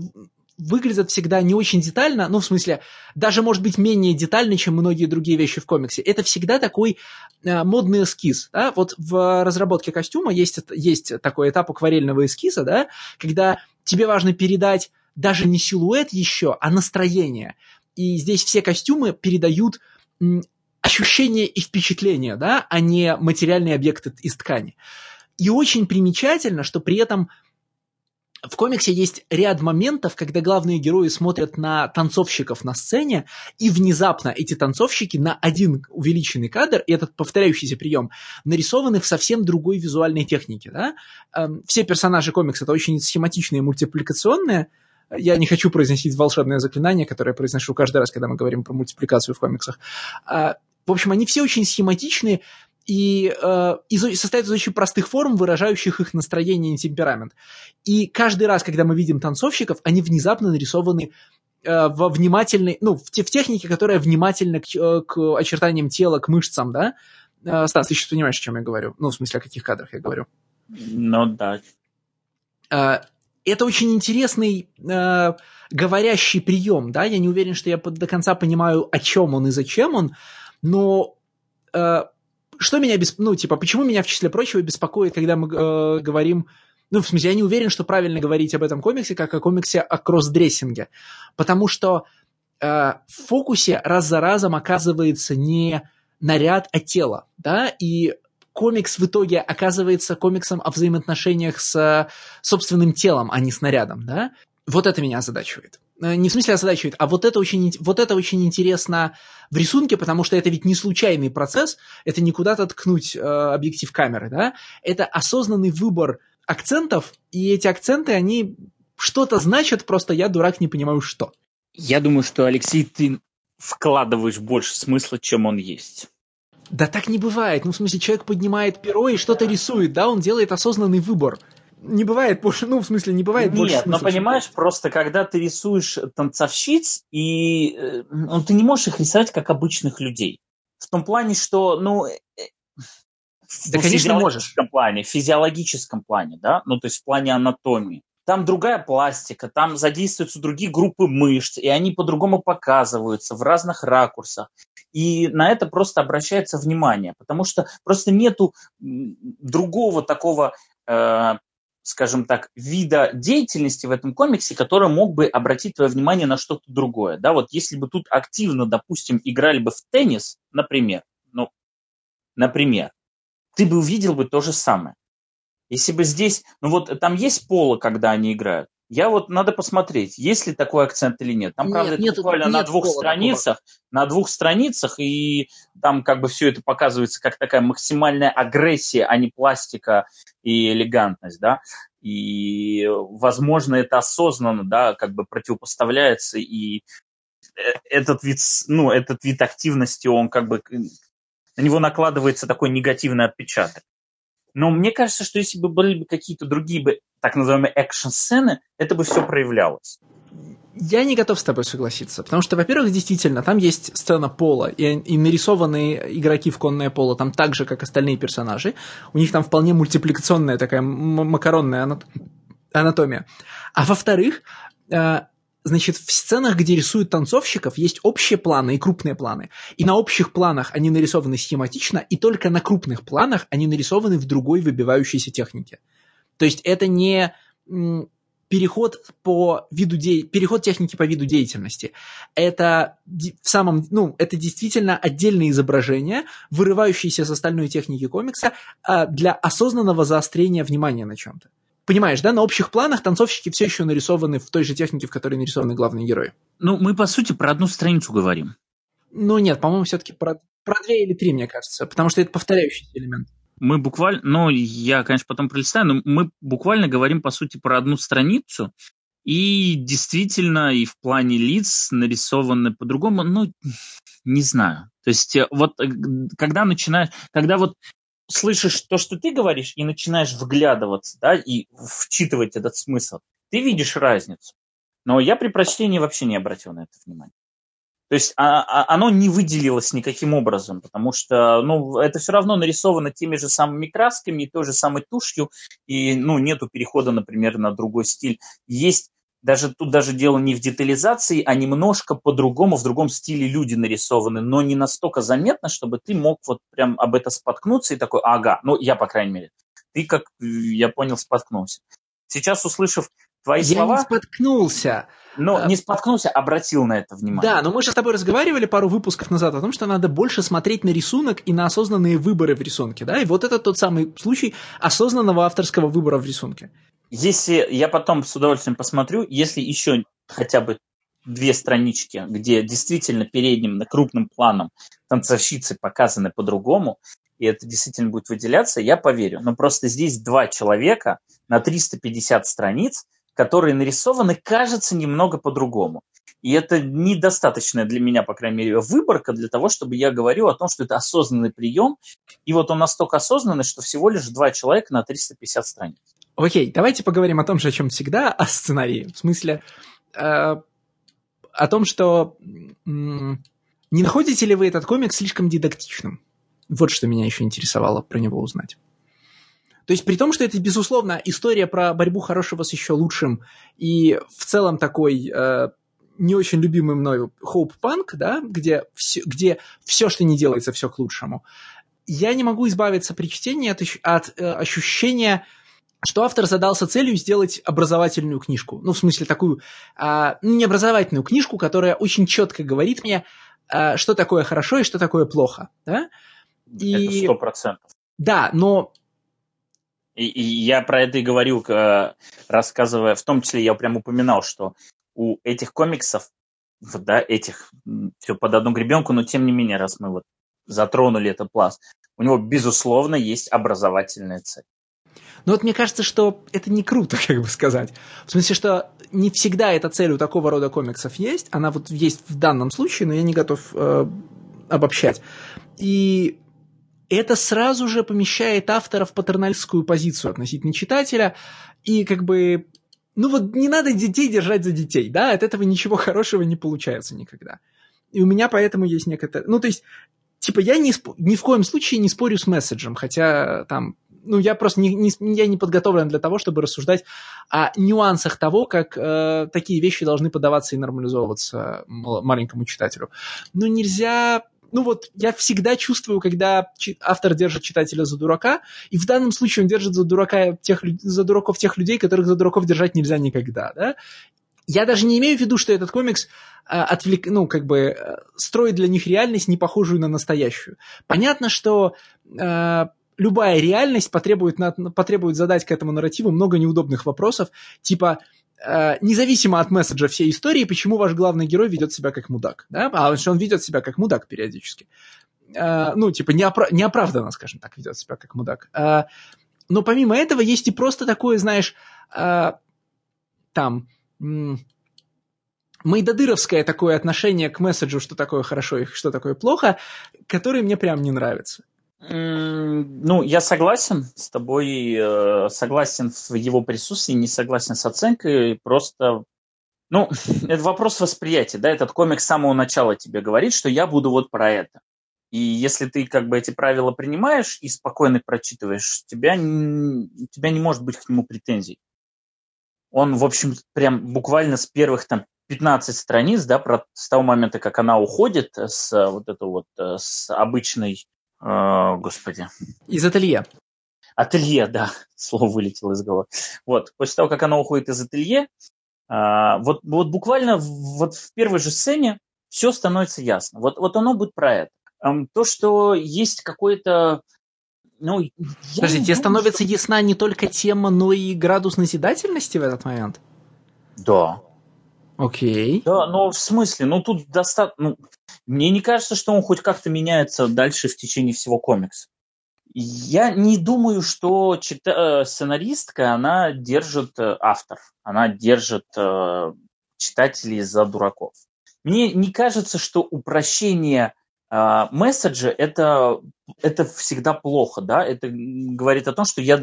выглядят всегда не очень детально, ну, в смысле, даже, может быть, менее детально, чем многие другие вещи в комиксе. Это всегда такой э, модный эскиз, да, вот в разработке костюма есть, есть такой этап акварельного эскиза, да, когда тебе важно передать даже не силуэт еще, а настроение. И здесь все костюмы передают ощущение и впечатление, да, а не материальные объекты из ткани. И очень примечательно, что при этом в комиксе есть ряд моментов, когда главные герои смотрят на танцовщиков на сцене, и внезапно эти танцовщики на один увеличенный кадр, и этот повторяющийся прием, нарисованы в совсем другой визуальной технике. Да? Эм, все персонажи комикса это очень схематичные, мультипликационные. Я не хочу произносить волшебное заклинание, которое я произношу каждый раз, когда мы говорим про мультипликацию в комиксах. А, в общем, они все очень схематичные, и, э, из, состоят из очень простых форм, выражающих их настроение и темперамент. И каждый раз, когда мы видим танцовщиков, они внезапно нарисованы э, во внимательной, ну, в, те, в технике, которая внимательна к, э, к очертаниям тела, к мышцам, да? Э, Стас, ты сейчас понимаешь, о чем я говорю? Ну, в смысле, о каких кадрах я говорю? Ну, да. Э, это очень интересный э, говорящий прием, да? Я не уверен, что я до конца понимаю, о чем он и зачем он, но э, что меня бесп... ну, типа, почему меня в числе прочего беспокоит, когда мы э, говорим, ну, в смысле, я не уверен, что правильно говорить об этом комиксе, как о комиксе о кроссдрессинге, потому что э, в фокусе раз за разом оказывается не наряд, а тело, да, и комикс в итоге оказывается комиксом о взаимоотношениях с собственным телом, а не с нарядом, да, вот это меня озадачивает. Э, не в смысле озадачивает, а вот это, очень, вот это очень интересно в рисунке, потому что это ведь не случайный процесс, это не куда-то ткнуть э, объектив камеры, да, это осознанный выбор акцентов, и эти акценты, они что-то значат, просто я, дурак, не понимаю, что. Я думаю, что, Алексей, ты вкладываешь больше смысла, чем он есть. Да так не бывает. Ну, в смысле, человек поднимает перо и что-то рисует, да, он делает осознанный выбор не бывает больше, ну, в смысле, не бывает Нет, больше Нет, но понимаешь, просто когда ты рисуешь танцовщиц, и ну, ты не можешь их рисовать как обычных людей. В том плане, что, ну, э, да, в конечно, можешь. плане, в физиологическом плане, да, ну, то есть в плане анатомии. Там другая пластика, там задействуются другие группы мышц, и они по-другому показываются в разных ракурсах. И на это просто обращается внимание, потому что просто нету другого такого э, скажем так, вида деятельности в этом комиксе, который мог бы обратить твое внимание на что-то другое. Да, вот если бы тут активно, допустим, играли бы в теннис, например, ну, например, ты бы увидел бы то же самое. Если бы здесь, ну вот там есть поло, когда они играют, я вот надо посмотреть, есть ли такой акцент или нет. Там, нет, правда, нет, это буквально нет на двух страницах, такого. на двух страницах, и там как бы все это показывается как такая максимальная агрессия, а не пластика и элегантность, да. И, возможно, это осознанно, да, как бы противопоставляется, и э, этот вид, ну, этот вид активности, он как бы на него накладывается такой негативный отпечаток. Но мне кажется, что если бы были бы какие-то другие бы так называемые экшн-сцены, это бы все проявлялось. Я не готов с тобой согласиться, потому что, во-первых, действительно, там есть сцена пола, и, и нарисованные игроки в конное поло там так же, как остальные персонажи. У них там вполне мультипликационная такая макаронная анатомия. А во-вторых, э, значит, в сценах, где рисуют танцовщиков, есть общие планы и крупные планы. И на общих планах они нарисованы схематично, и только на крупных планах они нарисованы в другой выбивающейся технике. То есть это не переход по виду де... переход техники по виду деятельности. Это в самом, ну, это действительно отдельное изображение, вырывающееся с остальной техники комикса а, для осознанного заострения внимания на чем-то. Понимаешь, да, на общих планах танцовщики все еще нарисованы в той же технике, в которой нарисованы главные герои. Ну, мы, по сути, про одну страницу говорим. Ну, нет, по-моему, все-таки про, про две или три, мне кажется, потому что это повторяющийся элемент мы буквально, ну, я, конечно, потом пролистаю, но мы буквально говорим, по сути, про одну страницу, и действительно, и в плане лиц нарисованы по-другому, ну, не знаю. То есть э, вот э, когда начинаешь, когда вот слышишь то, что ты говоришь, и начинаешь вглядываться, да, и вчитывать этот смысл, ты видишь разницу. Но я при прочтении вообще не обратил на это внимание. То есть а, а, оно не выделилось никаким образом, потому что ну, это все равно нарисовано теми же самыми красками, той же самой тушью, и ну, нету перехода, например, на другой стиль. Есть даже тут даже дело не в детализации, а немножко по-другому, в другом стиле люди нарисованы, но не настолько заметно, чтобы ты мог вот прям об это споткнуться и такой, ага, ну я, по крайней мере, ты, как я понял, споткнулся. Сейчас, услышав твои я слова... Я не споткнулся. Но а... не споткнулся, обратил на это внимание. Да, но мы же с тобой разговаривали пару выпусков назад о том, что надо больше смотреть на рисунок и на осознанные выборы в рисунке, да, и вот это тот самый случай осознанного авторского выбора в рисунке. Если я потом с удовольствием посмотрю, если еще хотя бы две странички, где действительно передним, на крупным планом танцовщицы показаны по-другому, и это действительно будет выделяться, я поверю. Но просто здесь два человека на 350 страниц, которые нарисованы, кажется, немного по-другому. И это недостаточная для меня, по крайней мере, выборка для того, чтобы я говорил о том, что это осознанный прием. И вот он настолько осознанный, что всего лишь два человека на 350 страниц. Окей, давайте поговорим о том же, о чем всегда, [laughs] о сценарии. В смысле, э, о том, что не находите ли вы этот комик слишком дидактичным? Вот что меня еще интересовало про него узнать. То есть при том, что это, безусловно, история про борьбу хорошего с еще лучшим и в целом такой э, не очень любимый мною Hope Punk, да, где все, где все, что не делается, все к лучшему, я не могу избавиться при чтении от, от э, ощущения, что автор задался целью сделать образовательную книжку. Ну, в смысле, такую, э, не образовательную книжку, которая очень четко говорит мне, э, что такое хорошо и что такое плохо. Да? И... Это сто процентов. Да, но и, и я про это и говорю, рассказывая, в том числе я прям упоминал, что у этих комиксов, да, этих, все под одну гребенку, но тем не менее, раз мы вот затронули этот пласт, у него, безусловно, есть образовательная цель. Но вот мне кажется, что это не круто, [laughs] как бы сказать. В смысле, что не всегда эта цель у такого рода комиксов есть. Она вот есть в данном случае, но я не готов э, обобщать. И это сразу же помещает автора в патернальскую позицию относительно читателя, и как бы, ну вот не надо детей держать за детей, да, от этого ничего [laughs] хорошего не получается никогда. И у меня поэтому есть некоторые, ну то есть, типа я ни, ни в коем случае не спорю с месседжем, хотя там ну, я просто не, не, я не подготовлен для того, чтобы рассуждать о нюансах того, как э, такие вещи должны подаваться и нормализовываться маленькому читателю. Но нельзя ну вот я всегда чувствую, когда автор держит читателя за дурака, и в данном случае он держит за, дурака тех, за дураков тех людей, которых за дураков держать нельзя никогда, да? Я даже не имею в виду, что этот комикс а, отвлек, ну, как бы э, строит для них реальность, не похожую на настоящую. Понятно, что э, любая реальность потребует, на, потребует задать к этому нарративу много неудобных вопросов, типа Э, независимо от месседжа всей истории, почему ваш главный герой ведет себя как мудак, да, а что он ведет себя как мудак периодически. Э, ну, типа, неопра- неоправданно, скажем так, ведет себя как мудак. Э, но помимо этого есть и просто такое, знаешь, там, Майдадыровское такое отношение к месседжу, что такое хорошо и что такое плохо, которое мне прям не нравится. Ну, я согласен с тобой, э, согласен в его присутствии, не согласен с оценкой, просто Ну, [laughs] это вопрос восприятия, да, этот комик с самого начала тебе говорит, что я буду вот про это. И если ты как бы эти правила принимаешь и спокойно прочитываешь, тебя, у тебя не может быть к нему претензий. Он, в общем, прям буквально с первых там 15 страниц, да, про, с того момента, как она уходит с вот этого вот, э, с обычной, э, господи. Из ателье. Ателье, да, [laughs] слово вылетело из головы. Вот, после того, как она уходит из ателье, э, вот, вот буквально вот в первой же сцене все становится ясно. Вот, вот оно будет про это. То, что есть какой-то ну, Подожди, тебе думаю, становится что... ясна не только тема, но и градус назидательности в этот момент? Да. Окей. Да, но в смысле, ну тут достаточно... Ну, мне не кажется, что он хоть как-то меняется дальше в течение всего комикса. Я не думаю, что чита... Э, сценаристка, она держит э, автор, она держит э, читателей за дураков. Мне не кажется, что упрощение а, месседжи это, это всегда плохо, да, это говорит о том, что я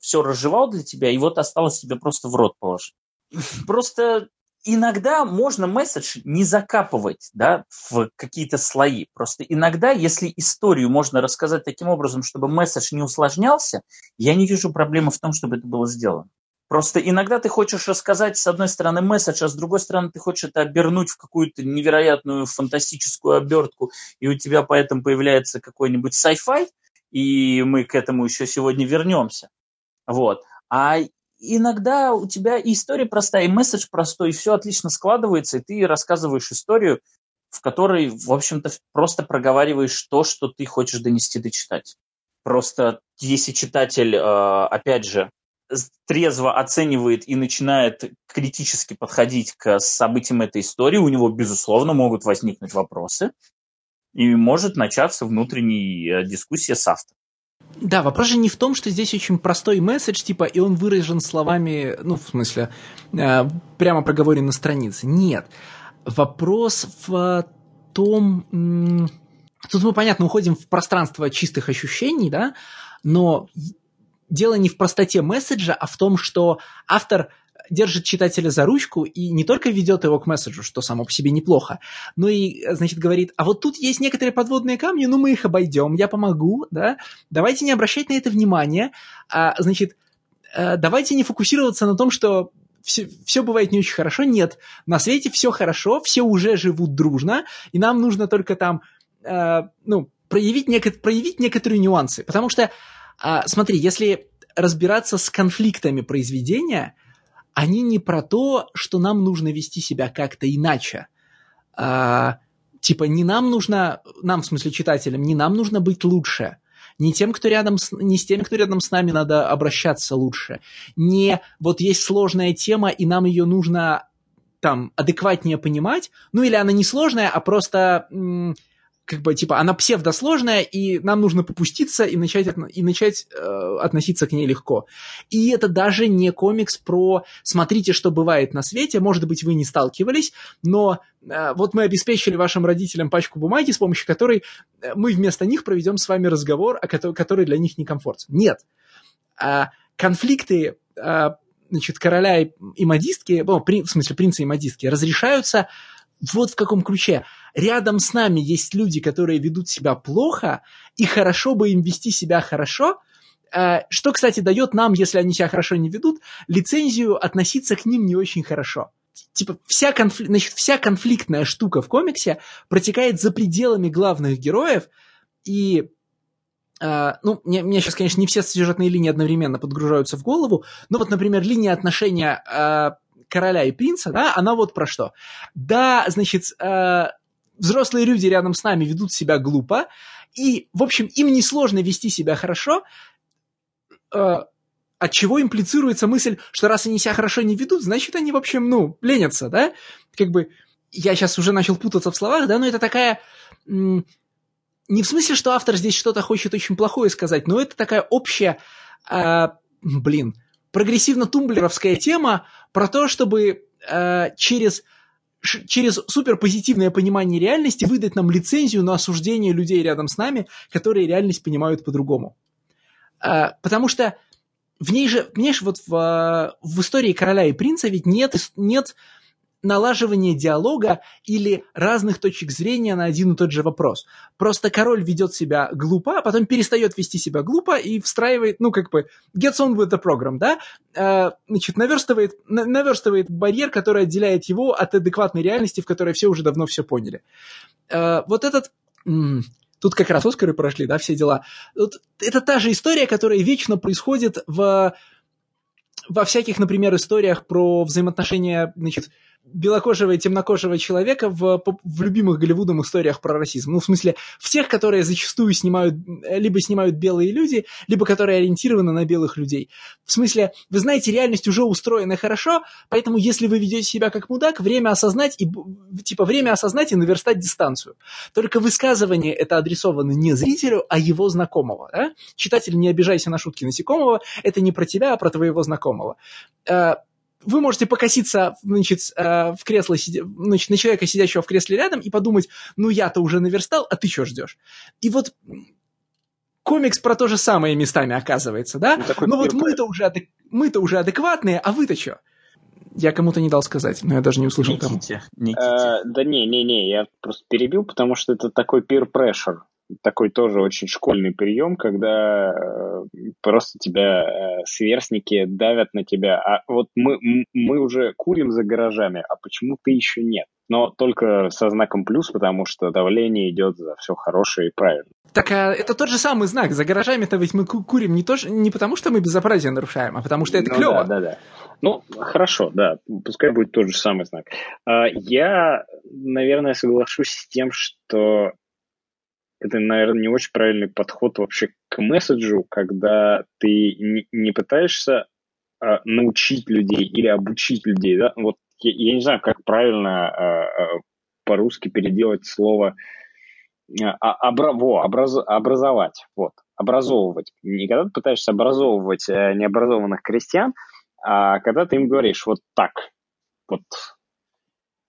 все разжевал для тебя, и вот осталось тебе просто в рот положить. [laughs] Просто иногда можно месседж не закапывать да, в какие-то слои. Просто иногда, если историю можно рассказать таким образом, чтобы месседж не усложнялся, я не вижу проблемы в том, чтобы это было сделано. Просто иногда ты хочешь рассказать, с одной стороны, месседж, а с другой стороны, ты хочешь это обернуть в какую-то невероятную фантастическую обертку, и у тебя поэтому появляется какой-нибудь sci-fi, и мы к этому еще сегодня вернемся. Вот. А иногда у тебя и история простая, и месседж простой, и все отлично складывается, и ты рассказываешь историю, в которой, в общем-то, просто проговариваешь то, что ты хочешь донести до читателя. Просто если читатель, э, опять же, трезво оценивает и начинает критически подходить к событиям этой истории, у него, безусловно, могут возникнуть вопросы, и может начаться внутренняя дискуссия с автором. Да, вопрос же не в том, что здесь очень простой месседж, типа, и он выражен словами, ну, в смысле, э, прямо проговорен на странице. Нет. Вопрос в том... Тут мы, понятно, уходим в пространство чистых ощущений, да, но дело не в простоте месседжа, а в том, что автор держит читателя за ручку и не только ведет его к месседжу, что само по себе неплохо, но и, значит, говорит, а вот тут есть некоторые подводные камни, ну мы их обойдем, я помогу, да, давайте не обращать на это внимания, а, значит, э, давайте не фокусироваться на том, что все, все бывает не очень хорошо. Нет, на свете все хорошо, все уже живут дружно, и нам нужно только там, э, ну, проявить, неко- проявить некоторые нюансы. Потому что а, смотри, если разбираться с конфликтами произведения, они не про то, что нам нужно вести себя как-то иначе. А, типа, не нам нужно, нам в смысле читателям, не нам нужно быть лучше, не тем, кто рядом с, не с теми, кто рядом с нами надо обращаться лучше, не вот есть сложная тема, и нам ее нужно там адекватнее понимать, ну или она не сложная, а просто м- как бы, типа, она псевдосложная, и нам нужно попуститься и начать, и начать э, относиться к ней легко. И это даже не комикс про «смотрите, что бывает на свете», может быть, вы не сталкивались, но э, вот мы обеспечили вашим родителям пачку бумаги, с помощью которой э, мы вместо них проведем с вами разговор, о который, который для них некомфортен. Нет. А, конфликты а, значит, короля и, и модистки, ну, при, в смысле, принца и модистки, разрешаются вот в каком ключе. Рядом с нами есть люди, которые ведут себя плохо, и хорошо бы им вести себя хорошо, э, что, кстати, дает нам, если они себя хорошо не ведут, лицензию относиться к ним не очень хорошо. Типа вся, конфли... Значит, вся конфликтная штука в комиксе протекает за пределами главных героев, и Uh, ну, мне, мне сейчас, конечно, не все сюжетные линии одновременно подгружаются в голову, но вот, например, линия отношения uh, короля и принца, да, она вот про что. Да, значит, э, взрослые люди рядом с нами ведут себя глупо, и, в общем, им несложно вести себя хорошо, э, от чего имплицируется мысль, что раз они себя хорошо не ведут, значит, они, в общем, ну, ленятся, да? Как бы, я сейчас уже начал путаться в словах, да, но это такая... Не в смысле, что автор здесь что-то хочет очень плохое сказать, но это такая общая... Э, блин, прогрессивно-тумблеровская тема про то, чтобы э, через через суперпозитивное понимание реальности выдать нам лицензию на осуждение людей рядом с нами, которые реальность понимают по-другому. Э, потому что в ней же, понимаешь, вот в, в истории короля и принца ведь нет, нет налаживание диалога или разных точек зрения на один и тот же вопрос. Просто король ведет себя глупо, а потом перестает вести себя глупо и встраивает, ну, как бы, gets on with the program, да, э, значит, наверстывает, наверстывает барьер, который отделяет его от адекватной реальности, в которой все уже давно все поняли. Э, вот этот... Тут как раз Оскары прошли, да, все дела. Вот это та же история, которая вечно происходит в во всяких, например, историях про взаимоотношения, значит, белокожего и темнокожего человека в, в любимых Голливудом историях про расизм. Ну, в смысле, в тех, которые зачастую снимают, либо снимают белые люди, либо которые ориентированы на белых людей. В смысле, вы знаете, реальность уже устроена хорошо, поэтому если вы ведете себя как мудак, время осознать и, типа, время осознать и наверстать дистанцию. Только высказывание это адресовано не зрителю, а его знакомого. Да? Читатель, не обижайся на шутки насекомого, это не про тебя, а про твоего знакомого э, вы можете покоситься значит, э, в кресло, значит, на человека, сидящего в кресле рядом, и подумать, ну я-то уже наверстал, а ты что ждешь? И вот комикс про то же самое местами оказывается, да? Ну, ну вот мы-то уже, адек... мы-то уже адекватные, а вы-то что? Я кому-то не дал сказать, но я даже не услышал Никите, кому. Никите. А, да не, не, не, я просто перебил, потому что это такой peer pressure такой тоже очень школьный прием, когда э, просто тебя э, сверстники давят на тебя. А вот мы, мы уже курим за гаражами, а почему ты еще нет? Но только со знаком плюс, потому что давление идет за все хорошее и правильно. Так а это тот же самый знак. За гаражами-то ведь мы курим не, то, не потому, что мы безобразие нарушаем, а потому что это ну, клево. Да, да, да. Ну, хорошо, да, пускай будет тот же самый знак. А, я, наверное, соглашусь с тем, что это, наверное, не очень правильный подход вообще к месседжу, когда ты не, пытаешься а, научить людей или обучить людей. Да? Вот я, я не знаю, как правильно а, а, по-русски переделать слово обра, во, образ, образовать, вот, образовывать. Не когда ты пытаешься образовывать а, необразованных крестьян, а когда ты им говоришь вот так, вот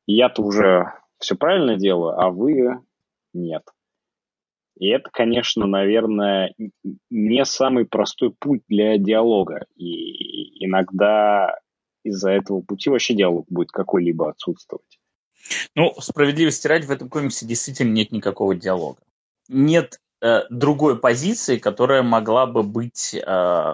я-то уже все правильно делаю, а вы нет. И это, конечно, наверное, не самый простой путь для диалога. И иногда из-за этого пути вообще диалог будет какой-либо отсутствовать. Ну, справедливости ради, в этом комиксе действительно нет никакого диалога. Нет э, другой позиции, которая могла бы быть э,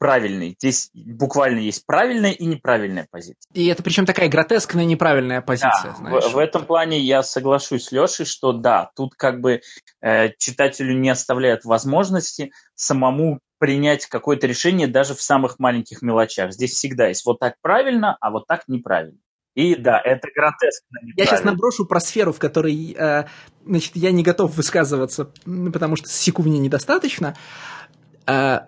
правильный. Здесь буквально есть правильная и неправильная позиция. И это причем такая гротескная неправильная позиция. Да, в, в этом плане я соглашусь с Лешей, что да, тут как бы э, читателю не оставляют возможности самому принять какое-то решение даже в самых маленьких мелочах. Здесь всегда есть вот так правильно, а вот так неправильно. И да, это гротескно. Я сейчас наброшу про сферу, в которой э, значит, я не готов высказываться, потому что секунды недостаточно. Э,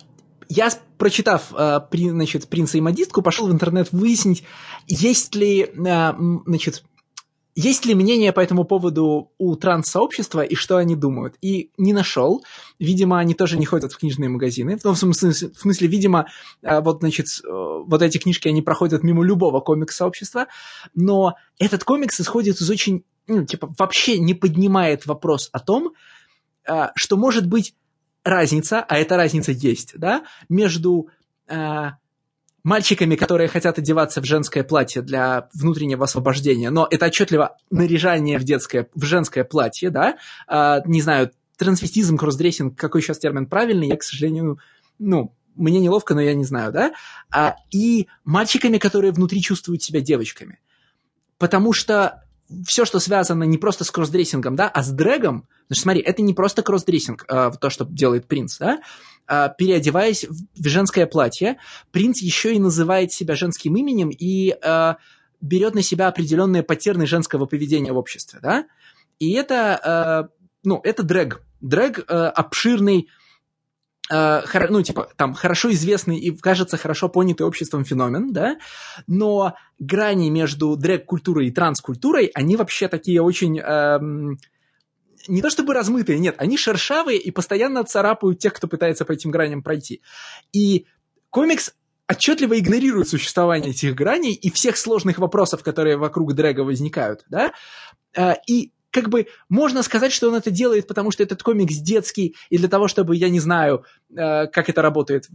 я, прочитав, э, значит, «Принца и модистку», пошел в интернет выяснить, есть ли, э, значит, есть ли мнение по этому поводу у транс-сообщества и что они думают. И не нашел. Видимо, они тоже не ходят в книжные магазины. Ну, в смысле, в смысле видимо, э, вот, значит, вот эти книжки, они проходят мимо любого комикс-сообщества. Но этот комикс исходит из очень, ну, типа, вообще не поднимает вопрос о том, что может быть разница, а эта разница есть, да, между э, мальчиками, которые хотят одеваться в женское платье для внутреннего освобождения, но это отчетливо наряжание в детское, в женское платье, да, э, не знаю, трансвестизм, кроссдрессинг, какой сейчас термин правильный, я, к сожалению, ну, мне неловко, но я не знаю, да, а, и мальчиками, которые внутри чувствуют себя девочками. Потому что все, что связано не просто с кроссдрессингом, да, а с дрэгом, что, смотри, это не просто кроссдрессинг, э, то, что делает принц, да, а, переодеваясь в женское платье, принц еще и называет себя женским именем и э, берет на себя определенные паттерны женского поведения в обществе, да, и это, э, ну, это дрэг, дрэг э, обширный, э, ну, типа, там, хорошо известный и, кажется, хорошо понятый обществом феномен, да, но грани между дрэк-культурой и транс-культурой, они вообще такие очень... Эм, не то чтобы размытые, нет, они шершавые и постоянно царапают тех, кто пытается по этим граням пройти. И комикс отчетливо игнорирует существование этих граней и всех сложных вопросов, которые вокруг дрэга возникают, да, э, и как бы можно сказать, что он это делает, потому что этот комикс детский, и для того, чтобы, я не знаю, э, как это работает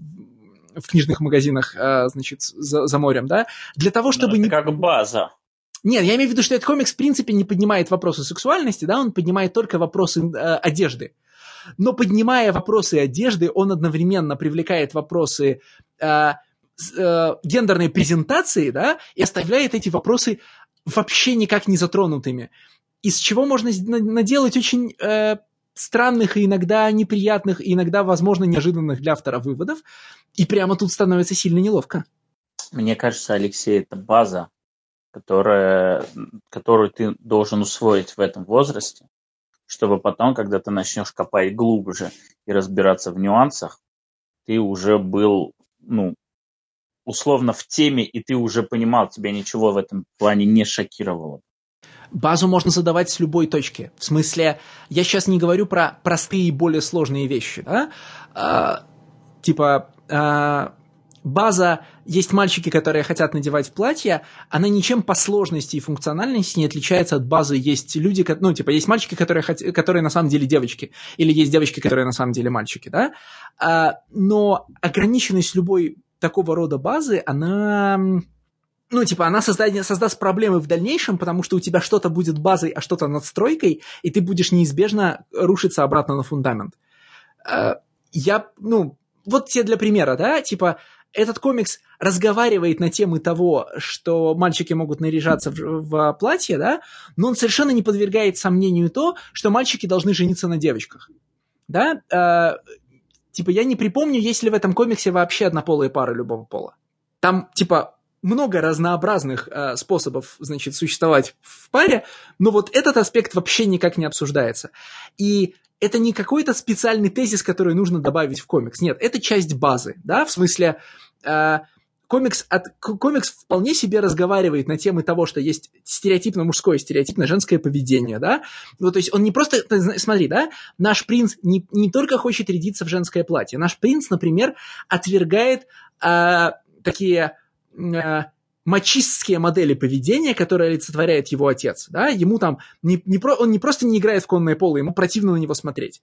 в книжных магазинах, э, значит, за, за морем, да, для того, чтобы... Ну, это не... как база. Нет, я имею в виду, что этот комикс в принципе не поднимает вопросы сексуальности, да, он поднимает только вопросы э, одежды. Но поднимая вопросы одежды, он одновременно привлекает вопросы э, э, гендерной презентации, да, и оставляет эти вопросы вообще никак не затронутыми. Из чего можно наделать очень э, странных и иногда неприятных, и иногда, возможно, неожиданных для автора выводов, и прямо тут становится сильно неловко. Мне кажется, Алексей, это база, которая, которую ты должен усвоить в этом возрасте, чтобы потом, когда ты начнешь копать глубже и разбираться в нюансах, ты уже был, ну, условно в теме, и ты уже понимал, тебя ничего в этом плане не шокировало. Базу можно задавать с любой точки. В смысле, я сейчас не говорю про простые и более сложные вещи, да? А, типа, а, база, есть мальчики, которые хотят надевать платья, она ничем по сложности и функциональности не отличается от базы. Есть люди, ну, типа, есть мальчики, которые, хот... которые на самом деле девочки, или есть девочки, которые на самом деле мальчики, да? А, но ограниченность любой такого рода базы, она ну, типа, она создаст, создаст проблемы в дальнейшем, потому что у тебя что-то будет базой, а что-то надстройкой, и ты будешь неизбежно рушиться обратно на фундамент. Э, я, ну, вот тебе для примера, да, типа, этот комикс разговаривает на темы того, что мальчики могут наряжаться в, в платье, да, но он совершенно не подвергает сомнению то, что мальчики должны жениться на девочках. Да? Э, типа, я не припомню, есть ли в этом комиксе вообще однополые пары любого пола. Там, типа, много разнообразных э, способов, значит, существовать в паре, но вот этот аспект вообще никак не обсуждается. И это не какой-то специальный тезис, который нужно добавить в комикс. Нет, это часть базы, да, в смысле... Э, комикс, от, комикс вполне себе разговаривает на темы того, что есть стереотипно мужское, стереотипно женское поведение, да. Ну, то есть он не просто, смотри, да, наш принц не, не только хочет рядиться в женское платье, наш принц, например, отвергает э, такие мачистские модели поведения, которые олицетворяет его отец. Да? Ему там не, не про, он не просто не играет в конное поло, ему противно на него смотреть.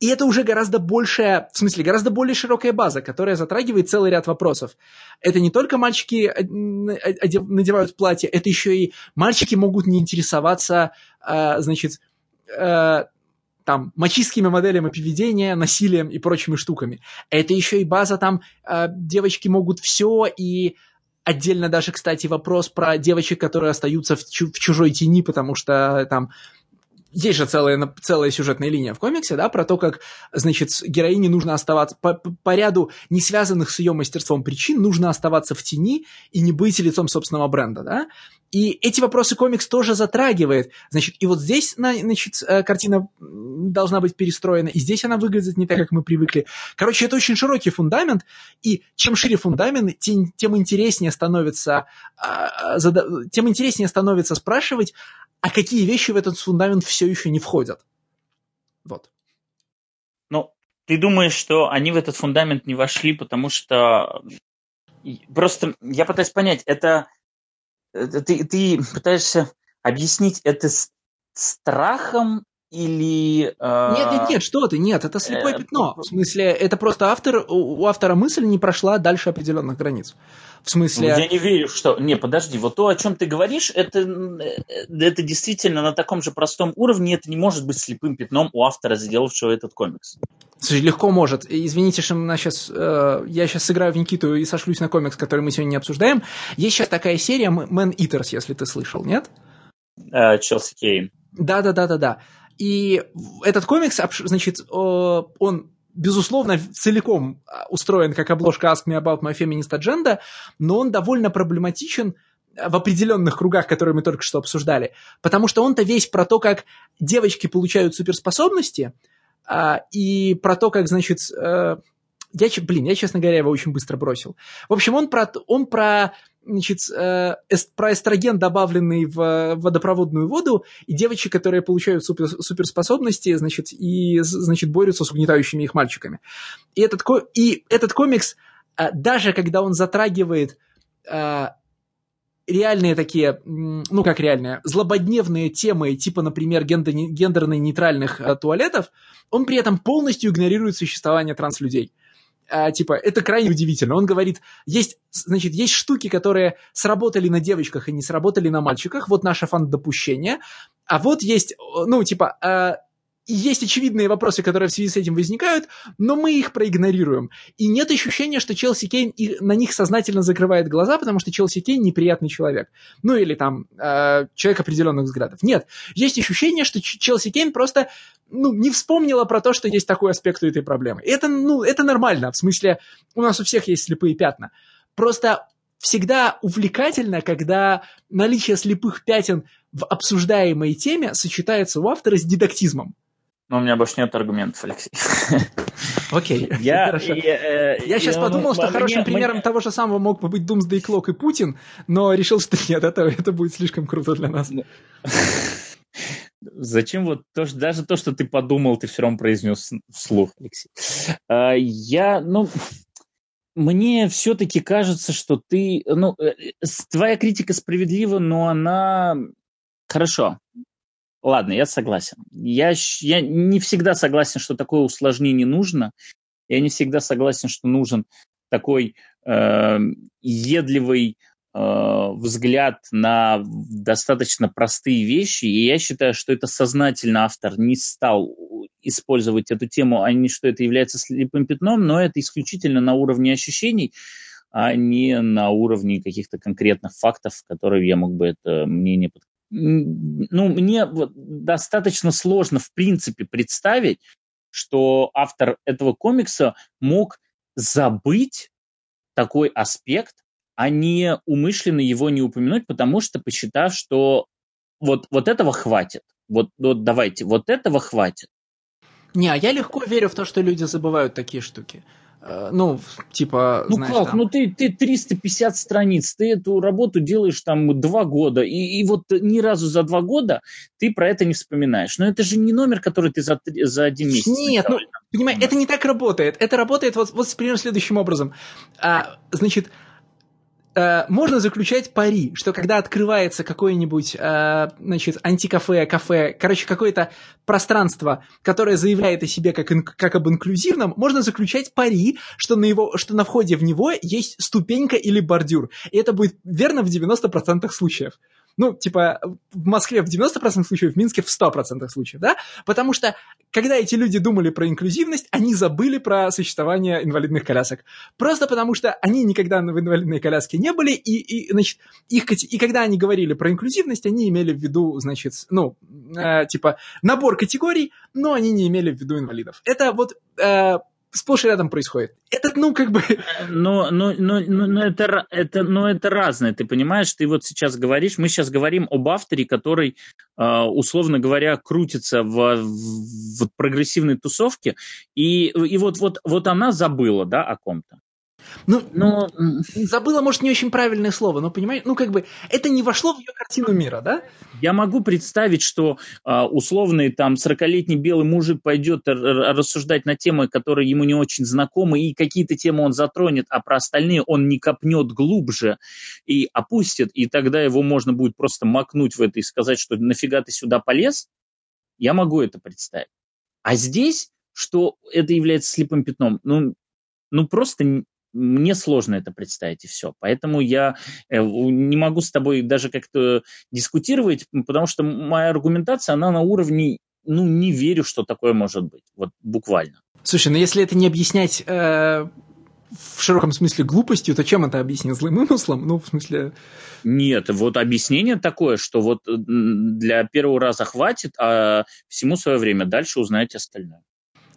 И это уже гораздо большая, в смысле, гораздо более широкая база, которая затрагивает целый ряд вопросов. Это не только мальчики надевают платье, это еще и мальчики могут не интересоваться, э, значит, э, там, мачистскими моделями поведения, насилием и прочими штуками. Это еще и база там, э, девочки могут все, и отдельно даже, кстати, вопрос про девочек, которые остаются в, чу- в чужой тени, потому что там есть же целая, целая сюжетная линия в комиксе, да, про то, как, значит, героине нужно оставаться по, по ряду не связанных с ее мастерством причин, нужно оставаться в тени и не быть лицом собственного бренда, да. И эти вопросы комикс тоже затрагивает. Значит, и вот здесь, значит, э, картина должна быть перестроена, и здесь она выглядит не так, как мы привыкли. Короче, это очень широкий фундамент, и чем шире фундамент, тем, тем интереснее становится, а, тем интереснее становится спрашивать, а какие вещи в этот фундамент все еще не входят. Вот. Ну, ты думаешь, что они в этот фундамент не вошли, потому что... Просто я пытаюсь понять, это... это ты, ты пытаешься объяснить это страхом или... Э... Нет, нет, нет, что ты, нет, это слепое э... пятно. В смысле, это просто автор, у автора мысль не прошла дальше определенных границ. В смысле... Я не верю, что... Не, подожди, вот то, о чем ты говоришь, это, э, это действительно на таком же простом уровне, это не может быть слепым пятном у автора, сделавшего этот комикс. Слушай, легко может. Извините, что на сейчас, э, я сейчас сыграю в Никиту и сошлюсь на комикс, который мы сегодня не обсуждаем. Есть сейчас такая серия Man Eaters, если ты слышал, нет? Э, Челси Кейн. Да-да-да-да-да. И этот комикс, значит, он безусловно, целиком а, устроен как обложка Ask Me About My Feminist Agenda, но он довольно проблематичен а, в определенных кругах, которые мы только что обсуждали, потому что он-то весь про то, как девочки получают суперспособности, а, и про то, как, значит, э, я, блин, я, честно говоря, его очень быстро бросил. В общем, он про, он про значит, э, эст, про эстроген, добавленный в водопроводную воду, и девочки, которые получают супер, суперспособности, значит, и, значит, борются с угнетающими их мальчиками. И этот, и этот комикс, э, даже когда он затрагивает э, реальные такие, ну как реальные, злободневные темы, типа, например, гендерно-нейтральных туалетов, он при этом полностью игнорирует существование транслюдей. А, типа, это крайне удивительно. Он говорит, есть, значит, есть штуки, которые сработали на девочках и не сработали на мальчиках, вот наше фан-допущение, а вот есть, ну, типа, а, есть очевидные вопросы, которые в связи с этим возникают, но мы их проигнорируем. И нет ощущения, что Челси Кейн на них сознательно закрывает глаза, потому что Челси Кейн неприятный человек. Ну или там э, человек определенных взглядов. Нет. Есть ощущение, что Челси Кейн просто ну, не вспомнила про то, что есть такой аспект у этой проблемы. И это, ну, это нормально. В смысле, у нас у всех есть слепые пятна. Просто всегда увлекательно, когда наличие слепых пятен в обсуждаемой теме сочетается у автора с дидактизмом. Но у меня больше нет аргументов, Алексей. [laughs] Окей, я, хорошо. Я, я, я сейчас я, подумал, что хорошим мне, примером мне... того же самого мог бы быть Doomsday Clock и Путин, но решил, что [laughs] нет, это, это будет слишком круто для нас. Ну, [laughs] зачем вот то, даже то, что ты подумал, ты все равно произнес вслух, Алексей. А, я, ну, мне все-таки кажется, что ты, ну, э, твоя критика справедлива, но она хорошо. Ладно, я согласен. Я, я не всегда согласен, что такое усложнение нужно. Я не всегда согласен, что нужен такой э, едливый э, взгляд на достаточно простые вещи. И я считаю, что это сознательно автор не стал использовать эту тему, а не что это является слепым пятном, но это исключительно на уровне ощущений, а не на уровне каких-то конкретных фактов, которые я мог бы это мнение подкрепить ну, мне вот достаточно сложно, в принципе, представить, что автор этого комикса мог забыть такой аспект, а не умышленно его не упомянуть, потому что посчитав, что вот, вот этого хватит. Вот, вот давайте, вот этого хватит. Не, а я легко верю в то, что люди забывают такие штуки. Э, ну, типа, Ну знаешь, как, там... ну ты, ты 350 страниц, ты эту работу делаешь там два года, и, и вот ни разу за два года ты про это не вспоминаешь. Но это же не номер, который ты за, за один месяц Нет, ну, понимаешь, это не так работает. Это работает вот, вот примерно следующим образом. А, значит, э, можно заключать пари, что когда открывается какое-нибудь, э, значит, антикафе, кафе, короче, какое-то пространство, которое заявляет о себе как, как об инклюзивном, можно заключать пари, что на, его, что на входе в него есть ступенька или бордюр. И это будет верно в 90% случаев. Ну, типа, в Москве в 90% случаев, в Минске в 100% случаев, да? Потому что, когда эти люди думали про инклюзивность, они забыли про существование инвалидных колясок. Просто потому что они никогда в инвалидной коляске не были, и, и значит, их, и когда они говорили про инклюзивность, они имели в виду, значит, ну, э, типа, набор категорий, но они не имели в виду инвалидов. Это вот э, сплошь и рядом происходит. Это, ну, как бы... Но, но, но, но, но, это, это, но это разное, ты понимаешь? Ты вот сейчас говоришь, мы сейчас говорим об авторе, который, а, условно говоря, крутится в, в прогрессивной тусовке, и, и вот, вот, вот она забыла, да, о ком-то. Ну, но... забыла, может, не очень правильное слово, но, понимаешь, ну, как бы, это не вошло в ее картину мира, да? Я могу представить, что uh, условный там 40-летний белый мужик пойдет рассуждать на темы, которые ему не очень знакомы, и какие-то темы он затронет, а про остальные он не копнет глубже и опустит, и тогда его можно будет просто макнуть в это и сказать, что нафига ты сюда полез, я могу это представить. А здесь, что это является слепым пятном, ну, ну просто мне сложно это представить, и все. Поэтому я э, не могу с тобой даже как-то дискутировать, потому что моя аргументация, она на уровне, ну, не верю, что такое может быть. Вот буквально. Слушай, ну если это не объяснять э, в широком смысле глупостью, то чем это объяснить? Злым умыслом? Ну, в смысле... Нет, вот объяснение такое, что вот для первого раза хватит, а всему свое время. Дальше узнаете остальное.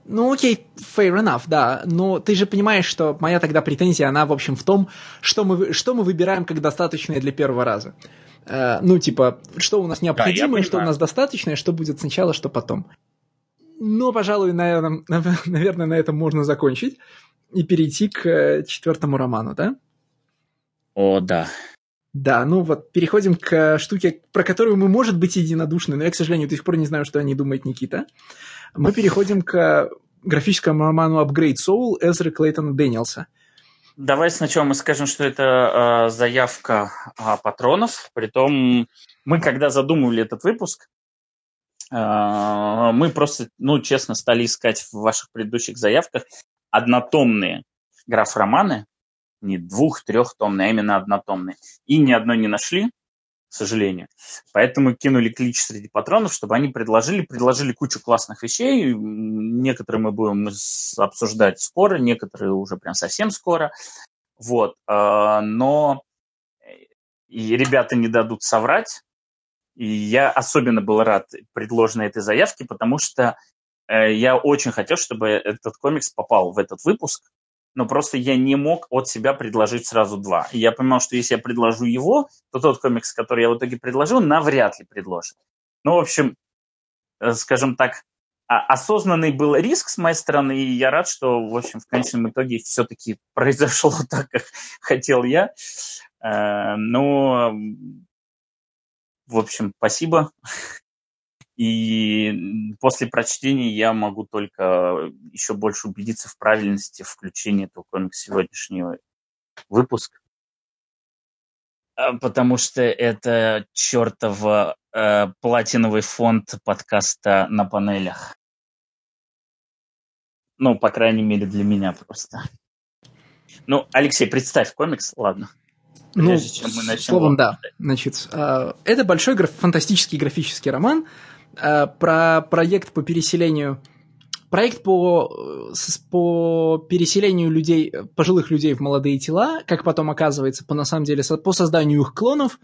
Ну, окей, fair enough, да. Но ты же понимаешь, что моя тогда претензия, она, в общем, в том, что мы, что мы выбираем как достаточное для первого раза. Э, ну, типа, что у нас необходимо, да, что у нас достаточное, что будет сначала, что потом. Но, пожалуй, наверное, [laughs] наверное, на этом можно закончить и перейти к э, четвертому роману, да? О, да. Да, ну вот переходим к штуке, про которую мы, может быть, единодушны, но я, к сожалению, до сих пор не знаю, что о ней думает Никита мы переходим к графическому роману Upgrade Soul Эзры Клейтона Дэниелса. Давай сначала мы скажем, что это э, заявка э, патронов. Притом мы, когда задумывали этот выпуск, э, мы просто, ну, честно, стали искать в ваших предыдущих заявках однотомные граф-романы, не двух-трехтомные, а именно однотомные. И ни одной не нашли, сожалению. Поэтому кинули клич среди патронов, чтобы они предложили, предложили кучу классных вещей. Некоторые мы будем обсуждать скоро, некоторые уже прям совсем скоро. Вот. А, но и ребята не дадут соврать. И я особенно был рад предложенной этой заявке, потому что э, я очень хотел, чтобы этот комикс попал в этот выпуск, но просто я не мог от себя предложить сразу два. И я понимал, что если я предложу его, то тот комикс, который я в итоге предложил, навряд ли предложит. Ну, в общем, э, скажем так, а, осознанный был риск с моей стороны, и я рад, что, в общем, в конечном итоге все-таки [laughs] произошло так, как хотел я. Э, но, в общем, спасибо. [laughs] И после прочтения я могу только еще больше убедиться в правильности включения этого комикса в сегодняшний выпуск. А, потому что это чертов э, платиновый фонд подкаста на панелях. Ну, по крайней мере, для меня просто. Ну, Алексей, представь комикс, ладно. Ну, чем мы начнем словом, да. Значит, э, это большой граф- фантастический графический роман, Э, про проект по переселению проект по, по переселению людей, пожилых людей в молодые тела, как потом оказывается, по на самом деле, по созданию их клонов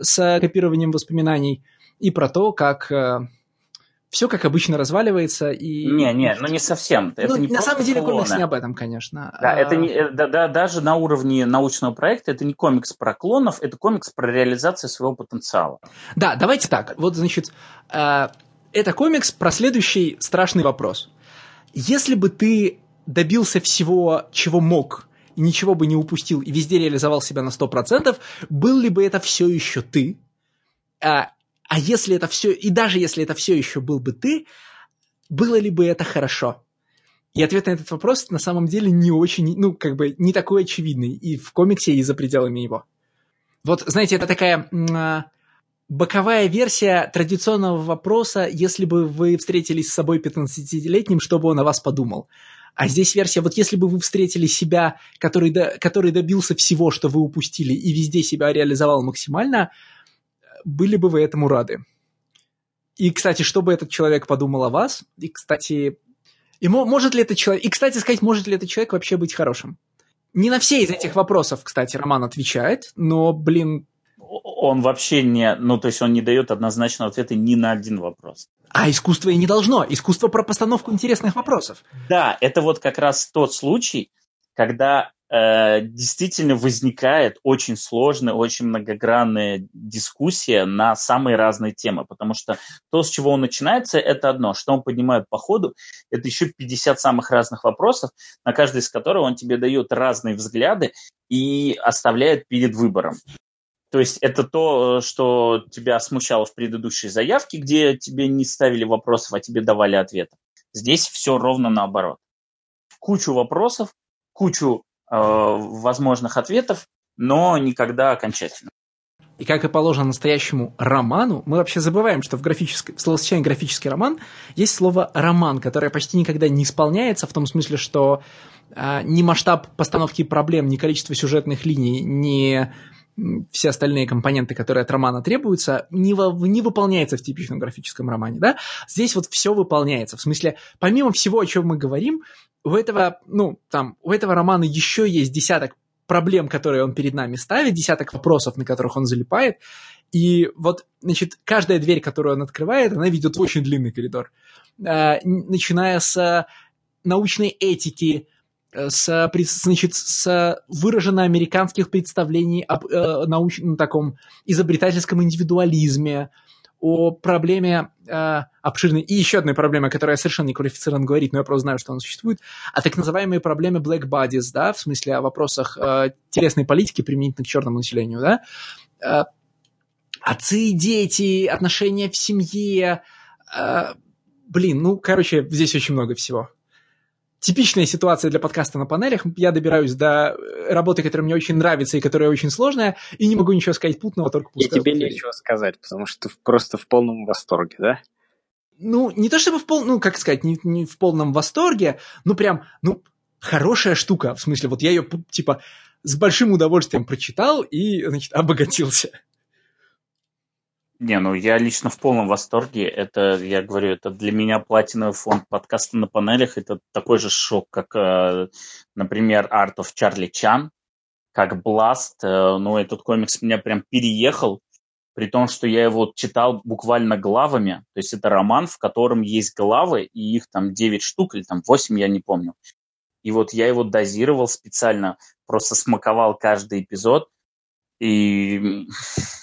с копированием воспоминаний, и про то, как э, все как обычно разваливается и... Не, не, ну не совсем. Это ну, не на самом деле комикс не об этом, конечно. Да, а... это не, э, да, да, даже на уровне научного проекта это не комикс про клонов, это комикс про реализацию своего потенциала. Да, давайте так. Вот, значит, э, это комикс про следующий страшный вопрос. Если бы ты добился всего, чего мог, и ничего бы не упустил, и везде реализовал себя на 100%, был ли бы это все еще ты? А, а если это все, и даже если это все еще был бы ты, было ли бы это хорошо? И ответ на этот вопрос на самом деле не очень, ну, как бы не такой очевидный и в комиксе, и за пределами его. Вот, знаете, это такая а, боковая версия традиционного вопроса, если бы вы встретились с собой 15-летним, что бы он о вас подумал. А здесь версия, вот если бы вы встретили себя, который, до, который добился всего, что вы упустили, и везде себя реализовал максимально, были бы вы этому рады. И, кстати, что бы этот человек подумал о вас? И, кстати, и может ли этот человек... И, кстати сказать, может ли этот человек вообще быть хорошим? Не на все из этих вопросов, кстати, Роман отвечает, но, блин... Он вообще не... Ну, то есть он не дает однозначного ответа ни на один вопрос. А искусство и не должно. Искусство про постановку интересных вопросов. Да, это вот как раз тот случай, когда действительно возникает очень сложная, очень многогранная дискуссия на самые разные темы, потому что то, с чего он начинается, это одно, что он поднимает по ходу, это еще 50 самых разных вопросов, на каждый из которых он тебе дает разные взгляды и оставляет перед выбором. То есть это то, что тебя смущало в предыдущей заявке, где тебе не ставили вопросов, а тебе давали ответы. Здесь все ровно наоборот. Кучу вопросов, кучу Э, возможных ответов, но никогда окончательно. И как и положено настоящему роману, мы вообще забываем, что в, графическом, в словосочетании графический роман есть слово роман, которое почти никогда не исполняется, в том смысле, что э, ни масштаб постановки проблем, ни количество сюжетных линий, ни все остальные компоненты, которые от романа требуются, не, во, не выполняется в типичном графическом романе. Да? Здесь вот все выполняется. В смысле, помимо всего, о чем мы говорим, у этого, ну, там, у этого романа еще есть десяток проблем, которые он перед нами ставит, десяток вопросов, на которых он залипает. И вот, значит, каждая дверь, которую он открывает, она ведет в очень длинный коридор. Э, начиная с научной этики, э, с, значит, с выраженно американских представлений об э, научном таком изобретательском индивидуализме, о проблеме э, обширной, и еще одной проблеме, которая совершенно не квалифицирована говорить, но я просто знаю, что она существует, о так называемой проблеме black bodies, да, в смысле о вопросах э, телесной политики применительно к черному населению, да, э, отцы и дети, отношения в семье, э, блин, ну, короче, здесь очень много всего типичная ситуация для подкаста на панелях. Я добираюсь до работы, которая мне очень нравится и которая очень сложная, и не могу ничего сказать путного, только пустое. И тебе нечего сказать, потому что ты просто в полном восторге, да? Ну, не то чтобы в полном, ну, как сказать, не, не в полном восторге, ну, прям, ну, хорошая штука. В смысле, вот я ее, типа, с большим удовольствием прочитал и, значит, [laughs] обогатился. Не, ну я лично в полном восторге. Это, я говорю, это для меня платиновый фонд подкаста на панелях. Это такой же шок, как, э, например, Art of Charlie Chan, как Blast. Э, ну, этот комикс меня прям переехал, при том, что я его читал буквально главами. То есть это роман, в котором есть главы, и их там 9 штук, или там 8, я не помню. И вот я его дозировал специально, просто смаковал каждый эпизод – и,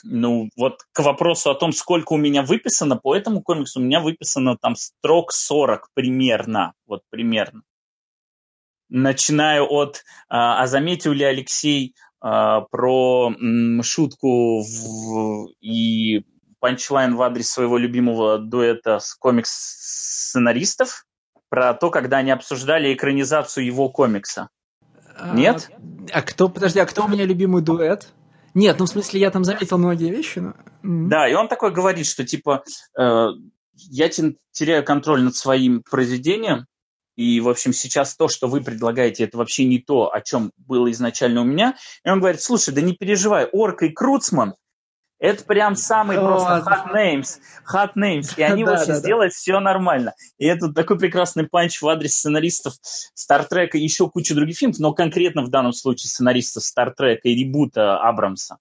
ну, вот к вопросу о том, сколько у меня выписано по этому комиксу, у меня выписано там строк 40 примерно, вот примерно. Начиная от, а, а заметил ли Алексей а, про м, шутку в, и панчлайн в адрес своего любимого дуэта с комикс-сценаристов, про то, когда они обсуждали экранизацию его комикса. Нет? А, а кто, подожди, а кто у меня любимый дуэт? Нет, ну в смысле, я там заметил многие вещи, но... Да, и он такой говорит, что типа э, я теряю контроль над своим произведением, и, в общем, сейчас то, что вы предлагаете, это вообще не то, о чем было изначально у меня. И он говорит, слушай, да не переживай, Орк и Круцман это прям самый О, просто hot names, hot names, и они [laughs] да, очень да, сделают да. все нормально. И это такой прекрасный панч в адрес сценаристов Стартрека и еще куча других фильмов, но конкретно в данном случае сценаристов Стартрека и ребута Абрамса.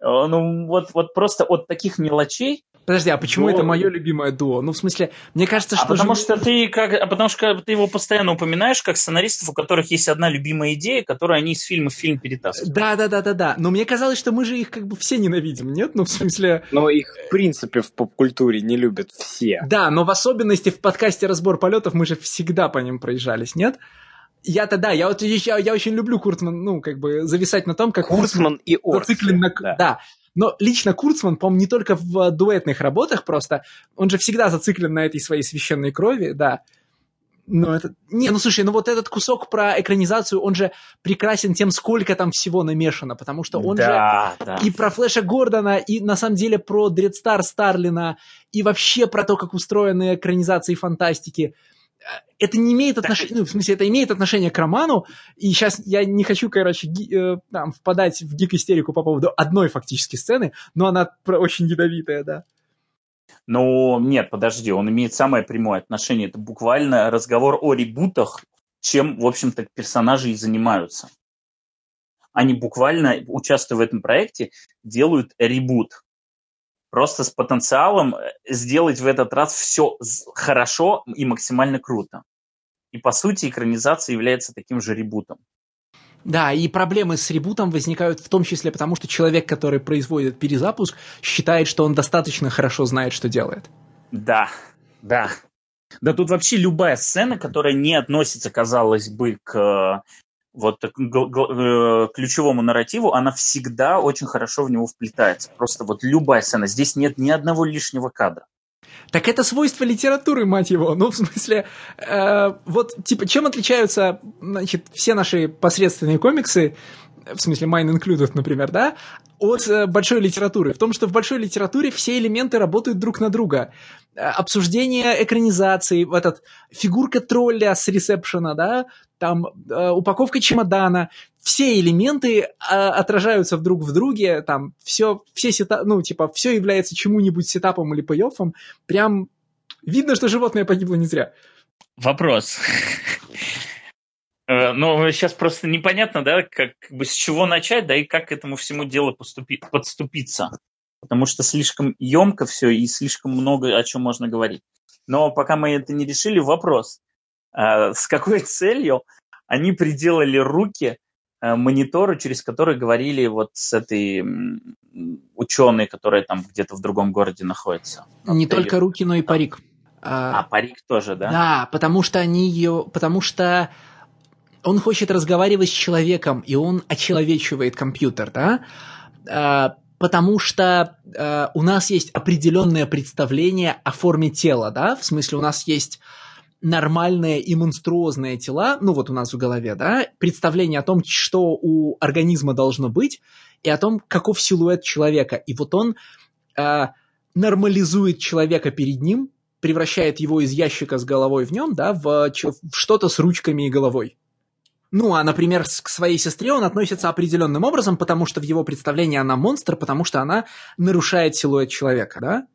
Э, ну, вот, вот просто от таких мелочей Подожди, а почему дуо... это мое любимое дуо? Ну, в смысле, мне кажется, а что... А потому же... что ты как... А потому что ты его постоянно упоминаешь как сценаристов, у которых есть одна любимая идея, которую они из фильма в фильм перетаскивают. Да, да, да, да, да. Но мне казалось, что мы же их как бы все ненавидим, нет? Ну, в смысле... Но их, в принципе, в поп-культуре не любят все. Да, но в особенности в подкасте «Разбор полетов» мы же всегда по ним проезжались, нет? Я-то да, я вот я, я очень люблю Куртман, ну, как бы зависать на том, как Курцман и Орс. Зациклен на... Да. да. Но лично Курцман, по-моему, не только в дуэтных работах просто, он же всегда зациклен на этой своей священной крови, да. Но это... Не, ну слушай, ну вот этот кусок про экранизацию, он же прекрасен тем, сколько там всего намешано, потому что он да, же да. и про Флэша Гордона, и на самом деле про Дредстар Старлина, и вообще про то, как устроены экранизации фантастики это не имеет отношения, ну, в смысле, это имеет отношение к роману, и сейчас я не хочу, короче, ги, э, там, впадать в дикую истерику по поводу одной фактически сцены, но она очень ядовитая, да. Ну, нет, подожди, он имеет самое прямое отношение. Это буквально разговор о ребутах, чем, в общем-то, персонажи и занимаются. Они буквально, участвуя в этом проекте, делают ребут просто с потенциалом э, сделать в этот раз все хорошо и максимально круто. И по сути экранизация является таким же ребутом. Да, и проблемы с ребутом возникают в том числе потому, что человек, который производит перезапуск, считает, что он достаточно хорошо знает, что делает. Да, да. Да тут вообще любая сцена, которая не относится, казалось бы, к вот э, ключевому нарративу, она всегда очень хорошо в него вплетается. Просто вот любая сцена. Здесь нет ни одного лишнего кадра. Так это свойство литературы, мать его. Ну, в смысле, э, вот, типа, чем отличаются, значит, все наши посредственные комиксы, в смысле, Mine Included, например, да, от э, большой литературы. В том, что в большой литературе все элементы работают друг на друга. Э, обсуждение экранизации, этот, фигурка тролля с ресепшена, да, там э, упаковка чемодана, все элементы отражаются друг в друге, там все, все сета, ну, типа, все является чему-нибудь сетапом или пей Прям видно, что животное погибло не зря. Вопрос. Э, ну, сейчас просто непонятно, да, как, как бы с чего начать, да, и как к этому всему делу поступить, подступиться. Потому что слишком емко все и слишком много о чем можно говорить. Но пока мы это не решили, вопрос. А, с какой [laughs] целью они приделали руки э, монитору, через который говорили вот с этой ученой, которая там где-то в другом городе находится. Не только руки, но и парик. А, а парик тоже, да? Да, потому что они ее, потому что он хочет разговаривать с человеком, и он очеловечивает компьютер, да, а, потому что а, у нас есть определенное представление о форме тела, да, в смысле у нас есть нормальные и монструозные тела, ну вот у нас в голове, да, представление о том, что у организма должно быть, и о том, каков силуэт человека. И вот он э, нормализует человека перед ним, превращает его из ящика с головой в нем, да, в, в что-то с ручками и головой. Ну, а, например, к своей сестре он относится определенным образом, потому что в его представлении она монстр, потому что она нарушает силуэт человека, да?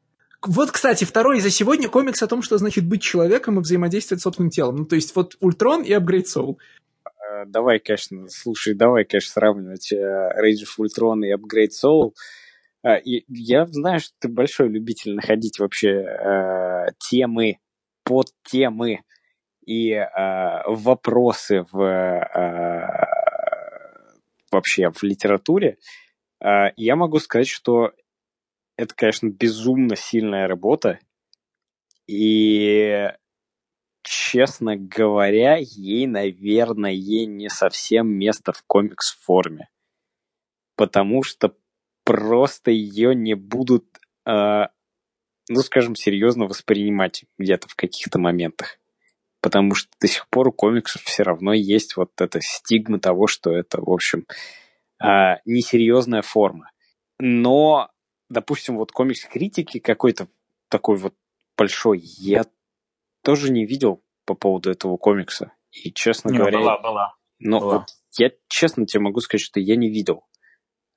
Вот, кстати, второй за сегодня комикс о том, что значит быть человеком и взаимодействовать с собственным телом. Ну, то есть вот Ультрон и Upgrade Soul. Э, давай, конечно, слушай, давай, конечно, сравнивать Rage of Ultron и Upgrade Soul. И я знаю, что ты большой любитель находить вообще э, темы, подтемы и э, вопросы в, э, вообще в литературе. Э, я могу сказать, что это, конечно, безумно сильная работа. И, честно говоря, ей, наверное, ей не совсем место в комикс-форме. Потому что просто ее не будут, э, ну, скажем, серьезно воспринимать где-то в каких-то моментах. Потому что до сих пор у комиксов все равно есть вот эта стигма того, что это, в общем, э, несерьезная форма. Но, допустим, вот комикс-критики какой-то такой вот большой я тоже не видел по поводу этого комикса. И, честно не, говоря... Была, была. Но была. Вот я честно тебе могу сказать, что я не видел.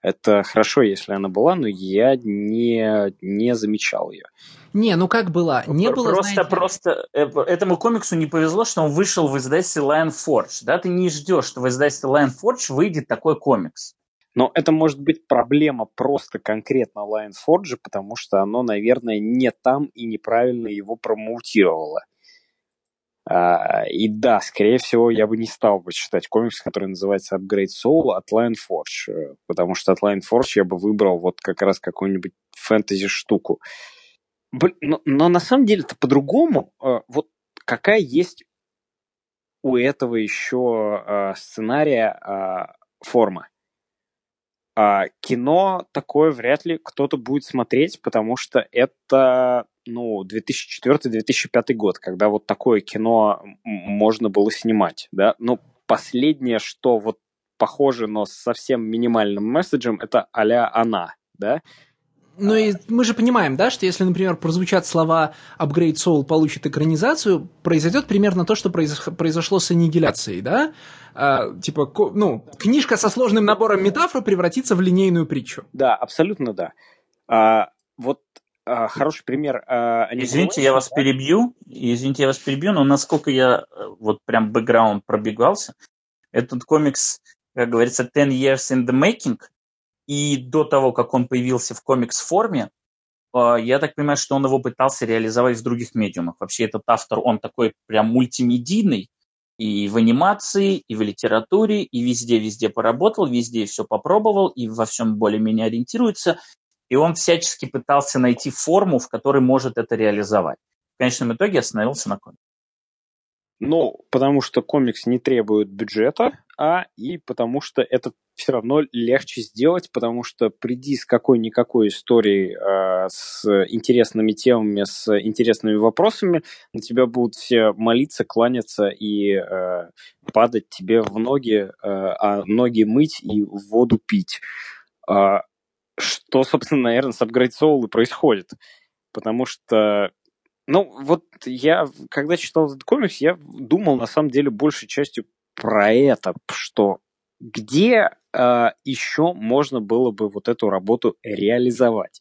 Это хорошо, если она была, но я не, не замечал ее. Не, ну как была? Не просто, было, знаете... просто э, этому комиксу не повезло, что он вышел в издательстве Lion Forge. Да, ты не ждешь, что в издательстве Lion Forge выйдет такой комикс. Но это может быть проблема просто конкретно Lion Forge, потому что оно, наверное, не там и неправильно его промоутировало. А, и да, скорее всего, я бы не стал бы читать комикс, который называется Upgrade Soul от Lion Forge, э, потому что от Lion Forge я бы выбрал вот как раз какую-нибудь фэнтези-штуку. Но, но на самом деле это по-другому. Э, вот какая есть у этого еще э, сценария форма? А кино такое вряд ли кто-то будет смотреть, потому что это ну, 2004-2005 год, когда вот такое кино можно было снимать, да. Ну, последнее, что вот похоже, но с совсем минимальным месседжем, это а она, да. Ну и мы же понимаем, да, что если, например, прозвучат слова Upgrade Soul получит экранизацию, произойдет примерно то, что произошло с аннигиляцией, да? А, типа, ну, книжка со сложным набором метафор превратится в линейную притчу. Да, абсолютно да. А, вот а, хороший пример. А, извините, я вас да? перебью. Извините, я вас перебью, но насколько я э, вот прям бэкграунд пробегался, этот комикс, как говорится, 10 years in the making, и до того, как он появился в комикс-форме, а, я так понимаю, что он его пытался реализовать в других медиумах. Вообще этот автор, он такой прям мультимедийный, и в анимации, и в литературе, и везде-везде поработал, везде все попробовал, и во всем более-менее ориентируется. И он всячески пытался найти форму, в которой может это реализовать. В конечном итоге остановился на комиксе. Ну, потому что комикс не требует бюджета, а и потому что это все равно легче сделать, потому что приди с какой-никакой историей э, с интересными темами, с интересными вопросами, на тебя будут все молиться, кланяться и э, падать тебе в ноги, э, а ноги мыть и воду пить. Что, собственно, наверное, с Upgrade Soul и происходит. Потому что ну, вот я, когда читал этот комикс, я думал, на самом деле, большей частью про это, что где э, еще можно было бы вот эту работу реализовать.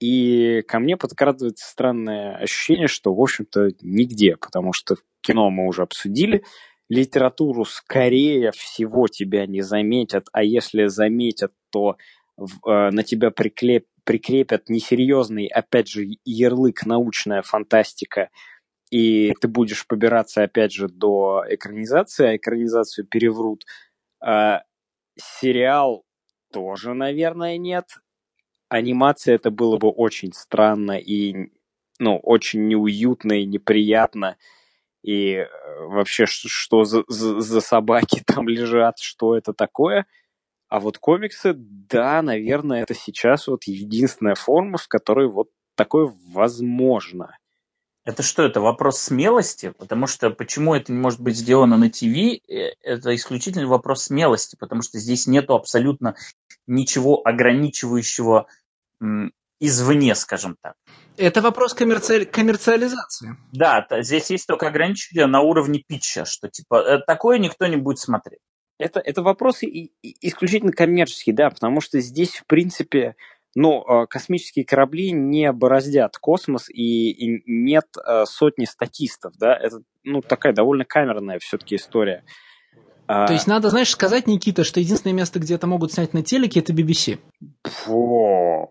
И ко мне подкрадывается странное ощущение, что, в общем-то, нигде, потому что кино мы уже обсудили, литературу, скорее всего, тебя не заметят, а если заметят, то на тебя приклеп, прикрепят несерьезный, опять же, ярлык научная фантастика, и ты будешь побираться, опять же, до экранизации, а экранизацию переврут. А, сериал тоже, наверное, нет. Анимация это было бы очень странно и, ну, очень неуютно и неприятно. И э, вообще, что за, за, за собаки [laughs] там лежат, что это такое – а вот комиксы, да, наверное, это сейчас вот единственная форма, в которой вот такое возможно. Это что, это вопрос смелости? Потому что почему это не может быть сделано на ТВ, э, это исключительно вопрос смелости, потому что здесь нету абсолютно ничего ограничивающего извне, скажем так. Это вопрос коммерци... коммерциализации. Да, здесь есть только ограничение на уровне питча, что типа э, такое никто не будет смотреть. Это, это вопрос и, и исключительно коммерческий, да, потому что здесь, в принципе, ну, э, космические корабли не бороздят космос и, и нет э, сотни статистов, да, это, ну, такая довольно камерная все-таки история. А То есть надо, знаешь, сказать, Никита, что единственное место, где это могут снять на телеке, это BBC. Фу.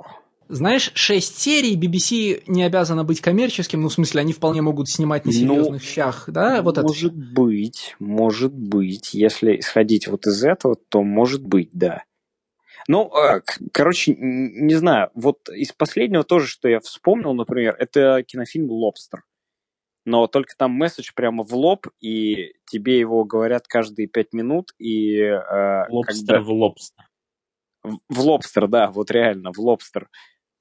Знаешь, шесть серий BBC не обязано быть коммерческим, ну, в смысле, они вполне могут снимать на серьезных ну, щах, да? Вот может это. быть, может быть. Если исходить вот из этого, то может быть, да. Ну, а, короче, не знаю, вот из последнего тоже, что я вспомнил, например, это кинофильм «Лобстер». Но только там месседж прямо в лоб, и тебе его говорят каждые пять минут, и... Э, лобстер когда... в лобстер. В, в лобстер, да, вот реально, в лобстер.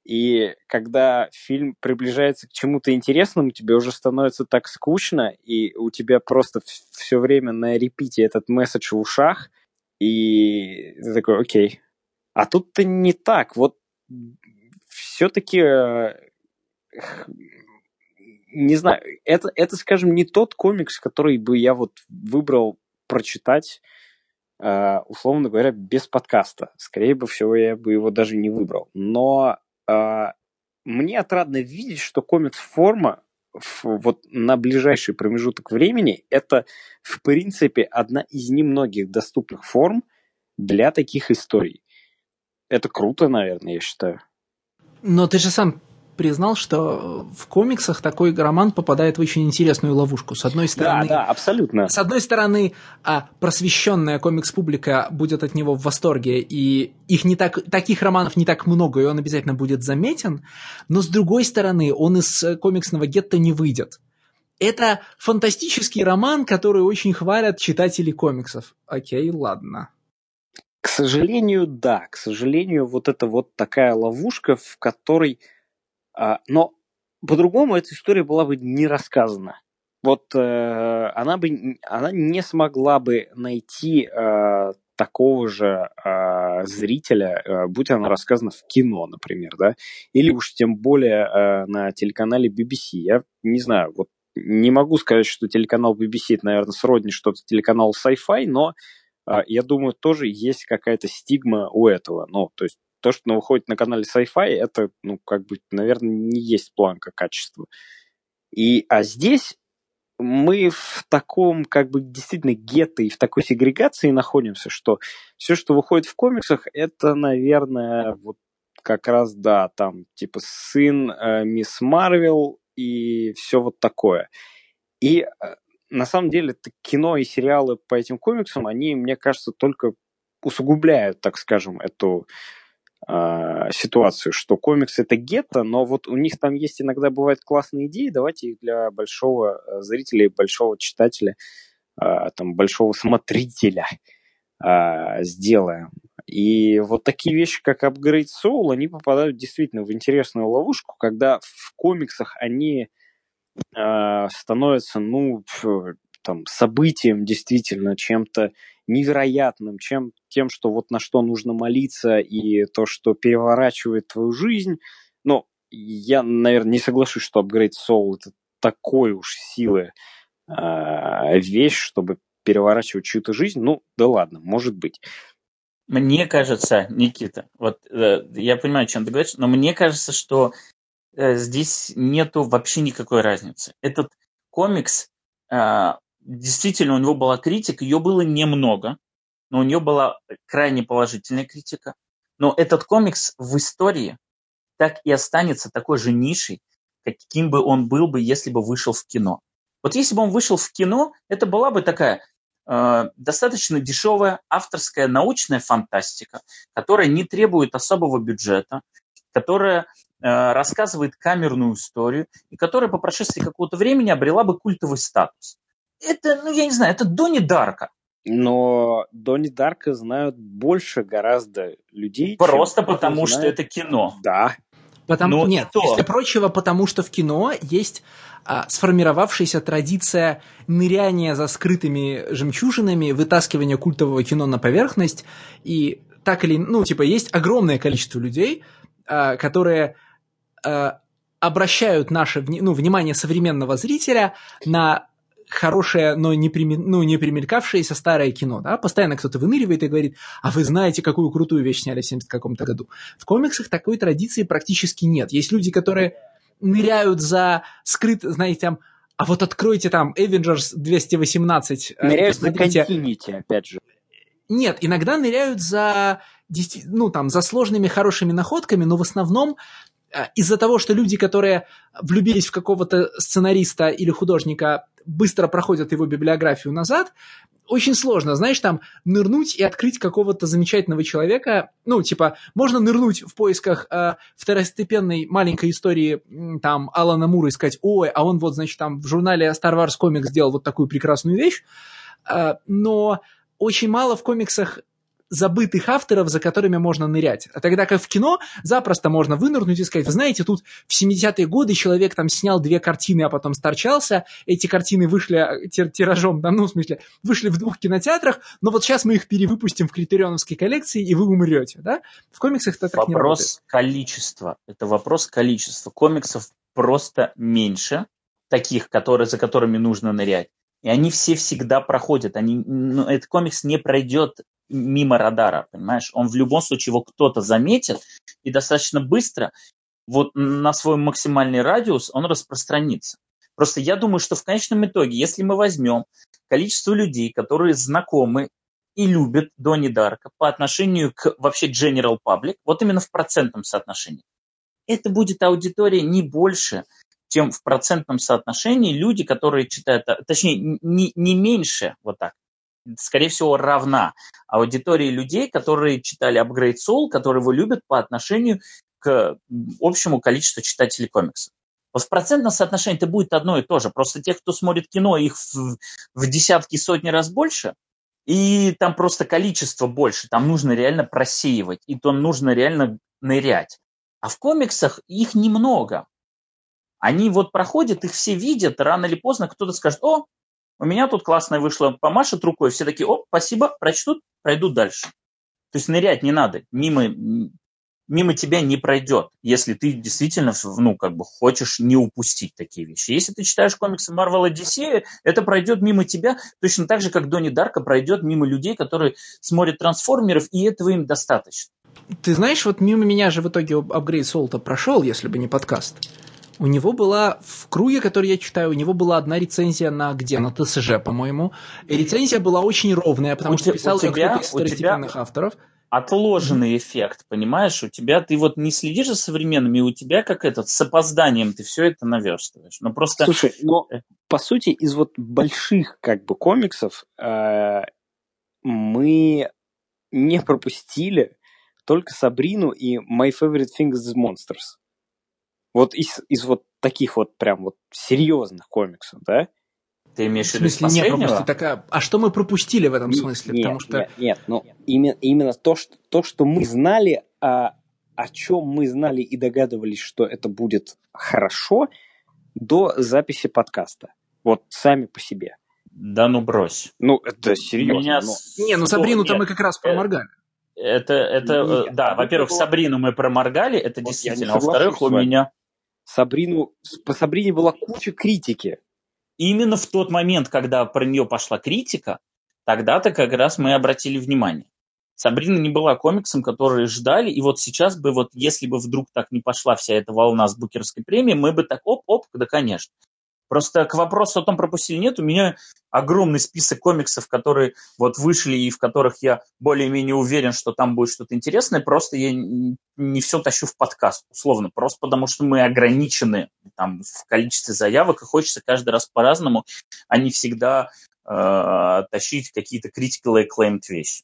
И когда фильм приближается к чему-то интересному, тебе уже становится так скучно, и у тебя просто все время на репите этот месседж в ушах, и ты такой, окей, а тут-то не так. Вот все-таки э, не знаю, это, это, скажем, не тот комикс, который бы я вот выбрал прочитать, э, условно говоря, без подкаста. Скорее бы всего, я бы его даже не выбрал. Но мне отрадно видеть, что комикс-форма вот на ближайший промежуток времени это, в принципе, одна из немногих доступных форм для таких историй. Это круто, наверное, я считаю. Но ты же сам признал, что в комиксах такой роман попадает в очень интересную ловушку. С одной стороны... Да, да, абсолютно. С одной стороны, а просвещенная комикс-публика будет от него в восторге, и их не так, таких романов не так много, и он обязательно будет заметен, но с другой стороны, он из комиксного гетто не выйдет. Это фантастический роман, который очень хвалят читатели комиксов. Окей, ладно. К сожалению, да. К сожалению, вот это вот такая ловушка, в которой... А, но по-другому эта история была бы не рассказана. Вот э, она бы она не смогла бы найти э, такого же э, зрителя, э, будь она рассказана в кино, например, да, или уж тем более э, на телеканале BBC. Я не знаю, вот не могу сказать, что телеканал BBC это, наверное, сродни что-то телеканал Sci-Fi, но а, я думаю, тоже есть какая-то стигма у этого. Ну, то есть то, что выходит на канале Sci-Fi, это, ну, как бы, наверное, не есть планка качества. И, а здесь мы в таком, как бы, действительно гетто и в такой сегрегации находимся, что все, что выходит в комиксах, это, наверное, вот как раз, да, там, типа, сын э, мисс Марвел и все вот такое. И э, на самом деле кино и сериалы по этим комиксам, они, мне кажется, только усугубляют, так скажем, эту ситуацию, что комикс это гетто, но вот у них там есть иногда бывают классные идеи, давайте их для большого э, зрителя и большого читателя, э, там, большого [laughs] смотрителя э, сделаем. И вот такие вещи, как Upgrade Soul, они попадают действительно в интересную ловушку, когда в комиксах они становится, ну, там, событием действительно, чем-то невероятным, чем тем, что вот на что нужно молиться, и то, что переворачивает твою жизнь. Но я, наверное, не соглашусь, что Upgrade Soul это такой уж силы э, вещь, чтобы переворачивать чью-то жизнь. Ну, да ладно, может быть. Мне кажется, Никита, вот э, я понимаю, о чем ты говоришь, но мне кажется, что Э, здесь нету вообще никакой разницы. Этот комикс, э, действительно, у него была критика, ее было немного, но у нее была крайне положительная критика. Но этот комикс в истории так и останется такой же нишей, каким бы он был бы, если бы вышел в кино. Вот если бы он вышел в кино, это была бы такая э, достаточно дешевая авторская научная фантастика, которая не требует особого бюджета, которая Э, рассказывает камерную историю, и которая по прошествии какого-то времени обрела бы культовый статус. Это, ну, я не знаю, это Донни Дарка. Но Донни Дарка знают больше гораздо людей. Просто потому, знает... что это кино. Да. Потому, Но нет, то... если прочего, потому что в кино есть а, сформировавшаяся традиция ныряния за скрытыми жемчужинами, вытаскивания культового кино на поверхность, и так или ну, типа, есть огромное количество людей, а, которые э, обращают наше ну, внимание современного зрителя на хорошее, но не, прими, ну, не примелькавшееся старое кино, да, постоянно кто-то выныривает и говорит, а вы знаете, какую крутую вещь сняли в 70 каком-то году. В комиксах такой традиции практически нет. Есть люди, которые ныряют за скрыт, знаете, там, а вот откройте там Avengers 218. Э, ныряют за continuity, опять же. Нет, иногда ныряют за, ну, там, за сложными хорошими находками, но в основном из-за того, что люди, которые влюбились в какого-то сценариста или художника, быстро проходят его библиографию назад, очень сложно, знаешь, там нырнуть и открыть какого-то замечательного человека. Ну, типа, можно нырнуть в поисках э, второстепенной маленькой истории там Алана Мура и сказать, ой, а он вот, значит, там в журнале Star Wars Comics сделал вот такую прекрасную вещь. Э, но очень мало в комиксах забытых авторов, за которыми можно нырять. А тогда как в кино запросто можно вынырнуть и сказать, вы знаете, тут в 70-е годы человек там снял две картины, а потом сторчался, эти картины вышли э, тиражом, да, ну, в смысле, вышли в двух кинотеатрах, но вот сейчас мы их перевыпустим в критерионовской коллекции, и вы умрете, да? В комиксах это так вопрос не работает. Вопрос количества. Это вопрос количества. Комиксов просто меньше, таких, которые, за которыми нужно нырять. И они все всегда проходят. Они, ну, этот комикс не пройдет мимо радара, понимаешь? Он в любом случае его кто-то заметит и достаточно быстро вот на свой максимальный радиус он распространится. Просто я думаю, что в конечном итоге, если мы возьмем количество людей, которые знакомы и любят Донни Дарка по отношению к вообще general public, вот именно в процентном соотношении, это будет аудитория не больше, чем в процентном соотношении люди, которые читают, точнее, не, не меньше, вот так, скорее всего, равна аудитории людей, которые читали Upgrade Soul, которые его любят по отношению к общему количеству читателей комиксов. Вот в процентном соотношении это будет одно и то же. Просто тех, кто смотрит кино, их в, в десятки, сотни раз больше, и там просто количество больше. Там нужно реально просеивать, и то нужно реально нырять. А в комиксах их немного. Они вот проходят, их все видят, рано или поздно кто-то скажет, о, у меня тут классная вышла, помашет рукой, все такие, оп, спасибо, прочтут, пройдут дальше. То есть нырять не надо, мимо, мимо тебя не пройдет, если ты действительно, ну, как бы хочешь не упустить такие вещи. Если ты читаешь комиксы Marvel Odyssey, это пройдет мимо тебя точно так же, как Донни Дарка пройдет мимо людей, которые смотрят трансформеров, и этого им достаточно. Ты знаешь, вот мимо меня же в итоге апгрейд Солта прошел, если бы не подкаст. У него была, в круге, который я читаю, у него была одна рецензия на где? На ТСЖ, по-моему. И рецензия была очень ровная, потому у что писал ее кто-то из второстепенных авторов. Отложенный эффект, понимаешь? У тебя, ты вот не следишь за современными, у тебя как этот, с опозданием ты все это наверстываешь. Ну просто... Слушай, но э, по сути из вот больших как бы комиксов э, мы не пропустили только Сабрину и My Favorite Thing is Monsters. Вот из, из вот таких вот прям вот серьезных комиксов, да? Ты имеешь в виду из нет, пропусти, такая, а что мы пропустили в этом нет, смысле? Нет, Потому что... нет, нет, ну именно, именно то, что, то, что мы знали, а, о чем мы знали и догадывались, что это будет хорошо, до записи подкаста. Вот сами по себе. Да ну брось. Ну, это серьезно. Меня... Но... Не, ну Сабрину-то мы как раз э, проморгали. Это, это, Нет, э, да, во-первых, Сабрину мы проморгали, это вот действительно. Во-вторых, у меня... Сабрину, по Сабрине была куча критики. Именно в тот момент, когда про нее пошла критика, тогда-то как раз мы обратили внимание. Сабрина не была комиксом, который ждали, и вот сейчас бы, вот если бы вдруг так не пошла вся эта волна с Букерской премией, мы бы так оп-оп, да, конечно. Просто к вопросу о том, пропустили нет, у меня огромный список комиксов, которые вот вышли и в которых я более-менее уверен, что там будет что-то интересное, просто я не все тащу в подкаст, условно, просто потому что мы ограничены там в количестве заявок, и хочется каждый раз по-разному, а не всегда э, тащить какие-то critical acclaimed вещи.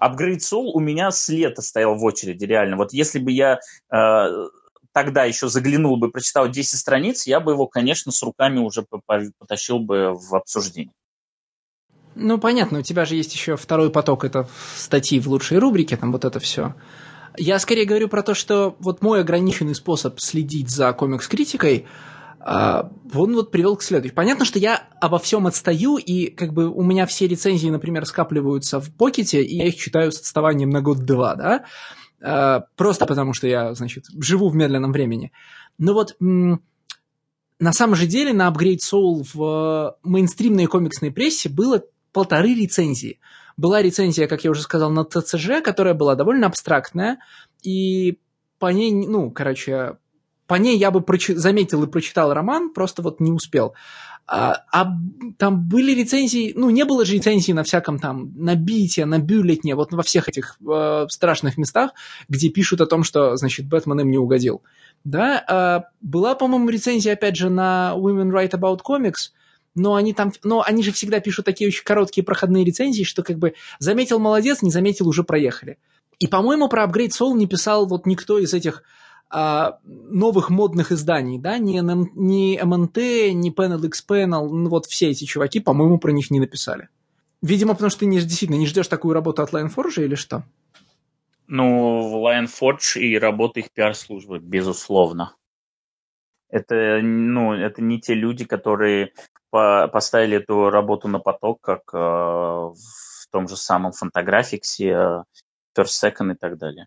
Upgrade Soul у меня с лета стоял в очереди, реально. Вот если бы я э, тогда еще заглянул бы, прочитал 10 страниц, я бы его, конечно, с руками уже потащил бы в обсуждение. Ну, понятно, у тебя же есть еще второй поток, это статьи в лучшей рубрике, там вот это все. Я скорее говорю про то, что вот мой ограниченный способ следить за комикс-критикой, а, он вот привел к следующему. Понятно, что я обо всем отстаю, и как бы у меня все рецензии, например, скапливаются в покете, и я их читаю с отставанием на год-два, да? Э, просто потому, что я, значит, живу в медленном времени. Но вот на самом же деле на Upgrade Soul в мейнстримной комиксной прессе было полторы рецензии. Была рецензия, как я уже сказал, на ТЦЖ, которая была довольно абстрактная, и по ней, ну, короче, по ней я бы заметил и прочитал роман, просто вот не успел. А, а там были рецензии, ну, не было же рецензий на всяком там, на Бите, на Бюллетне, вот во всех этих э, страшных местах, где пишут о том, что, значит, Бэтмен им не угодил. Да, а, была, по-моему, рецензия, опять же, на Women Write About Comics, но они там, но они же всегда пишут такие очень короткие проходные рецензии, что как бы заметил молодец, не заметил уже проехали. И, по-моему, про Upgrade Soul не писал вот никто из этих новых модных изданий, да, ни, ни МНТ, ни Panel X Panel, ну, вот все эти чуваки, по-моему, про них не написали. Видимо, потому что ты не, действительно не ждешь такую работу от Lionforge или что? Ну, Lionforge и работа их пиар-службы, безусловно. Это, ну, это не те люди, которые по поставили эту работу на поток, как э, в том же самом фотографиксе, э, First Second и так далее.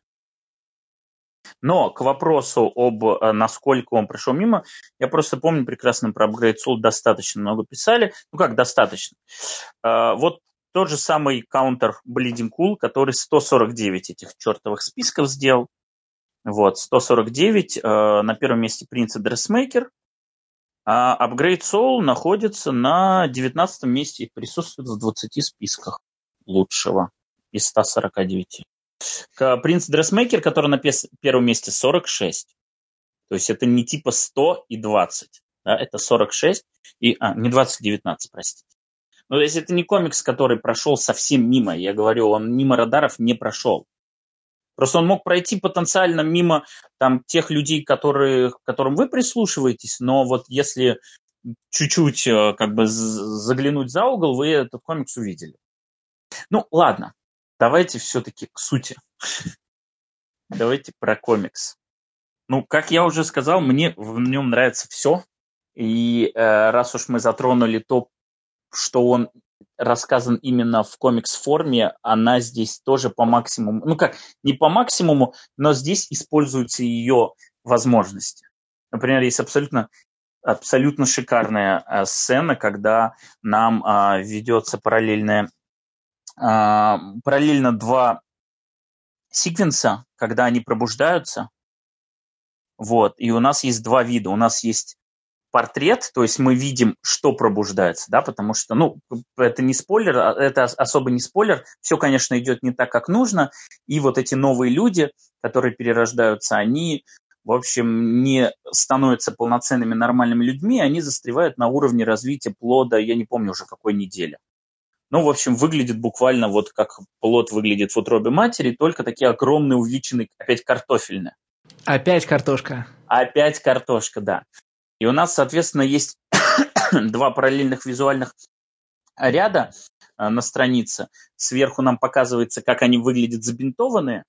Но к вопросу об э, насколько он пришел мимо, я просто помню прекрасно про Upgrade Soul достаточно много писали. Ну как достаточно? Э, вот тот же самый каунтер Bleeding Cool, который 149 этих чертовых списков сделал. Вот, 149. Э, на первом месте и Dressmaker. А Upgrade Soul находится на 19 месте и присутствует в 20 списках лучшего из 149. Принц Дрессмейкер, который на первом месте 46. То есть это не типа 100 и 20. Да, это 46 и... А, не 20, 19, простите. Ну, то есть это не комикс, который прошел совсем мимо. Я говорю, он мимо радаров не прошел. Просто он мог пройти потенциально мимо там, тех людей, которые, к которым вы прислушиваетесь, но вот если чуть-чуть э, как бы заглянуть за угол, вы этот комикс увидели. Ну, ладно, давайте все-таки к сути. Давайте про комикс. Ну, как я уже сказал, мне в нем нравится все. И э, раз уж мы затронули то, что он рассказан именно в комикс-форме, она здесь тоже по максимуму, ну как, не по максимуму, но здесь используются ее возможности. Например, есть абсолютно, абсолютно шикарная э, сцена, когда нам э, ведется параллельная а, параллельно два секвенса, когда они пробуждаются. Вот, и у нас есть два вида. У нас есть портрет, то есть мы видим, что пробуждается, да, потому что, ну, это не спойлер, а, это особо не спойлер, все, конечно, идет не так, как нужно, и вот эти новые люди, которые перерождаются, они, в общем, не становятся полноценными нормальными людьми, они застревают на уровне развития плода, я не помню уже какой недели. Ну, в общем, выглядит буквально вот как плод выглядит в утробе матери, только такие огромные увеличенные, опять картофельные. Опять картошка. Опять картошка, да. И у нас, соответственно, есть [coughs] два параллельных визуальных ряда э, на странице. Сверху нам показывается, как они выглядят забинтованные,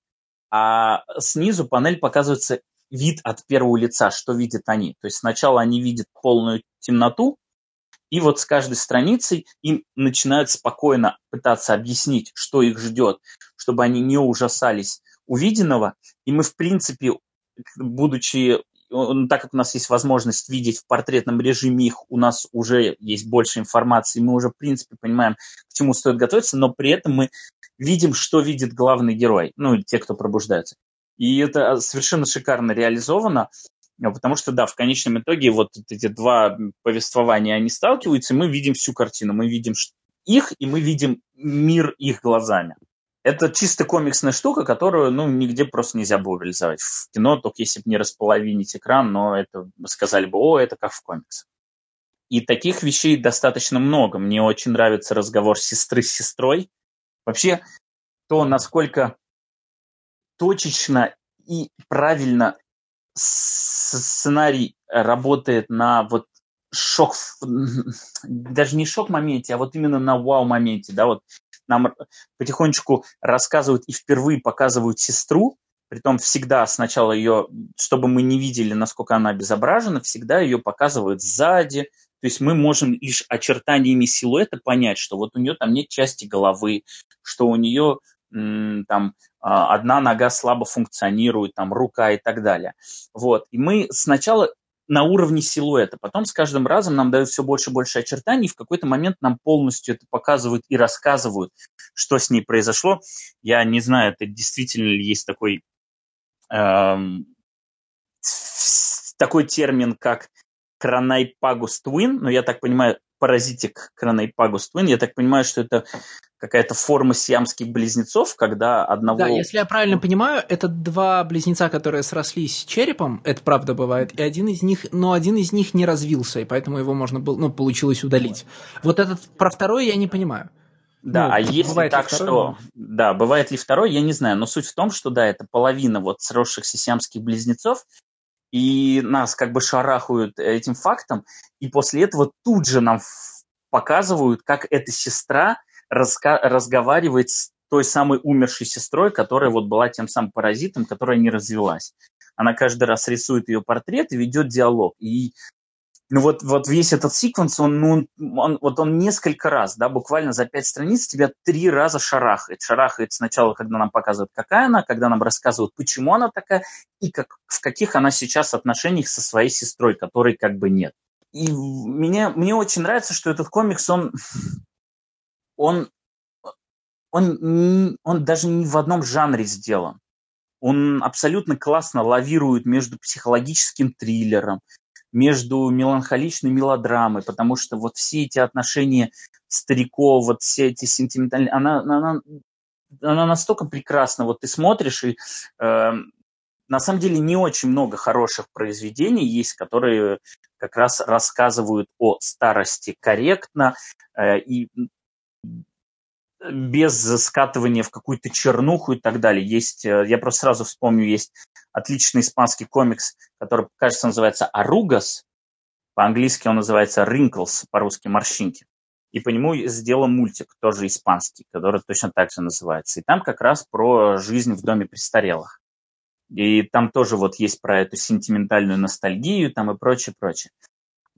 а снизу панель показывается вид от первого лица, что видят они. То есть сначала они видят полную темноту, и вот с каждой страницей им начинают спокойно пытаться объяснить, что их ждет, чтобы они не ужасались увиденного. И мы, в принципе, будучи так как у нас есть возможность видеть в портретном режиме их, у нас уже есть больше информации, мы уже, в принципе, понимаем, к чему стоит готовиться, но при этом мы видим, что видит главный герой, ну, те, кто пробуждается. И это совершенно шикарно реализовано. Ну, потому что, да, в конечном итоге вот эти два повествования, они сталкиваются, и мы видим всю картину. Мы видим их, и мы видим мир их глазами. Это чисто комиксная штука, которую, ну, нигде просто нельзя было реализовать. В кино, только если бы не располовинить экран, но это сказали бы, о, это как в комиксах. И таких вещей достаточно много. Мне очень нравится разговор сестры с сестрой. Вообще, то, насколько точечно и правильно сценарий работает на вот шок, [laughs] даже не шок-моменте, а вот именно на вау-моменте, да, вот нам потихонечку рассказывают и впервые показывают сестру, притом всегда сначала ее, чтобы мы не видели, насколько она обезображена, всегда ее показывают сзади, то есть мы можем лишь очертаниями силуэта понять, что вот у нее там нет части головы, что у нее там одна нога слабо функционирует, там рука и так далее. Вот. И мы сначала на уровне силуэта. Потом с каждым разом нам дают все больше и больше очертаний, и в какой-то момент нам полностью это показывают и рассказывают, что с ней произошло. Я не знаю, это действительно ли есть такой, эм, такой термин, как Кранайпагус Twin, но я так понимаю, паразитик Кранайпагус Twin, я так понимаю, что это какая-то форма сиамских близнецов, когда одного... Да, если я правильно понимаю, это два близнеца, которые срослись черепом, это правда бывает, и один из них, но один из них не развился, и поэтому его можно было, ну, получилось удалить. Вот этот, про второй я не понимаю. Да, ну, а если так, что... Да, бывает ли второй, я не знаю, но суть в том, что, да, это половина вот сросшихся сиамских близнецов, и нас как бы шарахают этим фактом, и после этого тут же нам показывают, как эта сестра разговаривает с той самой умершей сестрой, которая вот была тем самым паразитом, которая не развелась. Она каждый раз рисует ее портрет и ведет диалог. И ну вот, вот весь этот секвенс, он, ну, он, вот он несколько раз, да, буквально за пять страниц тебя три раза шарахает. Шарахает сначала, когда нам показывают, какая она, когда нам рассказывают, почему она такая, и как, в каких она сейчас отношениях со своей сестрой, которой как бы нет. И мне, мне очень нравится, что этот комикс, он, [laughs] он, он, он даже не в одном жанре сделан. Он абсолютно классно лавирует между психологическим триллером, между меланхоличной мелодрамой, потому что вот все эти отношения стариков, вот все эти сентиментальные, она, она, она настолько прекрасна, вот ты смотришь, и э, на самом деле не очень много хороших произведений есть, которые как раз рассказывают о старости корректно э, и без скатывания в какую-то чернуху и так далее. Есть, э, я просто сразу вспомню, есть отличный испанский комикс, который, кажется, называется «Аругас». По-английски он называется «Wrinkles», по-русски «Морщинки». И по нему сделан мультик, тоже испанский, который точно так же называется. И там как раз про жизнь в доме престарелых. И там тоже вот есть про эту сентиментальную ностальгию там и прочее, прочее.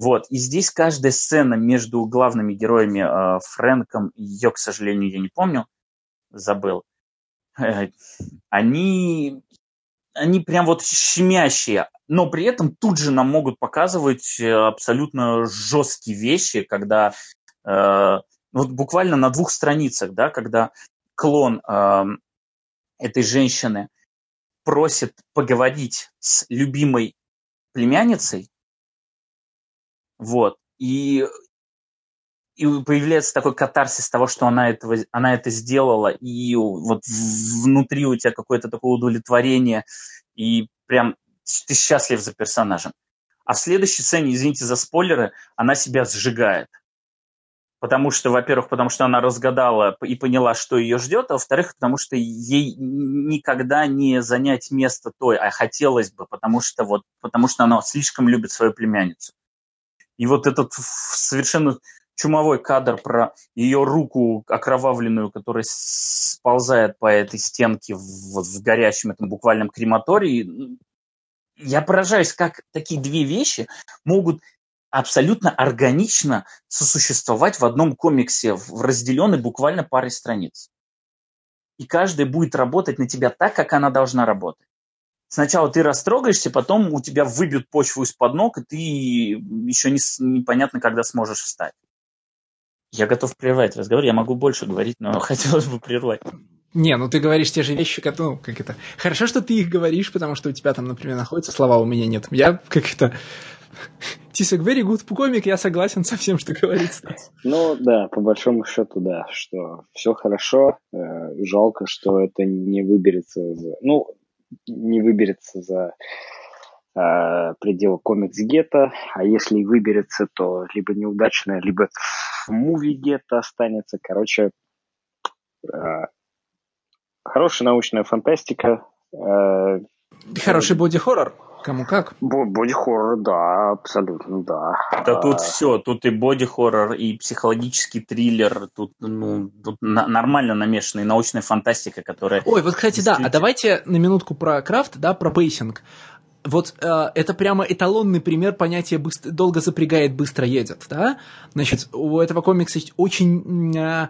Вот. И здесь каждая сцена между главными героями э, Фрэнком и ее, к сожалению, я не помню, забыл, э, они, они прям вот щемящие, но при этом тут же нам могут показывать э, абсолютно жесткие вещи, когда э, вот буквально на двух страницах, да, когда клон э, этой женщины просит поговорить с любимой племянницей, вот. И, и появляется такой катарсис того, что она, этого, она это сделала, и вот внутри у тебя какое-то такое удовлетворение, и прям ты счастлив за персонажем. А в следующей сцене, извините за спойлеры, она себя сжигает. Потому что, во-первых, потому что она разгадала и поняла, что ее ждет, а во-вторых, потому что ей никогда не занять место той, а хотелось бы, потому что вот, потому что она слишком любит свою племянницу. И вот этот совершенно чумовой кадр про ее руку окровавленную, которая сползает по этой стенке в, в горящем этом буквальном крематории. Я поражаюсь, как такие две вещи могут абсолютно органично сосуществовать в одном комиксе, разделенной буквально парой страниц. И каждая будет работать на тебя так, как она должна работать сначала ты растрогаешься, потом у тебя выбьют почву из-под ног, и ты еще не, непонятно, когда сможешь встать. Я готов прервать разговор, я могу больше говорить, но [laughs] хотелось бы прервать. Не, ну ты говоришь те же вещи, как, ну, как это... Хорошо, что ты их говоришь, потому что у тебя там, например, находятся слова, у меня нет. Я, как это... Тисак very good комик, я согласен со всем, что говорит Стас. Ну да, по большому счету, да, что все хорошо, э, жалко, что это не выберется. Ну, не выберется за э, пределы комикс гетто, а если и выберется, то либо неудачная, либо в movie ghetto останется. Короче, э, хорошая научная фантастика. Э, Хороший боди-хоррор. Кому как? Боди-хоррор, да, абсолютно, да. Да тут а... все, тут и боди-хоррор, и психологический триллер, тут, ну, тут на- нормально намешанная научная фантастика, которая... Ой, вот, кстати, действительно... да, а давайте на минутку про крафт, да, про pacing. Вот э, это прямо эталонный пример понятия быстро, «долго запрягает, быстро едет», да? Значит, у этого комикса есть очень э,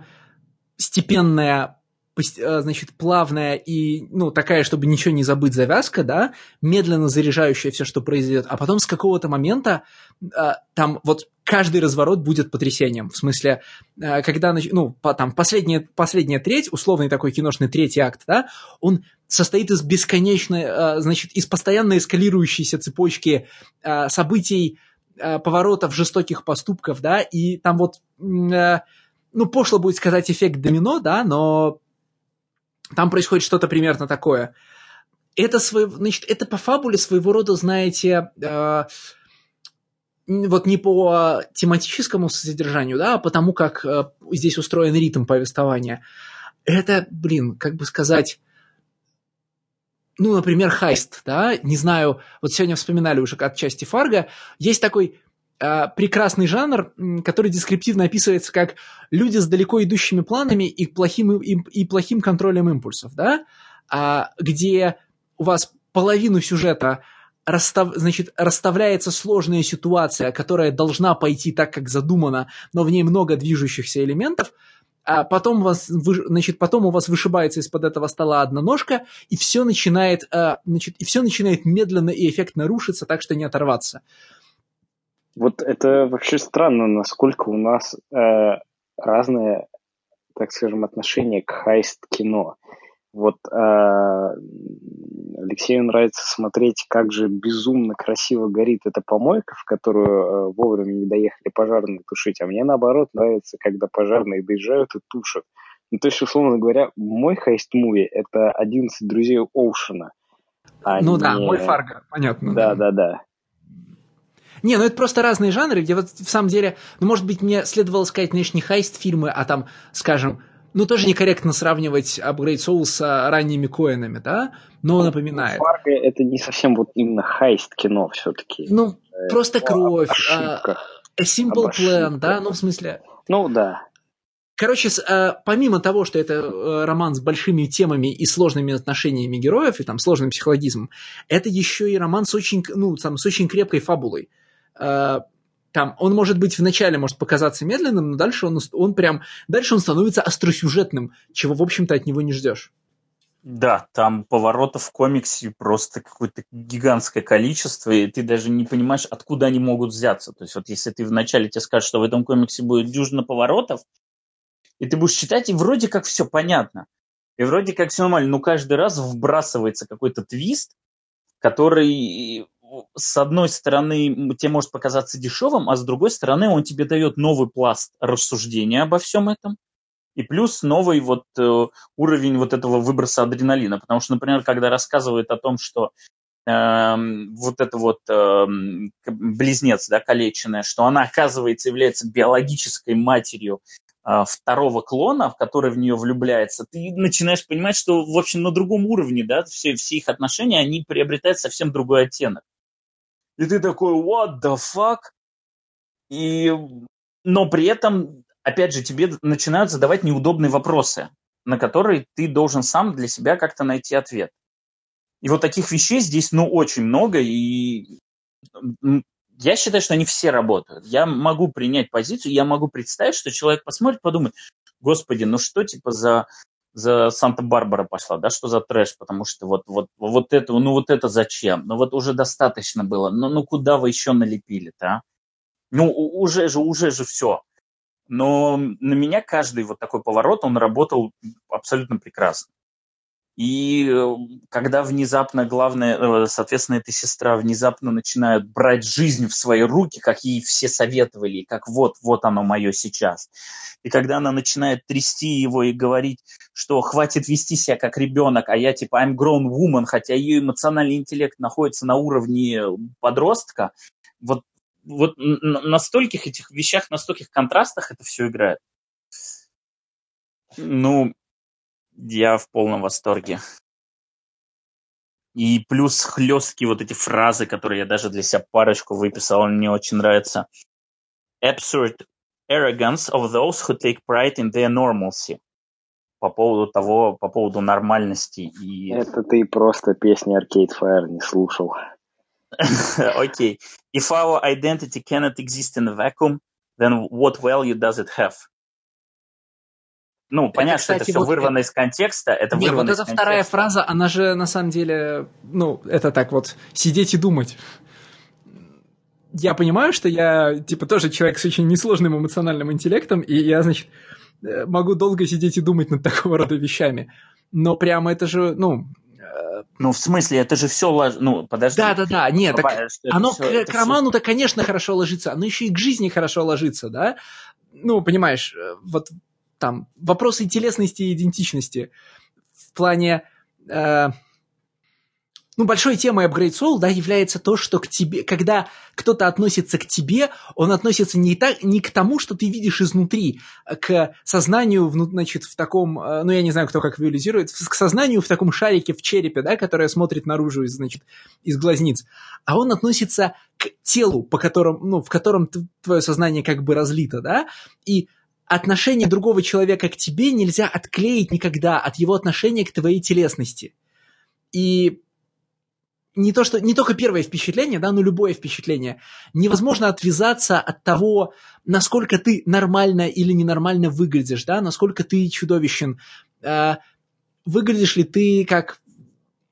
степенная значит, плавная и, ну, такая, чтобы ничего не забыть завязка, да, медленно заряжающая все, что произойдет, а потом с какого-то момента э, там вот каждый разворот будет потрясением. В смысле, э, когда, ну, по, там, последняя, последняя треть, условный такой киношный третий акт, да, он состоит из бесконечной, э, значит, из постоянно эскалирующейся цепочки э, событий, э, поворотов, жестоких поступков, да, и там вот, э, ну, пошло будет сказать эффект домино, да, но там происходит что-то примерно такое. Это, свой, значит, это по фабуле своего рода, знаете, э, вот не по тематическому содержанию, да, а потому как э, здесь устроен ритм повествования. Это, блин, как бы сказать, ну, например, хайст, да, не знаю, вот сегодня вспоминали уже от части Фарго, есть такой прекрасный жанр, который дескриптивно описывается как люди с далеко идущими планами и плохим, и, и плохим контролем импульсов, да, а, где у вас половину сюжета расстав, значит, расставляется сложная ситуация, которая должна пойти так, как задумано, но в ней много движущихся элементов, а потом вас, значит, потом у вас вышибается из-под этого стола одна ножка, и все начинает, а, значит, и все начинает медленно и эффектно рушиться, так что не оторваться. Вот это вообще странно, насколько у нас э, разное, так скажем, отношение к heist -кино. Вот э, Алексею нравится смотреть, как же безумно красиво горит эта помойка, в которую э, вовремя не доехали пожарные тушить, а мне наоборот нравится, когда пожарные доезжают и тушат. Ну, то есть, условно говоря, мой heist-movie — это 11 друзей Оушена. А ну не... да, мой Фарго, понятно. Да, да, да. Не, ну это просто разные жанры, где вот в самом деле, ну, может быть, мне следовало сказать, знаешь, не хайст-фильмы, а там, скажем, ну, тоже некорректно сравнивать Upgrade Soul с ранними Коинами, да? Но ну, напоминает. Фарго это не совсем вот именно хайст кино все-таки. Ну, э, просто кровь. А, a Simple Plan, да? Ну, в смысле... Ну, да. Короче, а, помимо того, что это э, роман с большими темами и сложными отношениями героев, и там сложным психологизмом, это еще и роман с очень, ну, там, с очень крепкой фабулой. А, там, он может быть вначале может показаться медленным, но дальше он, он прям, дальше он становится остросюжетным, чего, в общем-то, от него не ждешь. Да, там поворотов в комиксе просто какое-то гигантское количество, и ты даже не понимаешь, откуда они могут взяться. То есть вот если ты вначале тебе скажешь, что в этом комиксе будет дюжина поворотов, и ты будешь читать, и вроде как все понятно. И вроде как все нормально, но каждый раз вбрасывается какой-то твист, который с одной стороны тебе может показаться дешевым, а с другой стороны он тебе дает новый пласт рассуждения обо всем этом. И плюс новый вот э, уровень вот этого выброса адреналина. Потому что, например, когда рассказывают о том, что э, вот это вот э, близнец, да, калеченная, что она, оказывается, является биологической матерью э, второго клона, в который в нее влюбляется, ты начинаешь понимать, что, в общем, на другом уровне, да, все, все их отношения, они приобретают совсем другой оттенок. И ты такой, what the fuck? И, но при этом, опять же, тебе начинают задавать неудобные вопросы, на которые ты должен сам для себя как-то найти ответ. И вот таких вещей здесь, ну, очень много, и я считаю, что они все работают. Я могу принять позицию, я могу представить, что человек посмотрит, подумает, господи, ну что типа за за Санта-Барбара пошла, да, что за трэш, потому что вот, вот, вот это, ну вот это зачем? Ну вот уже достаточно было, ну, ну куда вы еще налепили-то, а? Ну уже же, уже же все. Но на меня каждый вот такой поворот, он работал абсолютно прекрасно. И э, когда внезапно, главное, э, соответственно, эта сестра внезапно начинает брать жизнь в свои руки, как ей все советовали, как вот, вот оно мое сейчас. И когда она начинает трясти его и говорить, что хватит вести себя как ребенок, а я типа I'm grown woman, хотя ее эмоциональный интеллект находится на уровне подростка, вот, вот на стольких этих вещах, на стольких контрастах это все играет. Ну, я в полном восторге. И плюс хлесткие вот эти фразы, которые я даже для себя парочку выписал, мне очень нравится. Absurd arrogance of those who take pride in their normalcy. По поводу того, по поводу нормальности и... Это ты просто песни Arcade Fire не слушал. [laughs] Окей. okay. If our identity cannot exist in a vacuum, then what value does it have? Ну, понятно, это, что это все вот вырвано это... из контекста. Это Нет, вот эта вторая фраза, она же на самом деле, ну, это так вот, сидеть и думать. Я понимаю, что я, типа, тоже человек с очень несложным эмоциональным интеллектом, и я, значит, э, могу долго сидеть и думать над [laughs] такого рода вещами. Но прямо это же, ну, э, ну, в смысле, это же все лож... Ну, подожди. Да, да, да. Нет, так оно все, к, к роману-то, все... конечно, хорошо ложится, оно еще и к жизни хорошо ложится, да? Ну, понимаешь, э, вот там вопросы телесности и идентичности. В плане... Э, ну, большой темой Upgrade Soul, да, является то, что к тебе, когда кто-то относится к тебе, он относится не, так, не к тому, что ты видишь изнутри, а к сознанию, значит, в таком, э, ну, я не знаю, кто как визуализирует, к сознанию в таком шарике в черепе, да, которое смотрит наружу, значит, из глазниц, а он относится к телу, по которому, ну, в котором твое сознание как бы разлито, да, и отношение другого человека к тебе нельзя отклеить никогда от его отношения к твоей телесности. И не то, что не только первое впечатление, да, но любое впечатление. Невозможно отвязаться от того, насколько ты нормально или ненормально выглядишь, да, насколько ты чудовищен. Э, выглядишь ли ты как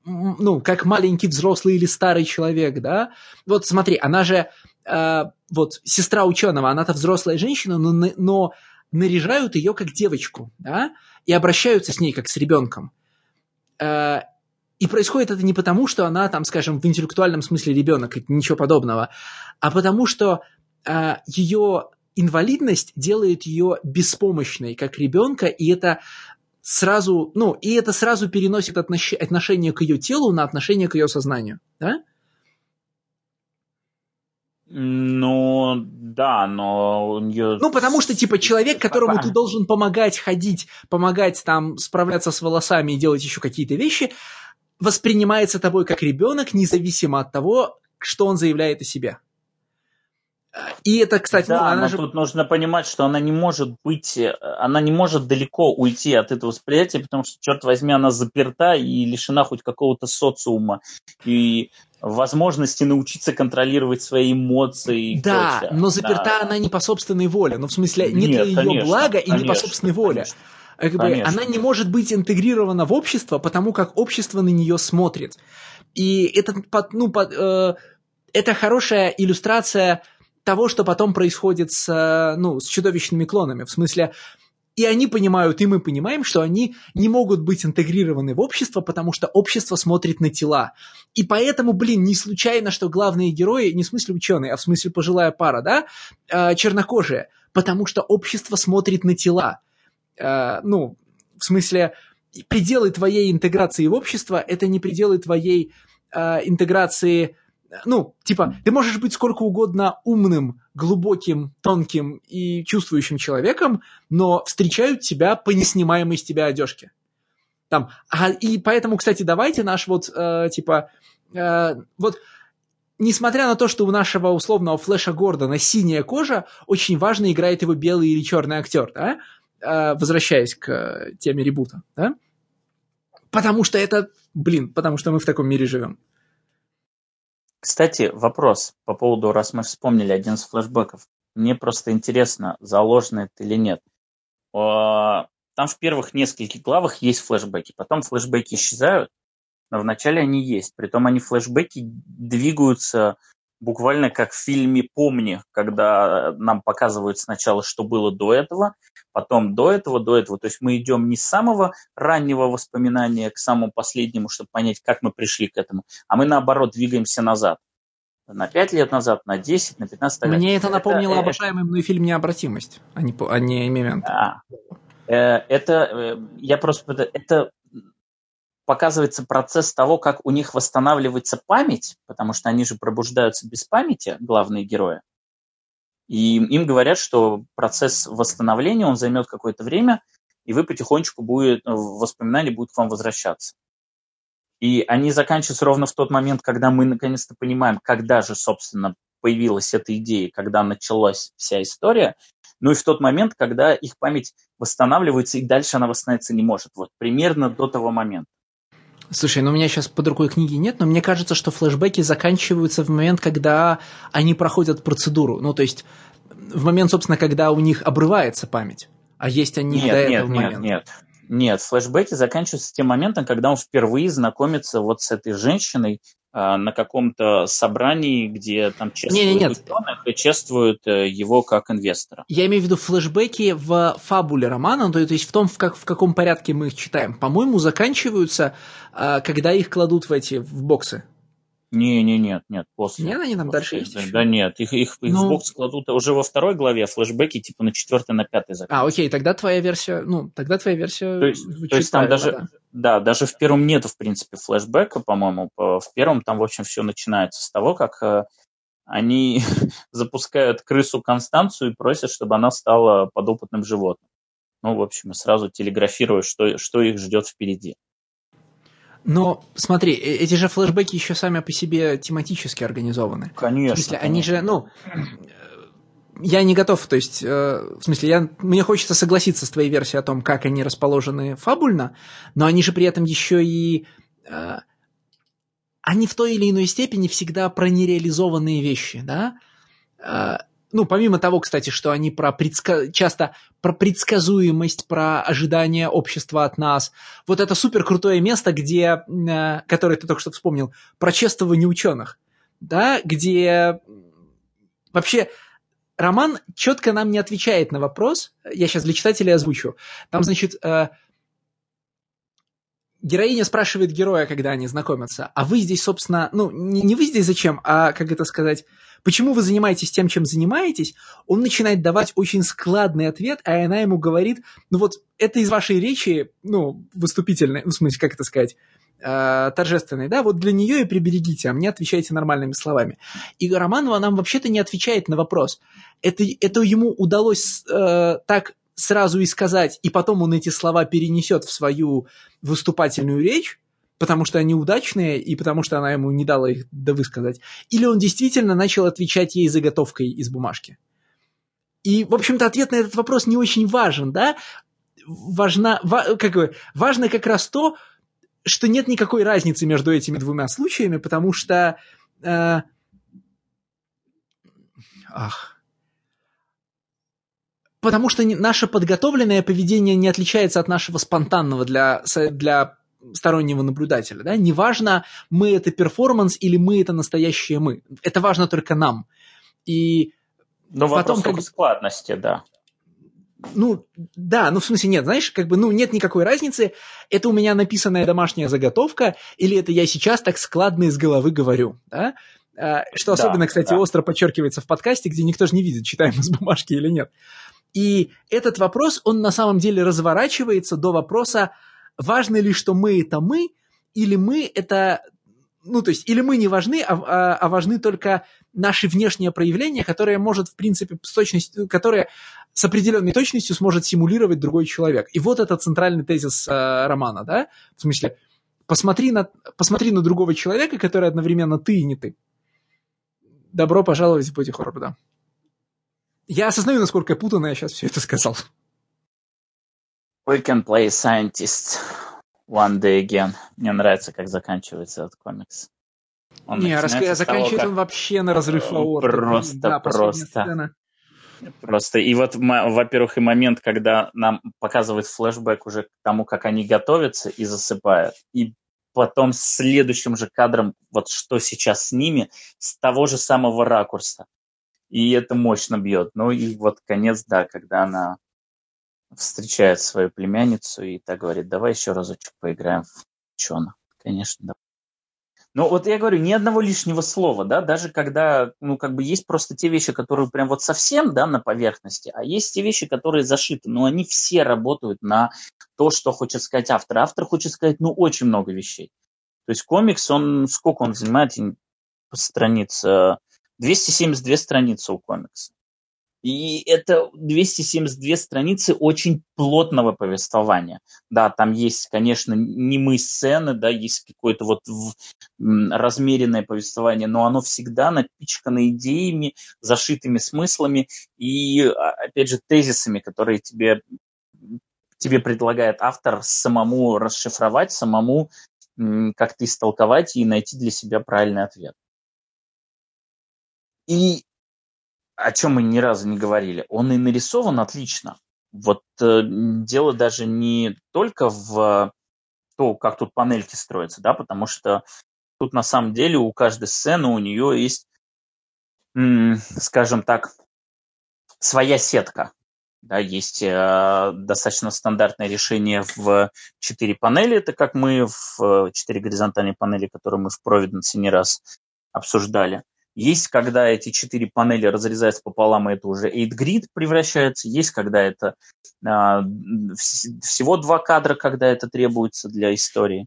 ну, как маленький взрослый или старый человек, да? Вот смотри, она же, э, вот, сестра ученого, она-то взрослая женщина, но, но наряжают ее как девочку, да, и обращаются с ней как с ребенком. Э, и происходит это не потому, что она, там, скажем, в интеллектуальном смысле ребенок, ничего подобного, а потому что э, ее инвалидность делает ее беспомощной как ребенка, и это сразу, ну, и это сразу переносит отношение к ее телу на отношение к ее сознанию, да? Ну, да, но у нее... Ну, потому что, типа, человек, которому ты должен помогать ходить, помогать там справляться с волосами и делать еще какие-то вещи, воспринимается тобой как ребенок, независимо от того, что он заявляет о себе. И это, кстати, да, ну, она но же... тут нужно понимать, что она не может быть, она не может далеко уйти от этого восприятия, потому что, черт возьми, она заперта и лишена хоть какого-то социума. И возможности научиться контролировать свои эмоции. И да, прочее. но заперта да. она не по собственной воле. Ну, в смысле, нет, нет ли ее блага и не по собственной воле. Как бы, она не может быть интегрирована в общество, потому как общество на нее смотрит. И это, ну, э, это хорошая иллюстрация того, что потом происходит с, ну, с чудовищными клонами. В смысле, и они понимают, и мы понимаем, что они не могут быть интегрированы в общество, потому что общество смотрит на тела. И поэтому, блин, не случайно, что главные герои, не в смысле ученые, а в смысле пожилая пара, да, э, чернокожие, потому что общество смотрит на тела. Э, ну, в смысле, пределы твоей интеграции в общество – это не пределы твоей э, интеграции ну, типа, ты можешь быть сколько угодно умным, глубоким, тонким и чувствующим человеком, но встречают тебя по неснимаемой с тебя одежке. Там, а, и поэтому, кстати, давайте наш вот, э, типа, э, вот, несмотря на то, что у нашего условного Флэша Гордона синяя кожа, очень важно, играет его белый или черный актер, да, э, возвращаясь к э, теме ребута, да, потому что это, блин, потому что мы в таком мире живем. Кстати, вопрос по поводу, раз мы вспомнили один из флешбеков. Мне просто интересно, заложено это или нет. Там в первых нескольких главах есть флешбеки, потом флешбеки исчезают, но вначале они есть. Притом они флешбеки двигаются буквально как в фильме «Помни», когда нам показывают сначала, что было до этого, потом до этого, до этого. То есть мы идем не с самого раннего воспоминания к самому последнему, чтобы понять, как мы пришли к этому, а мы наоборот двигаемся назад. На 5 лет назад, на 10, на 15 лет. Мне это напомнило это, обожаемый мной фильм «Необратимость», а не, а не «Мемент». А, э, это, э, я просто, это показывается процесс того, как у них восстанавливается память, потому что они же пробуждаются без памяти, главные герои. И им говорят, что процесс восстановления, он займет какое-то время, и вы потихонечку будет, э, воспоминания будут к вам возвращаться. И они заканчиваются ровно в тот момент, когда мы наконец-то понимаем, когда же, собственно, появилась эта идея, когда началась вся история. Ну и в тот момент, когда их память восстанавливается, и дальше она восстановиться не может. Вот примерно до того момента. Слушай, ну у меня сейчас под рукой книги нет, но мне кажется, что флешбеки заканчиваются в момент, когда они проходят процедуру. Ну, то есть в момент, собственно, когда у них обрывается память. А есть они нет, до нет, этого нет, момента? Нет, нет. Флэшбэки заканчиваются тем моментом, когда он впервые знакомится вот с этой женщиной на каком-то собрании, где там чествуют не, не, нет. ученых и чествуют э, его как инвестора. Я имею в виду флешбеки в фабуле романа, то есть в том, в, как, в каком порядке мы их читаем. По-моему, заканчиваются, э, когда их кладут в эти в боксы. Не, не, нет, нет, после. Нет, они там после. дальше есть да, еще? да нет, их, их, их Ну- в бокс кладут уже во второй главе, а флешбеки типа на четвертой, на пятой А, окей, тогда твоя версия, ну, тогда твоя версия То есть- то есть там правильно, даже- да. Да, даже в первом нету, в принципе, флешбека, по-моему. По- В первом там, в общем, все начинается с того, как э, они [laughs] запускают крысу Констанцию и просят, чтобы она стала подопытным животным. Ну, в общем, сразу телеграфируют, что, что их ждет впереди. Но смотри, э- эти же флешбеки еще сами по себе тематически организованы. Конечно. В смысле, они же, ну, я не готов, то есть, э, в смысле, я, мне хочется согласиться с твоей версией о том, как они расположены фабульно, но они же при этом еще и... э, они в той или иной степени всегда про нереализованные вещи, да? Э, ну, помимо того, кстати, что они про предска... часто про предсказуемость, про ожидание общества от нас. Вот это супер крутое место, где, э, которое ты только что вспомнил, про чествование ученых, да, где вообще роман четко нам не отвечает на вопрос. Я сейчас для читателей озвучу. Там, значит, э, героиня спрашивает героя, когда они знакомятся, а вы здесь, собственно, ну, не, не вы здесь зачем, а, как это сказать, почему вы занимаетесь тем, чем занимаетесь, он начинает давать очень складный ответ, а она ему говорит, ну вот, это из вашей речи, ну, выступительной, ну, в смысле, как это сказать, э, торжественной, да, вот для нее и приберегите, а мне отвечайте нормальными словами. И Романова нам вообще-то не отвечает на вопрос. Это, это ему удалось э, так сразу и сказать, и потом он эти слова перенесет в свою выступательную речь, потому что они удачные, и потому что она ему не дала их довысказать. Или он действительно начал отвечать ей заготовкой из бумажки. И, в общем-то, ответ на этот вопрос не очень важен, да? Важна, ва, как бы, важно как раз то, что нет никакой разницы между этими двумя случаями, потому что... Э, ах. Потому что наше подготовленное поведение не отличается от нашего спонтанного для, для стороннего наблюдателя. Да? Неважно, мы это перформанс или мы это настоящее мы. Это важно только нам. И вопрос Потом, только как- складности, да. ну, да, ну, в смысле, нет, знаешь, как бы, ну, нет никакой разницы, это у меня написанная домашняя заготовка, или это я сейчас так складно из головы говорю, да? А, Что Да, особенно, кстати, да. остро подчеркивается в подкасте, где никто же не видит, читаем с бумажки или нет. И этот вопрос, он на самом деле разворачивается до вопроса, важно ли, что мы это мы, или мы это, ну, то есть, или мы не важны, а, а- а важны только наши внешние проявления, которые может, в принципе, с точностью, которые с определенной точностью сможет симулировать другой человек. И вот это центральный тезис э, романа, да? В смысле, посмотри на, посмотри на другого человека, который одновременно ты и не ты. Добро пожаловать в Боди Хоррор, да. Я осознаю, насколько путанно я сейчас все это сказал. We can play scientist one day again. Мне нравится, как заканчивается этот комикс. Он не, начинается раска- с того, заканчивает как- он вообще на разрыв Э, аорты. просто, Да, просто. сцена. Просто, и вот, во-первых, и момент, когда нам показывает флешбэк уже к тому, как они готовятся и засыпают, и потом следующим же кадром, вот что сейчас с ними, с того же самого ракурса. И это мощно бьет. Ну и вот конец, да, когда она встречает свою племянницу и так говорит, давай еще разочек поиграем в ученых. Конечно, да. Ну, вот я говорю, ни одного лишнего слова, да, даже когда, ну, как бы есть просто те вещи, которые прям вот совсем, да, на поверхности, а есть те вещи, которые зашиты, но они все работают на то, что хочет сказать автор. Автор хочет сказать, ну, очень много вещей. То есть комикс, он, сколько он занимает страниц? э, 272 страницы у комикса. И это 272 страницы очень плотного повествования. Да, там есть, конечно, немые сцены, да, есть какое-то вот размеренное повествование, но оно всегда напичкано идеями, зашитыми смыслами и, а, опять же, тезисами, которые тебе, тебе предлагает автор самому расшифровать, самому как-то истолковать и найти для себя правильный ответ. И о чем мы ни разу не говорили, он и нарисован отлично. Вот э, дело даже не только в то, как тут панельки строятся, да, потому что тут на самом деле у каждой сцены у нее есть, скажем так, своя сетка. Да, есть э, достаточно стандартное решение в 4 панели, это как мы в 4 горизонтальные панели, которые мы в Providence не раз обсуждали. Есть, когда эти четыре панели разрезаются пополам, и это уже 8-grid превращается. Есть, когда это а, всего два кадра, когда это требуется для истории.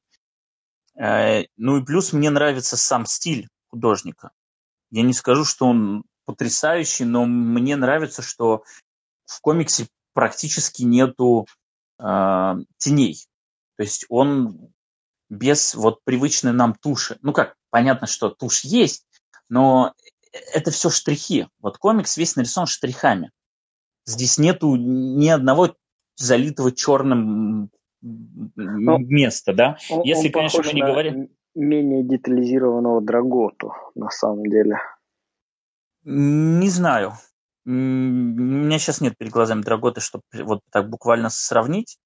А, ну и плюс мне нравится сам стиль художника. Я не скажу, что он потрясающий, но мне нравится, что в комиксе практически нету э, теней. То есть он без вот привычной нам туши. Ну как, понятно, что тушь есть, но это все штрихи. Вот комикс весь нарисован штрихами. Здесь нету ни одного залитого черным ну, места, да? Он, Если, он конечно, мы не говорим... менее детализированного Драготу, на самом деле. Не знаю. У меня сейчас нет перед глазами Драготы, чтобы вот так буквально сравнить.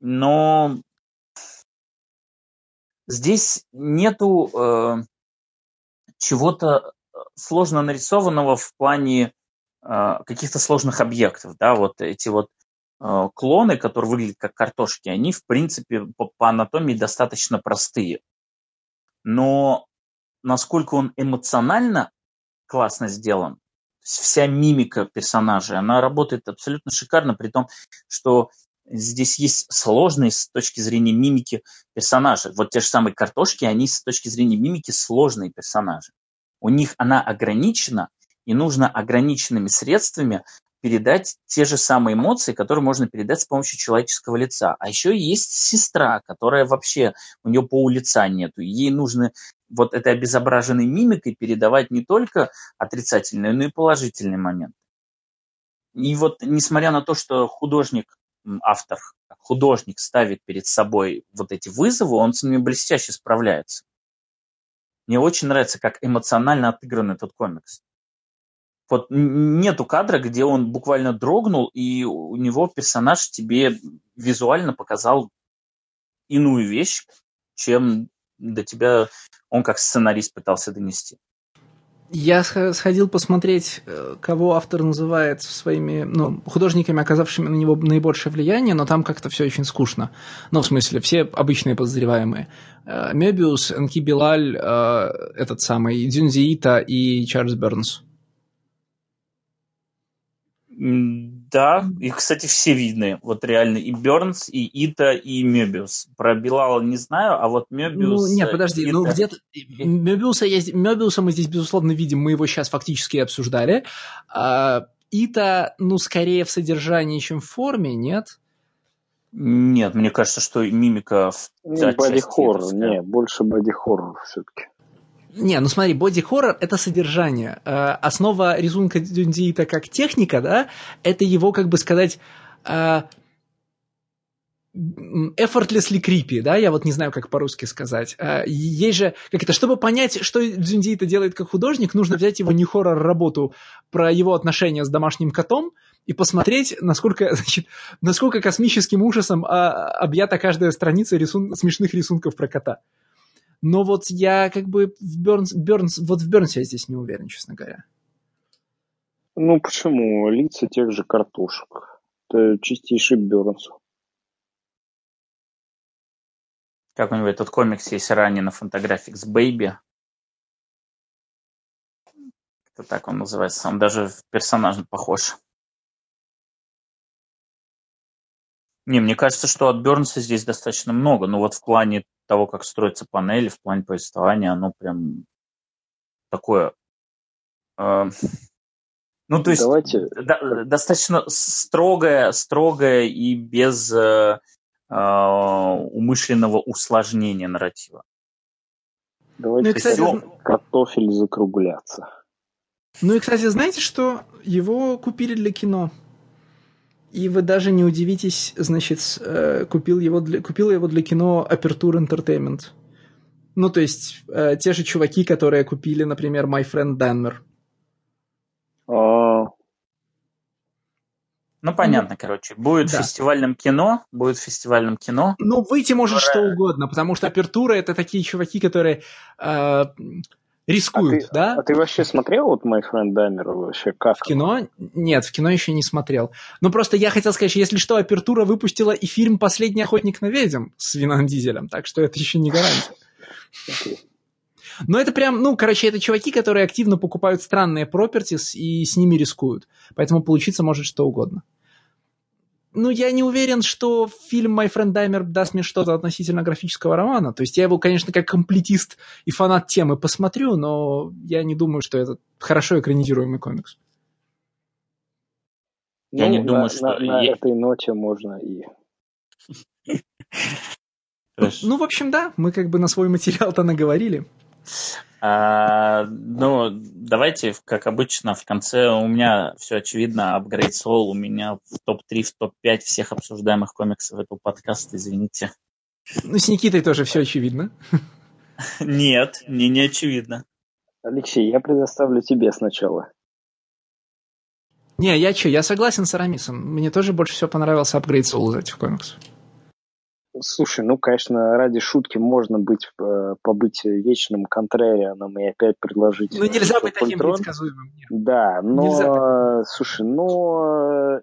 Но здесь нету э, чего-то э, сложно нарисованного в плане э, каких-то сложных объектов. Да? Вот эти вот э, клоны, которые выглядят как картошки, они, в принципе, по, по анатомии достаточно простые. Но насколько он эмоционально классно сделан, вся мимика персонажа, она работает абсолютно шикарно, при том, что здесь есть сложные с точки зрения мимики персонажи. Вот те же самые картошки, они с точки зрения мимики сложные персонажи. У них она ограничена, и нужно ограниченными средствами передать те же самые эмоции, которые можно передать с помощью человеческого лица. А еще есть сестра, которая вообще, у нее пол лица нету. Ей нужно вот этой обезображенной мимикой передавать не только отрицательные, но и положительные моменты. И вот несмотря на то, что художник автор, художник ставит перед собой вот эти вызовы, он с ними блестяще справляется. Мне очень нравится, как эмоционально отыгран этот комикс. Вот нету кадра, где он буквально дрогнул, и у него персонаж тебе визуально показал иную вещь, чем до тебя он как сценарист пытался донести. Я сходил посмотреть, э, кого автор называет своими ну, художниками, оказавшими на него наибольшее влияние, но там как-то все очень скучно. Ну, в смысле, все обычные подозреваемые. Э, Мебиус, Энки Билаль, э, этот самый Дзюнзиита и Чарльз Бернс. Да, и, кстати, все видны. Вот реально и Бернс, и Ита, и Мебиус. Про Билала не знаю, а вот Мебиус... Ну, нет, подожди, Ита... ну где-то... Мебиуса, есть... Мебиуса мы здесь, безусловно, видим, мы его сейчас фактически обсуждали. А, Ита, ну, скорее в содержании, чем в форме, нет? Нет, мне кажется, что мимика... В... Не, боди-хоррор, не, больше боди-хоррор все-таки. Не, ну смотри, боди-хоррор — это содержание. Э, основа рисунка Дюндиита как техника, да, это его, как бы сказать, э, effortlessly creepy, да, я вот не знаю, как по-русски сказать. Э, есть же, как это, чтобы понять, что Дзюндиита делает как художник, нужно взять его не хоррор-работу про его отношения с домашним котом и посмотреть, насколько, [laughs] значит, насколько космическим ужасом а, объята каждая страница рисун... смешных рисунков про кота. Но вот я как бы в Бернс, Бернс, вот в Бернсе я здесь не уверен, честно говоря. Ну почему? Лица тех же картошек. Это чистейший Бернс. Как у него этот комикс есть ранее на Fantagraphics Baby. Это так он называется. Он даже в персонажа похож. Не, мне кажется, что от Бернса здесь достаточно много. Но вот в плане того, как строится панель, в плане повествования, оно прям такое... Э, ну, то есть Давайте... до, достаточно строгое, строгое и без э, э, умышленного усложнения нарратива. Давайте ну, и, кстати, картофель закругляться. Ну и, кстати, знаете, что его купили для кино? И вы даже не удивитесь, значит, э, купил его для, купил его для кино Aperture Entertainment. Ну, то есть, э, те же чуваки, которые купили, например, My Friend Danmer. А... Ну, понятно, короче. Будет Да. фестивальным кино, будет фестивальным кино. Ну, выйти может Которая- что угодно, потому что апертура это такие чуваки, которые э, рискуют, а, ты, да? а ты вообще смотрел вот My Friend Dahmer вообще как? В кино? Нет, в кино еще не смотрел. Ну, просто я хотел сказать, что если что, апертура выпустила и фильм «Последний охотник на ведьм» с Вином Дизелем, так что это еще не гарантия. Но это прям, ну, короче, это чуваки, которые активно покупают странные пропертис и с ними рискуют. Поэтому получиться может что угодно. Ну, я не уверен, что фильм «My Friend Dahmer» даст мне что-то относительно графического романа. То есть я его, конечно, как комплетист и фанат темы посмотрю, но я не думаю, что это хорошо экранизируемый комикс. Я не Ну, думаю, на, что на, на е- этой ноте можно и... Ну, в общем, да, мы как бы на свой материал-то наговорили. А, ну, давайте, как обычно, в конце у меня все очевидно. Upgrade Soul у меня в топ-3, в топ-5 всех обсуждаемых комиксов этого подкаста, извините. Ну, с Никитой тоже все очевидно. [laughs] Нет, мне не очевидно. Алексей, я предоставлю тебе сначала. Не, я что, я согласен с Арамисом. Мне тоже больше всего понравился Upgrade Soul из этих комиксов. Слушай, ну, конечно, ради шутки можно быть, э, побыть вечным контрарианом и опять предложить... Ну, нельзя быть таким предсказуемым. нет. Да, но, Нельзя слушай, ну, э,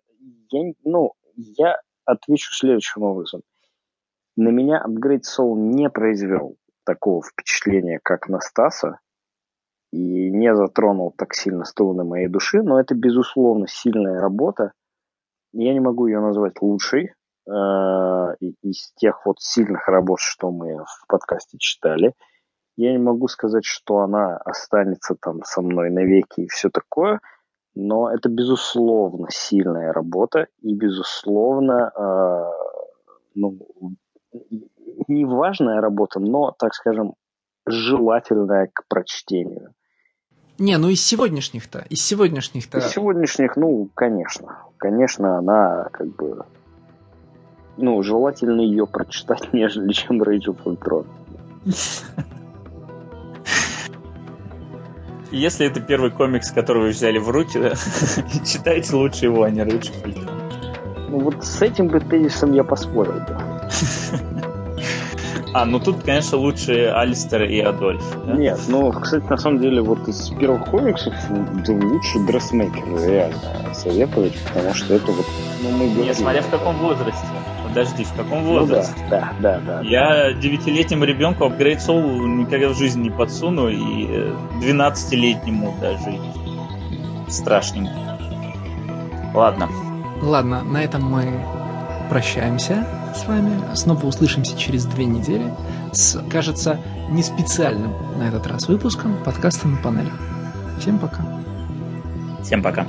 я, ну, я отвечу следующим образом. На меня Upgrade Soul не произвел такого впечатления, как на Стаса, и не затронул так сильно струны моей души, но это, безусловно, сильная работа. Я не могу ее назвать лучшей э, из тех вот сильных работ, что мы в подкасте читали. Я не могу сказать, что она останется там со мной навеки и все такое, но это, безусловно, сильная работа и, безусловно, э, ну, не важная работа, но, так скажем, желательная к прочтению. Не, ну из сегодняшних-то, из сегодняшних-то... Из сегодняшних, ну, конечно. Конечно, она как бы... Ну, желательно ее прочитать, [laughs] нежели чем Rage of Ultron. Если это первый комикс, который вы взяли в руки, [laughs] читайте лучше его, а не Рейдж Ну, вот с этим бы тезисом я поспорил бы. [laughs] А, ну тут, конечно, лучше Алистер и Адольф. да? Нет, ну, кстати, на самом деле, вот из первых комиксов да, лучше Дрессмейкер реально советовать, потому что это вот, ну, мы Не, говорили. смотря в каком возрасте. Подожди, в каком Ну да, возрасте? да, да, да. Я девятилетнему ребенку Upgrade Soul никогда в жизни не подсуну, и э, 12-летнему даже и страшненько. Ладно. Ладно, на этом мы прощаемся с вами. Снова услышимся через две недели с, кажется, не специальным на этот раз выпуском подкаста на панелях. Всем пока. Всем пока.